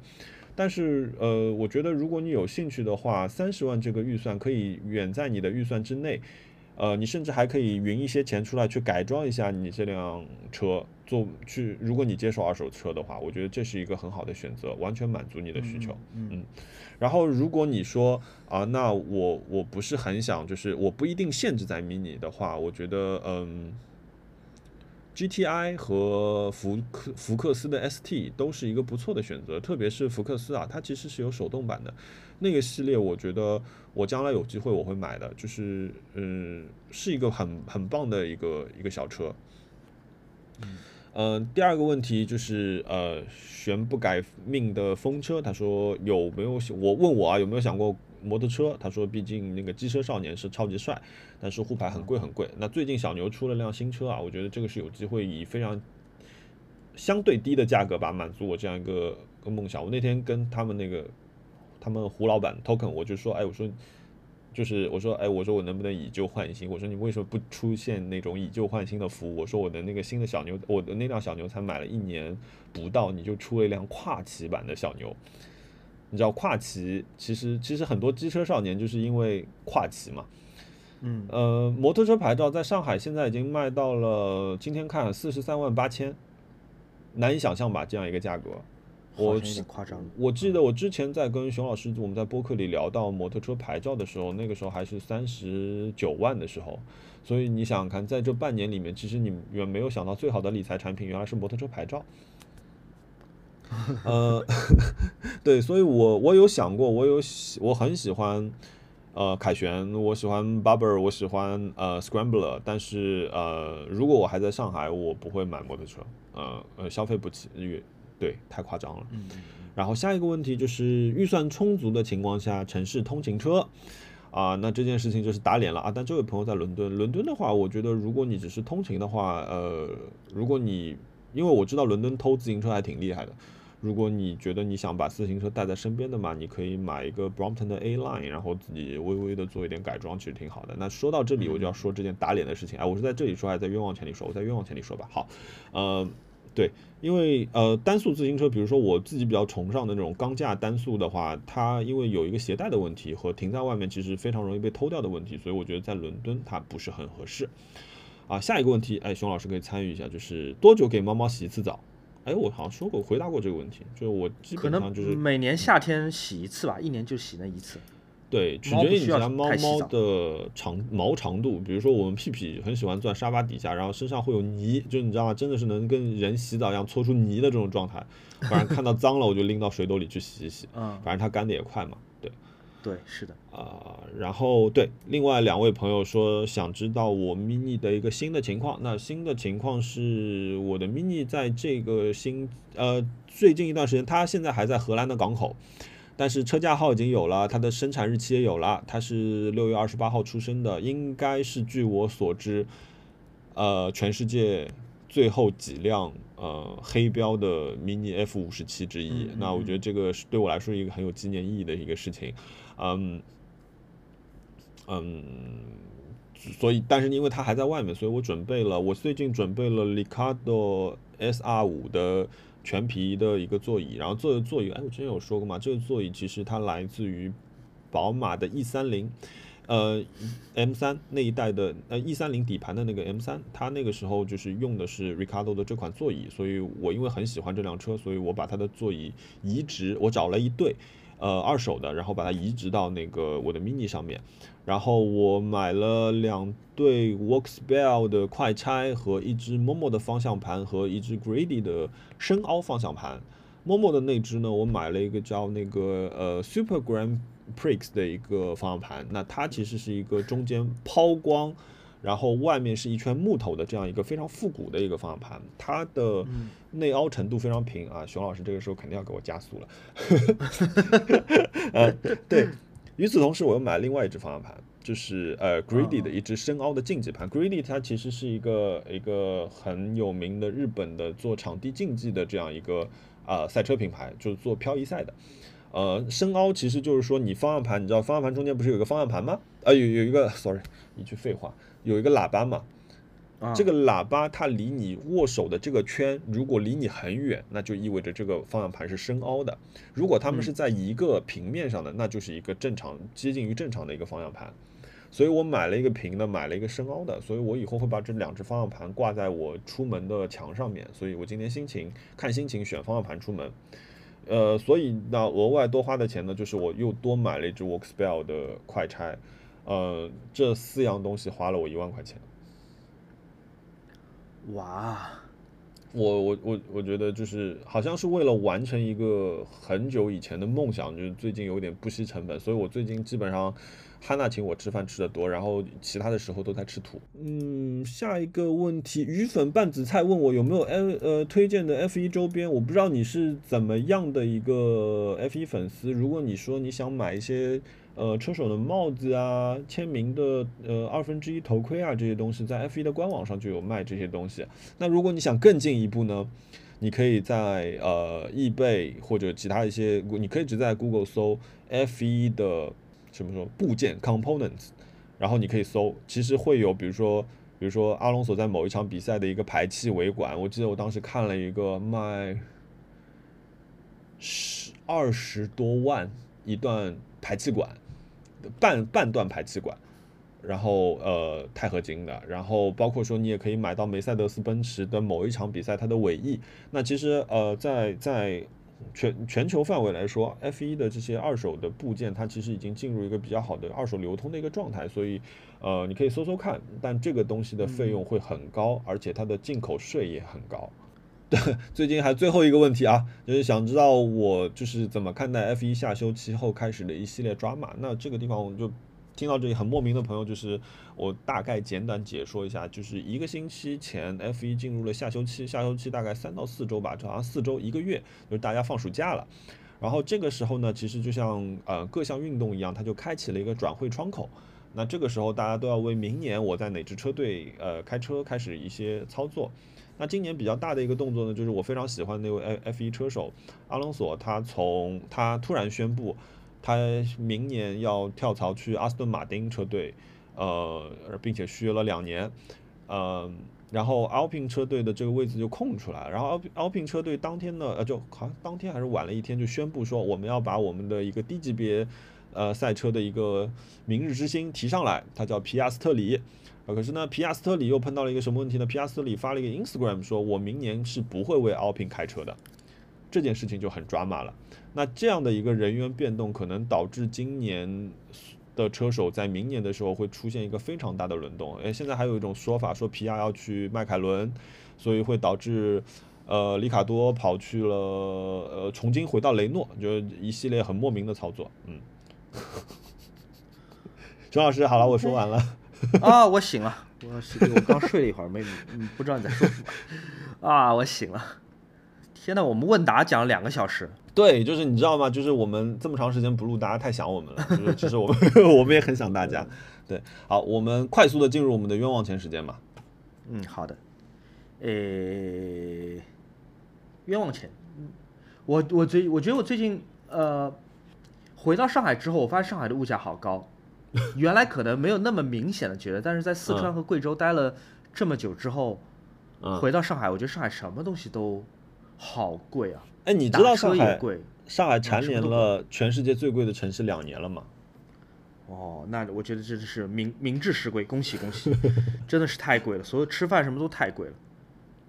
但是呃，我觉得如果你有兴趣的话，三十万这个预算可以远在你的预算之内。呃，你甚至还可以匀一些钱出来去改装一下你这辆车，做去。如果你接受二手车的话，我觉得这是一个很好的选择，完全满足你的需求。嗯，然后如果你说啊，那我我不是很想，就是我不一定限制在 mini 的话，我觉得嗯，GTI 和福克福克斯的 ST 都是一个不错的选择，特别是福克斯啊，它其实是有手动版的。那个系列，我觉得我将来有机会我会买的，就是嗯，是一个很很棒的一个一个小车。嗯，第二个问题就是呃，悬不改命的风车，他说有没有我问我啊有没有想过摩托车？他说毕竟那个机车少年是超级帅，但是沪牌很贵很贵。那最近小牛出了辆新车啊，我觉得这个是有机会以非常相对低的价格吧满足我这样一个个梦想。我那天跟他们那个。他们胡老板 token，我就说，哎，我说，就是我说，哎，我说我能不能以旧换新？我说你为什么不出现那种以旧换新的服务？我说我的那个新的小牛，我的那辆小牛才买了一年不到，你就出了一辆跨骑版的小牛。你知道跨骑其实其实很多机车少年就是因为跨骑嘛。嗯呃，摩托车牌照在上海现在已经卖到了，今天看四十三万八千，难以想象吧？这样一个价格。我有点夸张。我记得我之前在跟熊老师我们在播客里聊到摩托车牌照的时候，那个时候还是三十九万的时候，所以你想想看，在这半年里面，其实你远没有想到最好的理财产品原来是摩托车牌照。呃，对，所以我我有想过，我有喜我很喜欢呃凯旋，我喜欢 Barber，我喜欢呃 Scrambler，但是呃如果我还在上海，我不会买摩托车，呃呃消费不起越。对，太夸张了。嗯，然后下一个问题就是预算充足的情况下，城市通勤车啊，那这件事情就是打脸了啊。但这位朋友在伦敦，伦敦的话，我觉得如果你只是通勤的话，呃，如果你因为我知道伦敦偷自行车还挺厉害的，如果你觉得你想把自行车带在身边的嘛，你可以买一个 Brompton 的 A Line，然后自己微微的做一点改装，其实挺好的。那说到这里，我就要说这件打脸的事情，哎，我是在这里说还是在冤枉钱里说？我在冤枉钱里说吧。好，呃。对，因为呃单速自行车，比如说我自己比较崇尚的那种钢架单速的话，它因为有一个携带的问题和停在外面其实非常容易被偷掉的问题，所以我觉得在伦敦它不是很合适。啊，下一个问题，哎，熊老师可以参与一下，就是多久给猫猫洗一次澡？哎，我好像说过回答过这个问题，就是我基本上就是每年夏天洗一次吧，一年就洗那一次。对，取决于你家猫猫的长毛长度。比如说，我们屁屁很喜欢钻沙发底下，然后身上会有泥，就你知道吗？真的是能跟人洗澡一样搓出泥的这种状态。反正看到脏了，我就拎到水斗里去洗一洗。嗯，反正它干的也快嘛。对，对，是的。啊，然后对，另外两位朋友说想知道我 mini 的一个新的情况。那新的情况是我的 mini 在这个新呃最近一段时间，它现在还在荷兰的港口。但是车架号已经有了，它的生产日期也有了，它是六月二十八号出生的，应该是据我所知，呃，全世界最后几辆呃黑标的 mini F 五十七之一。那我觉得这个是对我来说一个很有纪念意义的一个事情，嗯嗯，所以但是因为它还在外面，所以我准备了，我最近准备了 Ricardo SR 五的。全皮的一个座椅，然后这个座椅，哎，我之前有说过嘛，这个座椅其实它来自于宝马的 E 三零，呃，M 三那一代的，呃，E 三零底盘的那个 M 三，它那个时候就是用的是 Ricardo 的这款座椅，所以我因为很喜欢这辆车，所以我把它的座椅移植，我找了一对。呃，二手的，然后把它移植到那个我的 mini 上面，然后我买了两对 Workspell 的快拆和一只 Momo 的方向盘和一只 Grady 的深凹方向盘。Momo 的那只呢，我买了一个叫那个呃 Super Grand Prix 的一个方向盘，那它其实是一个中间抛光。然后外面是一圈木头的这样一个非常复古的一个方向盘，它的内凹程度非常平啊。熊老师这个时候肯定要给我加速了。呃，对。与此同时，我又买另外一只方向盘，就是呃，Greedy 的一只深凹的竞技盘。Greedy 它其实是一个一个很有名的日本的做场地竞技的这样一个啊赛车品牌，就是做漂移赛的。呃，深凹其实就是说你方向盘，你知道方向盘中间不是有一个方向盘吗？啊，有有一个，sorry，一句废话。有一个喇叭嘛，这个喇叭它离你握手的这个圈，如果离你很远，那就意味着这个方向盘是深凹的；如果它们是在一个平面上的，那就是一个正常、接近于正常的一个方向盘。所以我买了一个平的，买了一个深凹的，所以我以后会把这两只方向盘挂在我出门的墙上面。所以我今天心情看心情选方向盘出门。呃，所以那额外多花的钱呢，就是我又多买了一只 Workspell 的快拆。呃，这四样东西花了我一万块钱。哇，我我我我觉得就是好像是为了完成一个很久以前的梦想，就是最近有点不惜成本，所以我最近基本上汉娜请我吃饭吃的多，然后其他的时候都在吃土。嗯，下一个问题，鱼粉拌紫菜问我有没有 F 呃推荐的 F 一周边，我不知道你是怎么样的一个 F 一粉丝，如果你说你想买一些。呃，车手的帽子啊，签名的呃二分之一头盔啊，这些东西在 F1 的官网上就有卖这些东西。那如果你想更进一步呢，你可以在呃易贝或者其他一些，你可以只在 Google 搜 F1 的什么说部件 components，然后你可以搜，其实会有，比如说比如说阿隆索在某一场比赛的一个排气尾管，我记得我当时看了一个卖十二十多万一段排气管。半半段排气管，然后呃钛合金的，然后包括说你也可以买到梅赛德斯奔驰的某一场比赛它的尾翼。那其实呃在在全全球范围来说，F1 的这些二手的部件，它其实已经进入一个比较好的二手流通的一个状态。所以呃你可以搜搜看，但这个东西的费用会很高，而且它的进口税也很高。对，最近还最后一个问题啊，就是想知道我就是怎么看待 F 一下休期后开始的一系列抓马。那这个地方我就听到这里很莫名的朋友，就是我大概简短解说一下，就是一个星期前 F 一进入了下休期，下休期大概三到四周吧，就好像四周一个月，就是大家放暑假了。然后这个时候呢，其实就像呃各项运动一样，它就开启了一个转会窗口。那这个时候大家都要为明年我在哪支车队呃开车开始一些操作。那今年比较大的一个动作呢，就是我非常喜欢那位 F F 一车手阿隆索，他从他突然宣布，他明年要跳槽去阿斯顿马丁车队，呃，并且续约了两年，呃，然后 Alpine 车队的这个位置就空出来，然后 Alpin Alpin 车队当天呢，呃，就好像当天还是晚了一天就宣布说，我们要把我们的一个低级别呃赛车的一个明日之星提上来，他叫皮亚斯特里。呃，可是呢，皮亚斯特里又碰到了一个什么问题呢？皮亚斯特里发了一个 Instagram 说，我明年是不会为 Alpine 开车的，这件事情就很抓马了。那这样的一个人员变动，可能导致今年的车手在明年的时候会出现一个非常大的轮动。诶，现在还有一种说法说皮亚要去迈凯伦，所以会导致呃里卡多跑去了呃重新回到雷诺，就一系列很莫名的操作。嗯，熊老师，好了，我说完了。啊，我醒了，我醒，我刚睡了一会儿，没，嗯，不知道你在说什么。啊，我醒了。天呐，我们问答讲了两个小时。对，就是你知道吗？就是我们这么长时间不录，大家太想我们了。就是其实我们 我们也很想大家。对，好，我们快速的进入我们的冤枉钱时间吧。嗯，好的。诶，冤枉钱。嗯，我我最我觉得我最近呃回到上海之后，我发现上海的物价好高。原来可能没有那么明显的觉得，但是在四川和贵州待了这么久之后，回到上海，我觉得上海什么东西都好贵啊！哎，你知道上海上海蝉联了全世界最贵的城市两年了吗？哦，那我觉得这是名名至实归，恭喜恭喜！真的是太贵了，所有吃饭什么都太贵了。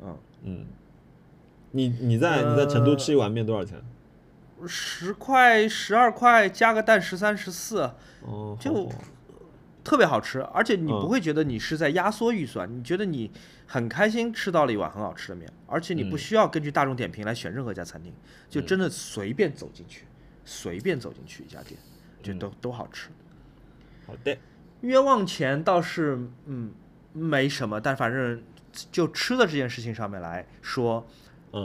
嗯嗯，你你在你在成都吃一碗面多少钱？十块、十二块，加个蛋十三、十四，就特别好吃，而且你不会觉得你是在压缩预算，你觉得你很开心吃到了一碗很好吃的面，而且你不需要根据大众点评来选任何一家餐厅，就真的随便走进去，随便走进去一家店，就都都好吃。好的，冤枉钱倒是嗯没什么，但反正就吃的这件事情上面来说，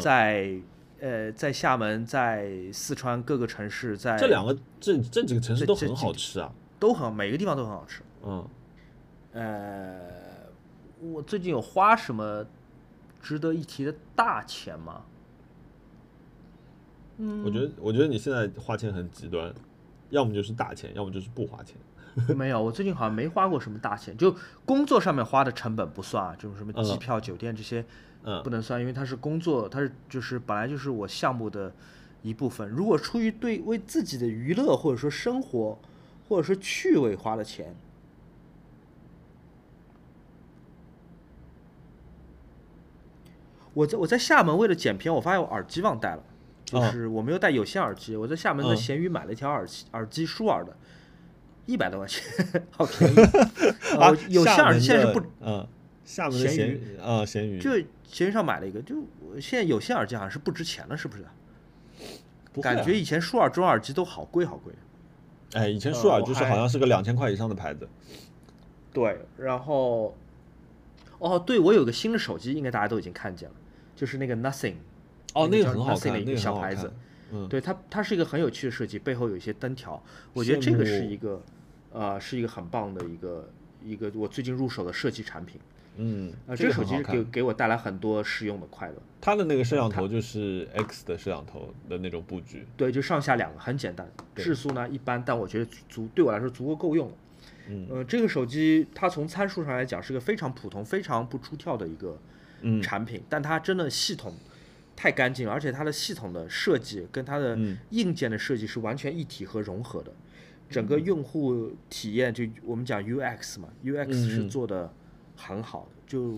在。呃，在厦门，在四川各个城市，在这两个这这几个城市都很好吃啊，都很每个地方都很好吃。嗯，呃，我最近有花什么值得一提的大钱吗？嗯，我觉得我觉得你现在花钱很极端，要么就是大钱，要么就是不花钱。没有，我最近好像没花过什么大钱，就工作上面花的成本不算啊，就是什么机票、酒店这些。嗯，不能算，因为它是工作，它是就是本来就是我项目的一部分。如果出于对为自己的娱乐或者说生活或者说趣味花了钱，我在我在厦门为了剪片，我发现我耳机忘带了，就是我没有带有线耳机。我在厦门的闲鱼买了一条耳机，耳机舒尔的，一百多块钱，好便宜。啊，有线耳机现在是不嗯。厦门的咸鱼啊，咸鱼就闲鱼上买了一个，就现在有线耳机好像是不值钱了，是不是？感觉以前舒尔中耳机都好贵好贵。哎，以前舒尔就是好像是个两千块以上的牌子。对，然后，哦，对我有个新的手机，应该大家都已经看见了，就是那个 Nothing。哦，那个很好看，那个小牌子。嗯，对它，它是一个很有趣的设计，背后有一些灯条，我觉得这个是一个，呃，是一个很棒的一个一个我最近入手的设计产品。嗯，啊，这个手机给给我带来很多实用的快乐。它的那个摄像头就是 X 的摄像头的那种布局，对，就上下两个，很简单，质素呢一般，但我觉得足对我来说足够够用了。嗯，呃，这个手机它从参数上来讲是个非常普通、非常不出挑的一个产品，但它真的系统太干净了，而且它的系统的设计跟它的硬件的设计是完全一体和融合的，整个用户体验就我们讲 UX 嘛，UX 是做的。很好，就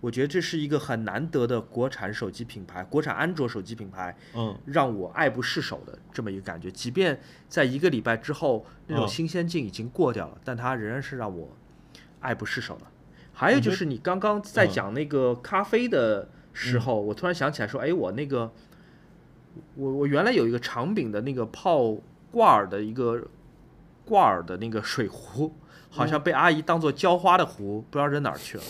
我觉得这是一个很难得的国产手机品牌，国产安卓手机品牌，嗯，让我爱不释手的这么一个感觉。即便在一个礼拜之后，那种新鲜劲已经过掉了，但它仍然是让我爱不释手的。还有就是你刚刚在讲那个咖啡的时候，我突然想起来说，哎，我那个，我我原来有一个长柄的那个泡挂耳的一个挂耳的那个水壶。好像被阿姨当做浇花的壶，不知道扔哪儿去了，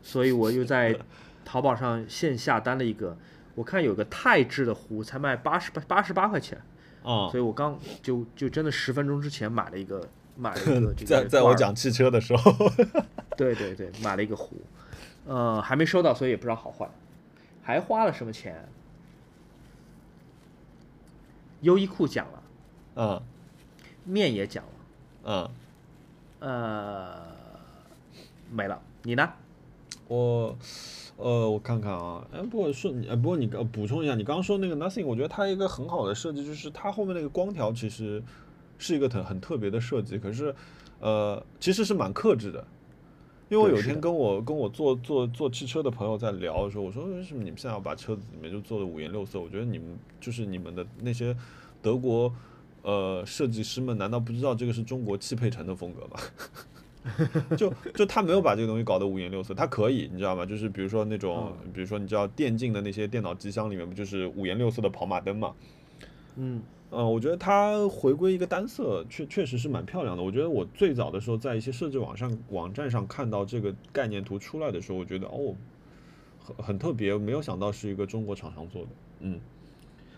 所以我又在淘宝上线下单了一个，我看有个钛制的壶才卖八十八八十八块钱，啊，所以我刚就就真的十分钟之前买了一个买了一个 这个，在在我讲汽车的时候，对对对，买了一个壶，呃，还没收到，所以也不知道好坏，还花了什么钱？优衣库讲了，嗯，面也讲了，嗯。呃，没了。你呢？我，呃，我看看啊，哎，不过说你，哎，不过你呃补充一下，你刚刚说那个 Nothing，我觉得它一个很好的设计就是它后面那个光条其实是一个很很特别的设计，可是，呃，其实是蛮克制的。因为我有一天跟我跟我做做做汽车的朋友在聊的时候，我说为什么你们现在要把车子里面就做的五颜六色？我觉得你们就是你们的那些德国呃设计师们，难道不知道这个是中国汽配城的风格吗？就就他没有把这个东西搞得五颜六色，他可以，你知道吗？就是比如说那种，比如说你知道电竞的那些电脑机箱里面不就是五颜六色的跑马灯嘛？嗯。嗯，我觉得它回归一个单色，确确实是蛮漂亮的。我觉得我最早的时候在一些设计网上网站上看到这个概念图出来的时候，我觉得哦，很很特别，没有想到是一个中国厂商做的。嗯，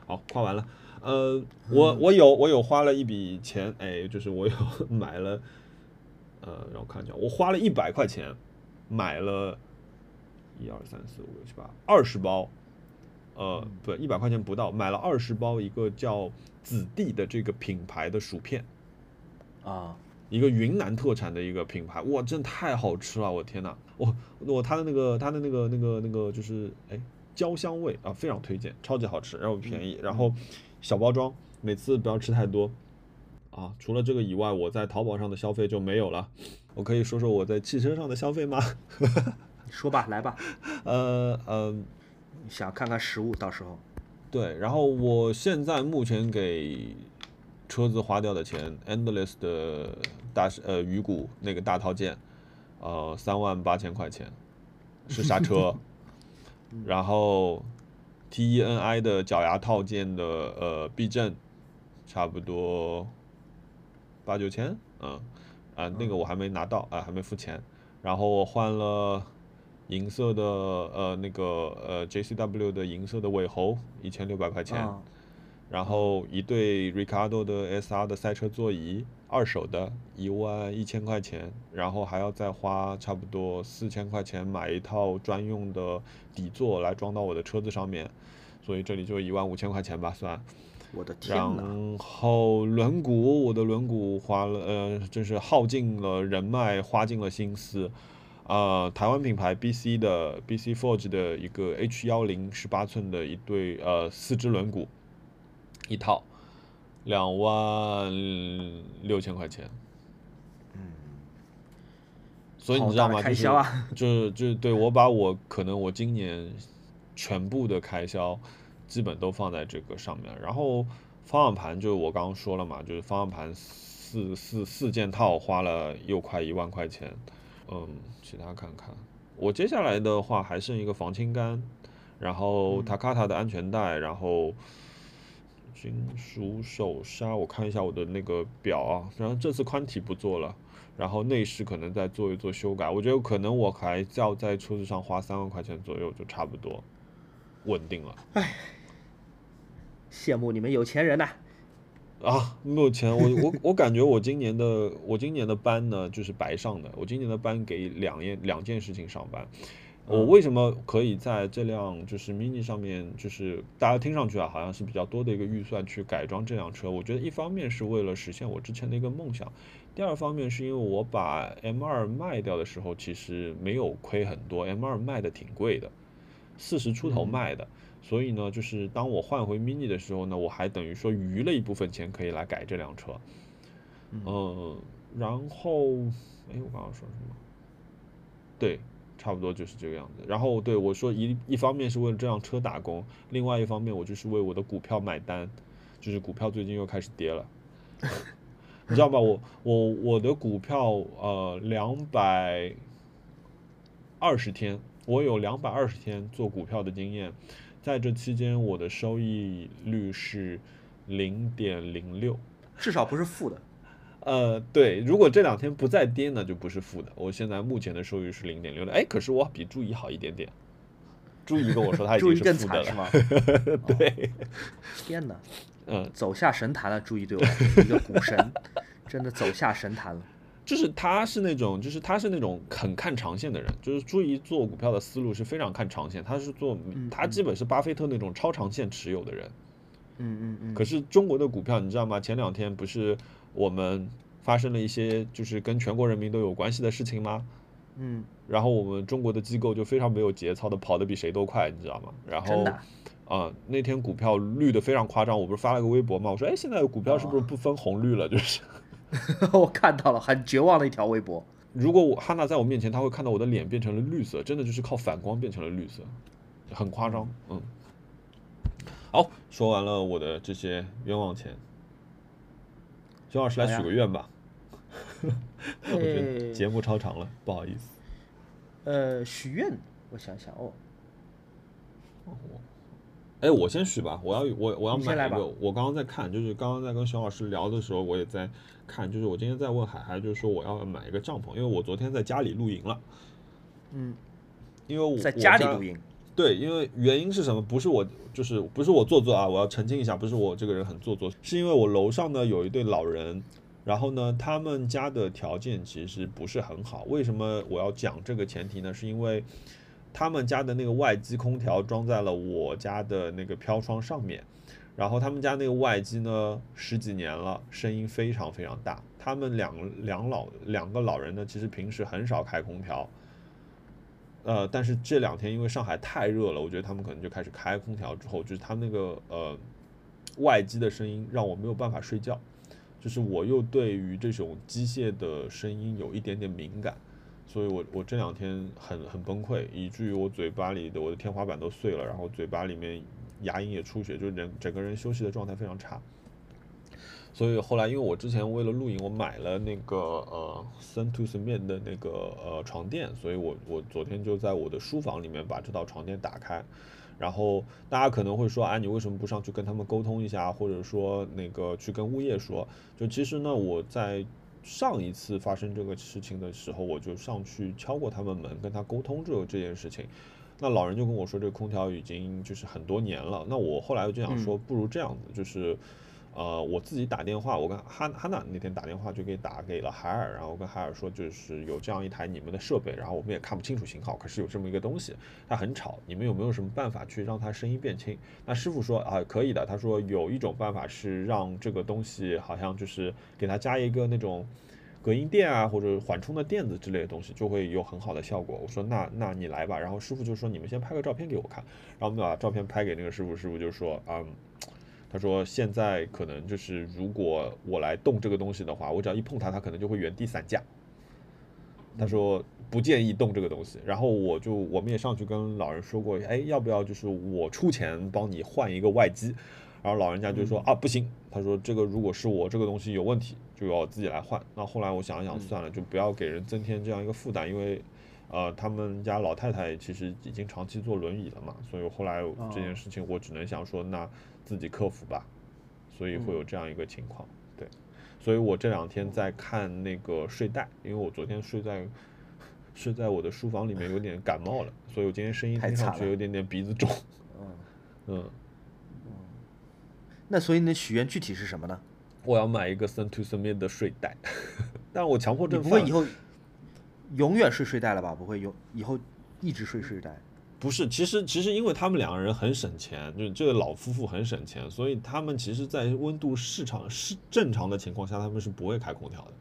好，夸完了。呃，我我有我有花了一笔钱，哎，就是我有 买了，呃，让我看一下，我花了一百块钱买了，一二三四五六七八，二十包。呃，不，一百块钱不到，买了二十包一个叫子弟的这个品牌的薯片，啊，一个云南特产的一个品牌，哇，真的太好吃了，我天呐，我我它的那个它的那个那个那个就是哎焦香味啊，非常推荐，超级好吃，然后便宜，然后小包装，每次不要吃太多啊。除了这个以外，我在淘宝上的消费就没有了，我可以说说我在汽车上的消费吗？说吧，来吧，呃 呃。想看看实物，到时候。对，然后我现在目前给车子花掉的钱，Endless 的大呃鱼骨那个大套件，呃三万八千块钱是刹车，然后 TENI 的脚牙套件的呃避震，差不多八九千，嗯啊那个我还没拿到啊还没付钱，然后我换了。银色的呃那个呃 JCW 的银色的尾喉一千六百块钱，然后一对 Ricardo 的 SR 的赛车座椅二手的一万一千块钱，然后还要再花差不多四千块钱买一套专用的底座来装到我的车子上面，所以这里就一万五千块钱吧算。我的天然后轮毂，我的轮毂花了呃真是耗尽了人脉，花尽了心思。呃，台湾品牌 BC 的 BC Forge 的一个 H 幺零十八寸的一对呃四只轮毂，一套两万六千块钱。嗯，所以你知道吗？开销啊，就是就是对我把我可能我今年全部的开销基本都放在这个上面，然后方向盘就是我刚刚说了嘛，就是方向盘四四四件套花了又快一万块钱。嗯，其他看看。我接下来的话还剩一个防倾杆，然后 Takata 的安全带，然后金属手刹。我看一下我的那个表啊，然后这次宽体不做了，然后内饰可能再做一做修改。我觉得可能我还要在车子上花三万块钱左右就差不多稳定了。唉，羡慕你们有钱人呐。啊，目前我我我感觉我今年的我今年的班呢就是白上的，我今年的班给两件两件事情上班。我为什么可以在这辆就是 mini 上面，就是大家听上去啊好像是比较多的一个预算去改装这辆车？我觉得一方面是为了实现我之前的一个梦想，第二方面是因为我把 M2 卖掉的时候其实没有亏很多，M2 卖的挺贵的，四十出头卖的。所以呢，就是当我换回 mini 的时候呢，我还等于说余了一部分钱可以来改这辆车，嗯，然后，哎，我刚刚说什么？对，差不多就是这个样子。然后，对我说一一方面是为了这辆车打工，另外一方面我就是为我的股票买单，就是股票最近又开始跌了，你知道吧？我我我的股票呃两百二十天，我有两百二十天做股票的经验。在这期间，我的收益率是零点零六，至少不是负的。呃，对，如果这两天不再跌呢，就不是负的。我现在目前的收益是零点六六，哎，可是我比朱怡好一点点。朱怡跟我说他已经是负的了，是吗？对。天哪，嗯，走下神坛了，朱怡对我来说，一个股神，真的走下神坛了。就是他是那种，就是他是那种很看长线的人，就是朱怡做股票的思路是非常看长线，他是做他基本是巴菲特那种超长线持有的人。嗯嗯嗯。可是中国的股票你知道吗？前两天不是我们发生了一些就是跟全国人民都有关系的事情吗？嗯，然后我们中国的机构就非常没有节操的跑得比谁都快，你知道吗？然后啊、那天股票绿的非常夸张，我不是发了个微博嘛，我说哎，现在股票是不是不分红绿了？就是 我看到了，很绝望的一条微博。如果我哈娜在我面前，她会看到我的脸变成了绿色，真的就是靠反光变成了绿色，很夸张。嗯，好，说完了我的这些冤枉钱，熊老师来许个愿吧。我觉得呃节目超长了，不好意思。呃，许愿，我想想哦，哎，我先许吧，我要我我要买一个。我刚刚在看，就是刚刚在跟熊老师聊的时候，我也在看，就是我今天在问海海，就是说我要买一个帐篷，因为我昨天在家里露营了，嗯，因为我在家里露营，对，因为原因是什么？不是我，就是不是我做作啊！我要澄清一下，不是我这个人很做作，是因为我楼上呢有一对老人，然后呢，他们家的条件其实不是很好。为什么我要讲这个前提呢？是因为他们家的那个外机空调装在了我家的那个飘窗上面，然后他们家那个外机呢十几年了，声音非常非常大。他们两两老两个老人呢，其实平时很少开空调。呃，但是这两天因为上海太热了，我觉得他们可能就开始开空调之后，就是他那个呃外机的声音让我没有办法睡觉，就是我又对于这种机械的声音有一点点敏感，所以我我这两天很很崩溃，以至于我嘴巴里的我的天花板都碎了，然后嘴巴里面牙龈也出血，就是人整个人休息的状态非常差。所以后来，因为我之前为了露营，我买了那个呃森图森面的那个呃床垫，所以我我昨天就在我的书房里面把这套床垫打开，然后大家可能会说，哎，你为什么不上去跟他们沟通一下，或者说那个去跟物业说？就其实呢，我在上一次发生这个事情的时候，我就上去敲过他们门，跟他沟通这个这件事情。那老人就跟我说，这个空调已经就是很多年了。那我后来就想说，不如这样子，就是。呃，我自己打电话，我跟哈哈娜那天打电话就给打给了海尔，然后跟海尔说，就是有这样一台你们的设备，然后我们也看不清楚型号，可是有这么一个东西，它很吵，你们有没有什么办法去让它声音变轻？那师傅说啊，可以的，他说有一种办法是让这个东西好像就是给它加一个那种隔音垫啊，或者缓冲的垫子之类的东西，就会有很好的效果。我说那那你来吧，然后师傅就说你们先拍个照片给我看，然后我们把照片拍给那个师傅，师傅就说嗯。他说：“现在可能就是，如果我来动这个东西的话，我只要一碰它，它可能就会原地散架。”他说不建议动这个东西。然后我就我们也上去跟老人说过，哎，要不要就是我出钱帮你换一个外机？然后老人家就说啊，不行。他说这个如果是我这个东西有问题，就要自己来换。那后来我想一想，算了，就不要给人增添这样一个负担，因为。呃，他们家老太太其实已经长期坐轮椅了嘛，所以后来这件事情我只能想说，那自己克服吧，所以会有这样一个情况，对，所以我这两天在看那个睡袋，因为我昨天睡在 睡在我的书房里面有点感冒了，所以我今天声音听上去有点点鼻子肿，嗯。嗯，那所以你的许愿具体是什么呢？我要买一个 Sun to Summit 的睡袋，但我强迫症犯了不会以后永远睡睡袋了吧？不会永以后一直睡睡袋。不是，其实其实因为他们两个人很省钱，就是这个老夫妇很省钱，所以他们其实，在温度市场是正常的情况下，他们是不会开空调的，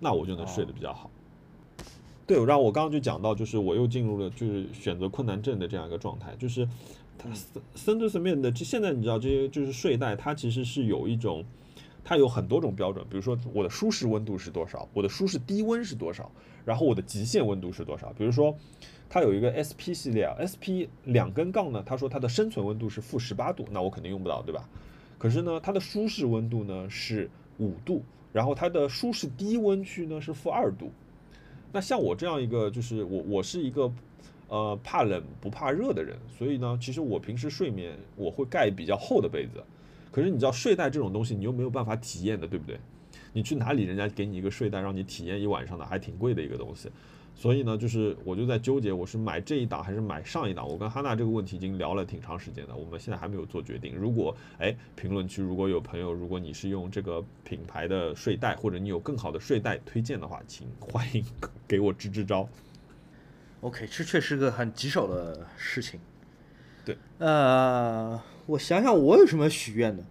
那我就能睡得比较好。对，让我刚刚就讲到，就是我又进入了就是选择困难症的这样一个状态，就是它森森杜斯面的，这现在你知道这些就是睡袋，它其实是有一种，它有很多种标准，比如说我的舒适温度是多少，我的舒适低温是多少，然后我的极限温度是多少，比如说。它有一个 SP 系列啊，SP 两根杠呢，他说它的生存温度是负十八度，那我肯定用不到，对吧？可是呢，它的舒适温度呢是五度，然后它的舒适低温区呢是负二度。那像我这样一个，就是我我是一个呃怕冷不怕热的人，所以呢，其实我平时睡眠我会盖比较厚的被子。可是你知道睡袋这种东西，你又没有办法体验的，对不对？你去哪里，人家给你一个睡袋让你体验一晚上的，还挺贵的一个东西。所以呢，就是我就在纠结，我是买这一档还是买上一档。我跟哈娜这个问题已经聊了挺长时间的，我们现在还没有做决定。如果哎，评论区如果有朋友，如果你是用这个品牌的睡袋，或者你有更好的睡袋推荐的话，请欢迎给我支支招。OK，这确实个很棘手的事情。对，呃，我想想，我有什么许愿的？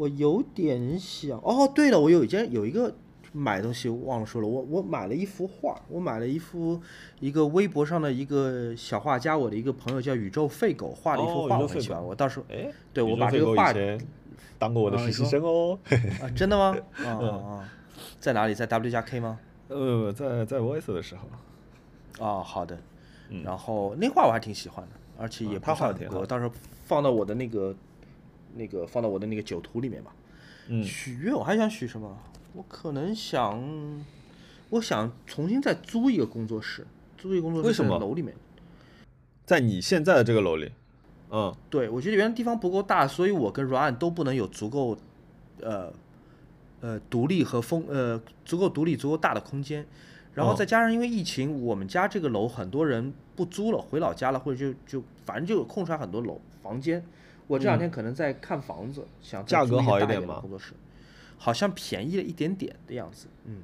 我有点想，哦，对了，我有一件有一个买东西忘了说了，我我买了一幅画，我买了一幅一个微博上的一个小画家，我的一个朋友叫宇宙废狗画的一幅画，我很喜欢。我到时候哎，对我把这个画当过我的实习生哦。啊，真的吗？啊啊，在哪里？在 W 加 K 吗？呃，在在 Voice 的时候。哦，好的。然后那画我还挺喜欢的，而且也不算挺好。我到时候放到我的那个那个放到我的那个酒图里面吧。嗯。许愿我还想许什么？我可能想，我想重新再租一个工作室，租一个工作室什么楼里面，在你现在的这个楼里，嗯，对，我觉得原来地方不够大，所以我跟 Ryan 都不能有足够，呃，呃，独立和风，呃，足够独立、足够大的空间，然后再加上因为疫情，我们家这个楼很多人不租了，回老家了，或者就就反正就有空出来很多楼房间，我这两天可能在看房子，想价格好一点吗？工作室。好像便宜了一点点的样子，嗯，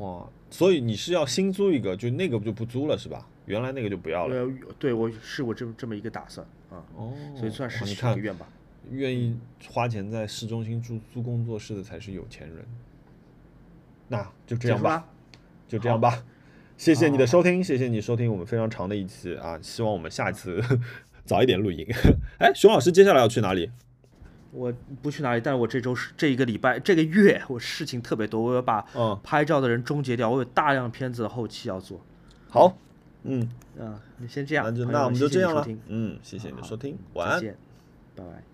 哇，所以你是要新租一个，就那个就不租了是吧？原来那个就不要了。对，我是我这么这么一个打算啊。哦，所以算是许个愿吧。愿意花钱在市中心租租工作室的才是有钱人。那就这样吧，就这样吧。谢谢你的收听，谢谢你收听我们非常长的一期啊！希望我们下次早一点录音。哎，熊老师接下来要去哪里？我不去哪里，但是我这周是这一个礼拜这个月我事情特别多，我要把拍照的人终结掉，我有大量片子的后期要做。好，嗯，啊，你先这样，那就那我们就这样了，嗯，谢谢你的收听，晚安，拜拜。